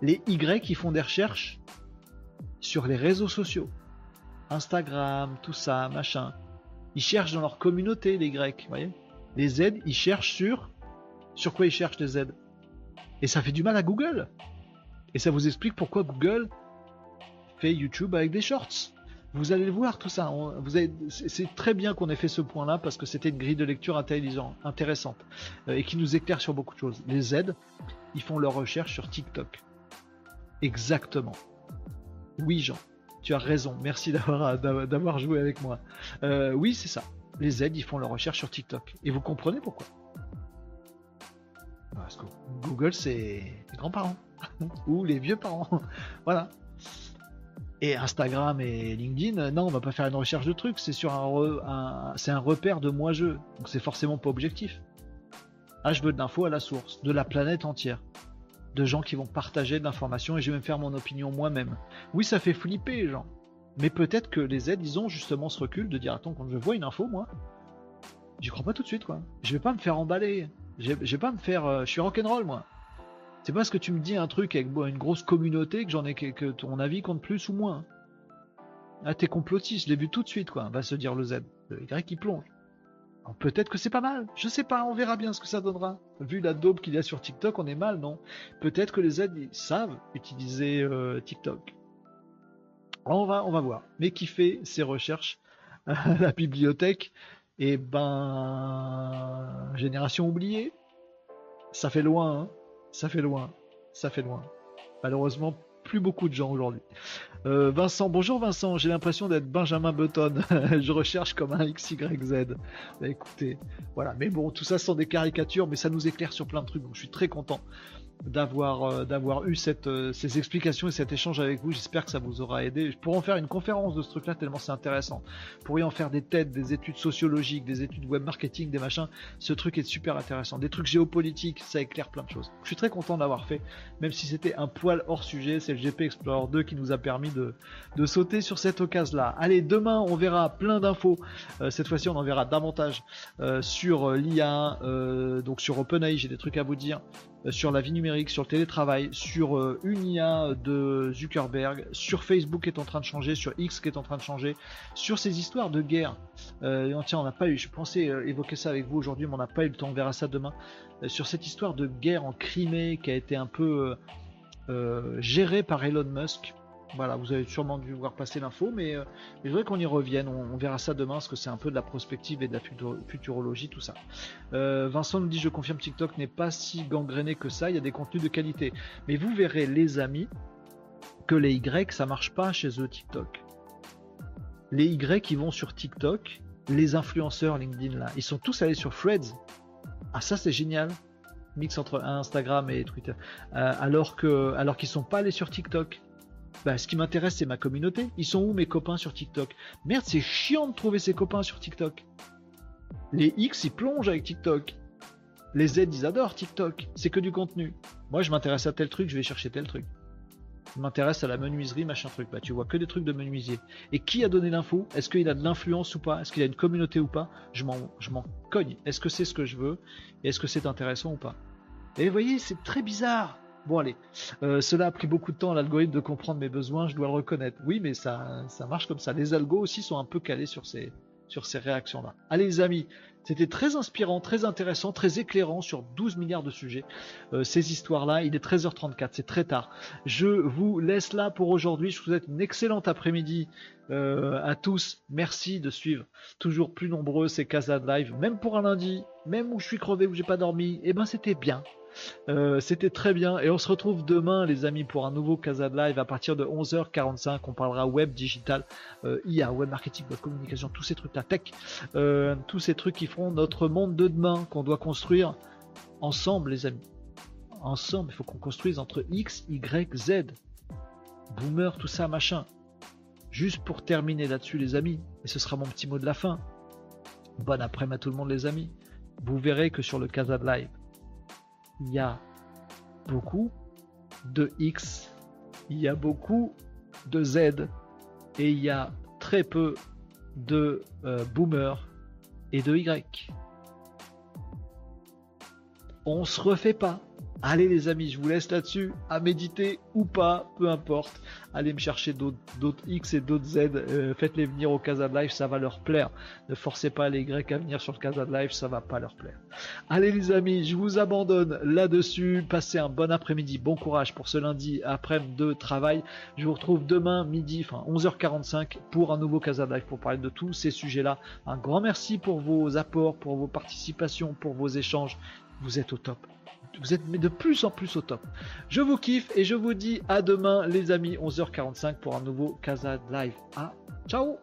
Les Y, ils font des recherches sur les réseaux sociaux. Instagram, tout ça, machin. Ils cherchent dans leur communauté, les Grecs. Les Z, ils cherchent sur... Sur quoi ils cherchent les Z Et ça fait du mal à Google. Et ça vous explique pourquoi Google fait YouTube avec des shorts. Vous allez le voir tout ça. c'est très bien qu'on ait fait ce point-là parce que c'était une grille de lecture intéressante euh, et qui nous éclaire sur beaucoup de choses. Les Z, ils font leur recherche sur TikTok. Exactement. Oui, Jean. Tu as raison. Merci d'avoir d'avoir joué avec moi. Euh, oui, c'est ça. Les Z, ils font leur recherche sur TikTok. Et vous comprenez pourquoi Parce que Google, c'est les grands-parents *laughs* ou les vieux parents. *laughs* voilà. Et Instagram et LinkedIn, non, on va pas faire une recherche de trucs. C'est sur un, c'est un repère de moi-je. Donc c'est forcément pas objectif. Ah, je veux de l'info à la source, de la planète entière de gens qui vont partager de l'information et je vais me faire mon opinion moi-même. Oui, ça fait flipper les gens. Mais peut-être que les aides, ils ont justement ce recul de dire attends, quand je vois une info, moi, j'y crois pas tout de suite, quoi. Je vais pas me faire emballer. Je vais pas me faire. Euh, je suis rock'n'roll, moi. C'est parce que tu me dis un truc avec une grosse communauté que j'en ai que, ton avis compte plus ou moins? Ah, t'es complotiste, je l'ai vu tout de suite, quoi. Va se dire le Z. Le Y qui plonge. Peut-être que c'est pas mal, je sais pas, on verra bien ce que ça donnera. Vu la daube qu'il y a sur TikTok, on est mal, non? Peut-être que les aides savent utiliser euh, TikTok. On va, on va voir. Mais qui fait ses recherches? *laughs* La bibliothèque? Eh ben, génération oubliée. Ça fait loin, hein ça fait loin, ça fait loin. Malheureusement, plus beaucoup de gens aujourd'hui. Euh, Vincent, bonjour Vincent, j'ai l'impression d'être Benjamin Button. *laughs* je recherche comme un XYZ. Bah, écoutez, voilà. Mais bon, tout ça sont des caricatures, mais ça nous éclaire sur plein de trucs, donc je suis très content d'avoir euh, d'avoir eu euh, ces explications et cet échange avec vous. J'espère que ça vous aura aidé. Je pourrais en faire une conférence de ce truc-là tellement c'est intéressant. Vous pourriez en faire des têtes, des études sociologiques, des études web marketing, des machins. Ce truc est super intéressant. Des trucs géopolitiques, ça éclaire plein de choses. Je suis très content d'avoir fait, même si c'était un poil hors sujet. C'est le GP Explorer 2 qui nous a permis de, de sauter sur cette occasion-là. Allez, demain on verra plein d'infos. Euh, cette fois-ci on en verra davantage sur l'IA, donc sur OpenAI. J'ai des trucs à vous dire. Euh, sur la vie numérique, sur le télétravail, sur euh, de Zuckerberg, sur Facebook qui est en train de changer, sur X qui est en train de changer, sur ces histoires de guerre. Euh, tiens, on n'a pas eu, je pensais évoquer ça avec vous aujourd'hui, mais on n'a pas eu le temps, on verra ça demain. sur cette histoire de guerre en Crimée qui a été un peu gérée par Elon Musk. Voilà, vous avez sûrement dû voir passer l'info, mais, euh, je voudrais qu'on y revienne. On, verra ça demain, parce que c'est un peu de la prospective et de la futurologie, tout ça. Euh, Vincent nous dit Je confirme, TikTok n'est pas si gangréné que ça, il y a des contenus de qualité. Mais vous verrez, les amis, que les Y, ça marche pas chez eux, TikTok. Les Y qui vont sur TikTok, les influenceurs LinkedIn là, ils sont tous allés sur Threads. Ah, ça c'est génial mix entre Instagram et Twitter, euh, alors que alors qu'ils sont pas allés sur TikTok. Bah, ce qui m'intéresse, c'est ma communauté. Ils sont où mes copains sur TikTok? Merde, c'est chiant de trouver ses copains sur TikTok. Les X, ils plongent avec TikTok. Les Z, ils adorent TikTok. C'est que du contenu. Moi, je m'intéresse à tel truc, je vais chercher tel truc. Je m'intéresse à la menuiserie, machin truc. Bah, tu vois que des trucs de menuisier. Et qui a donné l'info? Est-ce qu'il a de l'influence ou pas? Est-ce qu'il a une communauté ou pas? Je m'en, cogne. Est-ce que c'est ce que je veux? Et est-ce que c'est intéressant ou pas? Et vous voyez, c'est très bizarre. Bon allez, euh, cela a pris beaucoup de temps à l'algorithme de comprendre mes besoins, je dois le reconnaître. Oui, mais ça, ça marche comme ça. Les algos aussi sont un peu calés sur ces, réactions-là. Allez les amis, c'était très inspirant, très intéressant, très éclairant sur 12 milliards de sujets. Euh, ces histoires-là, il est 13h34, c'est très tard. Je vous laisse là pour aujourd'hui. Je vous souhaite une excellente après-midi euh, à tous. Merci de suivre toujours plus nombreux ces Casa live, même pour un lundi, même où je suis crevé, où j'ai pas dormi. Eh ben c'était bien. Euh, c'était très bien. Et on se retrouve demain, les amis, pour un nouveau Casa Live à partir de 11h45. On parlera web, digital, euh, IA, web marketing, web communication, tous ces trucs, la tech, euh, tous ces trucs qui feront notre monde de demain qu'on doit construire ensemble, les amis. Ensemble, il faut qu'on construise entre X, Y, Z. Boomer, tout ça, machin. Juste pour terminer là-dessus, les amis, et ce sera mon petit mot de la fin. Bon après-midi à tout le monde, les amis. Vous verrez que sur le Casa Live, il y a beaucoup de X, il y a beaucoup de Z et il y a très peu de euh, boomers et de Y. On se refait pas. Allez les amis, je vous laisse là-dessus, à méditer ou pas, peu importe. Allez me chercher d'autres X et d'autres Z, euh, faites-les venir au Casa de Live, ça va leur plaire. Ne forcez pas les Y à venir sur le Casa de Live, ça va pas leur plaire. Allez les amis, je vous abandonne là-dessus. Passez un bon après-midi, bon courage pour ce lundi après-midi de travail. Je vous retrouve demain midi, enfin 11h45 pour un nouveau Casa de Live pour parler de tous ces sujets-là. Un grand merci pour vos apports, pour vos participations, pour vos échanges. Vous êtes au top vous êtes de plus en plus au top. Je vous kiffe et je vous dis à demain les amis 11h45 pour un nouveau Casa Live. Ah, ciao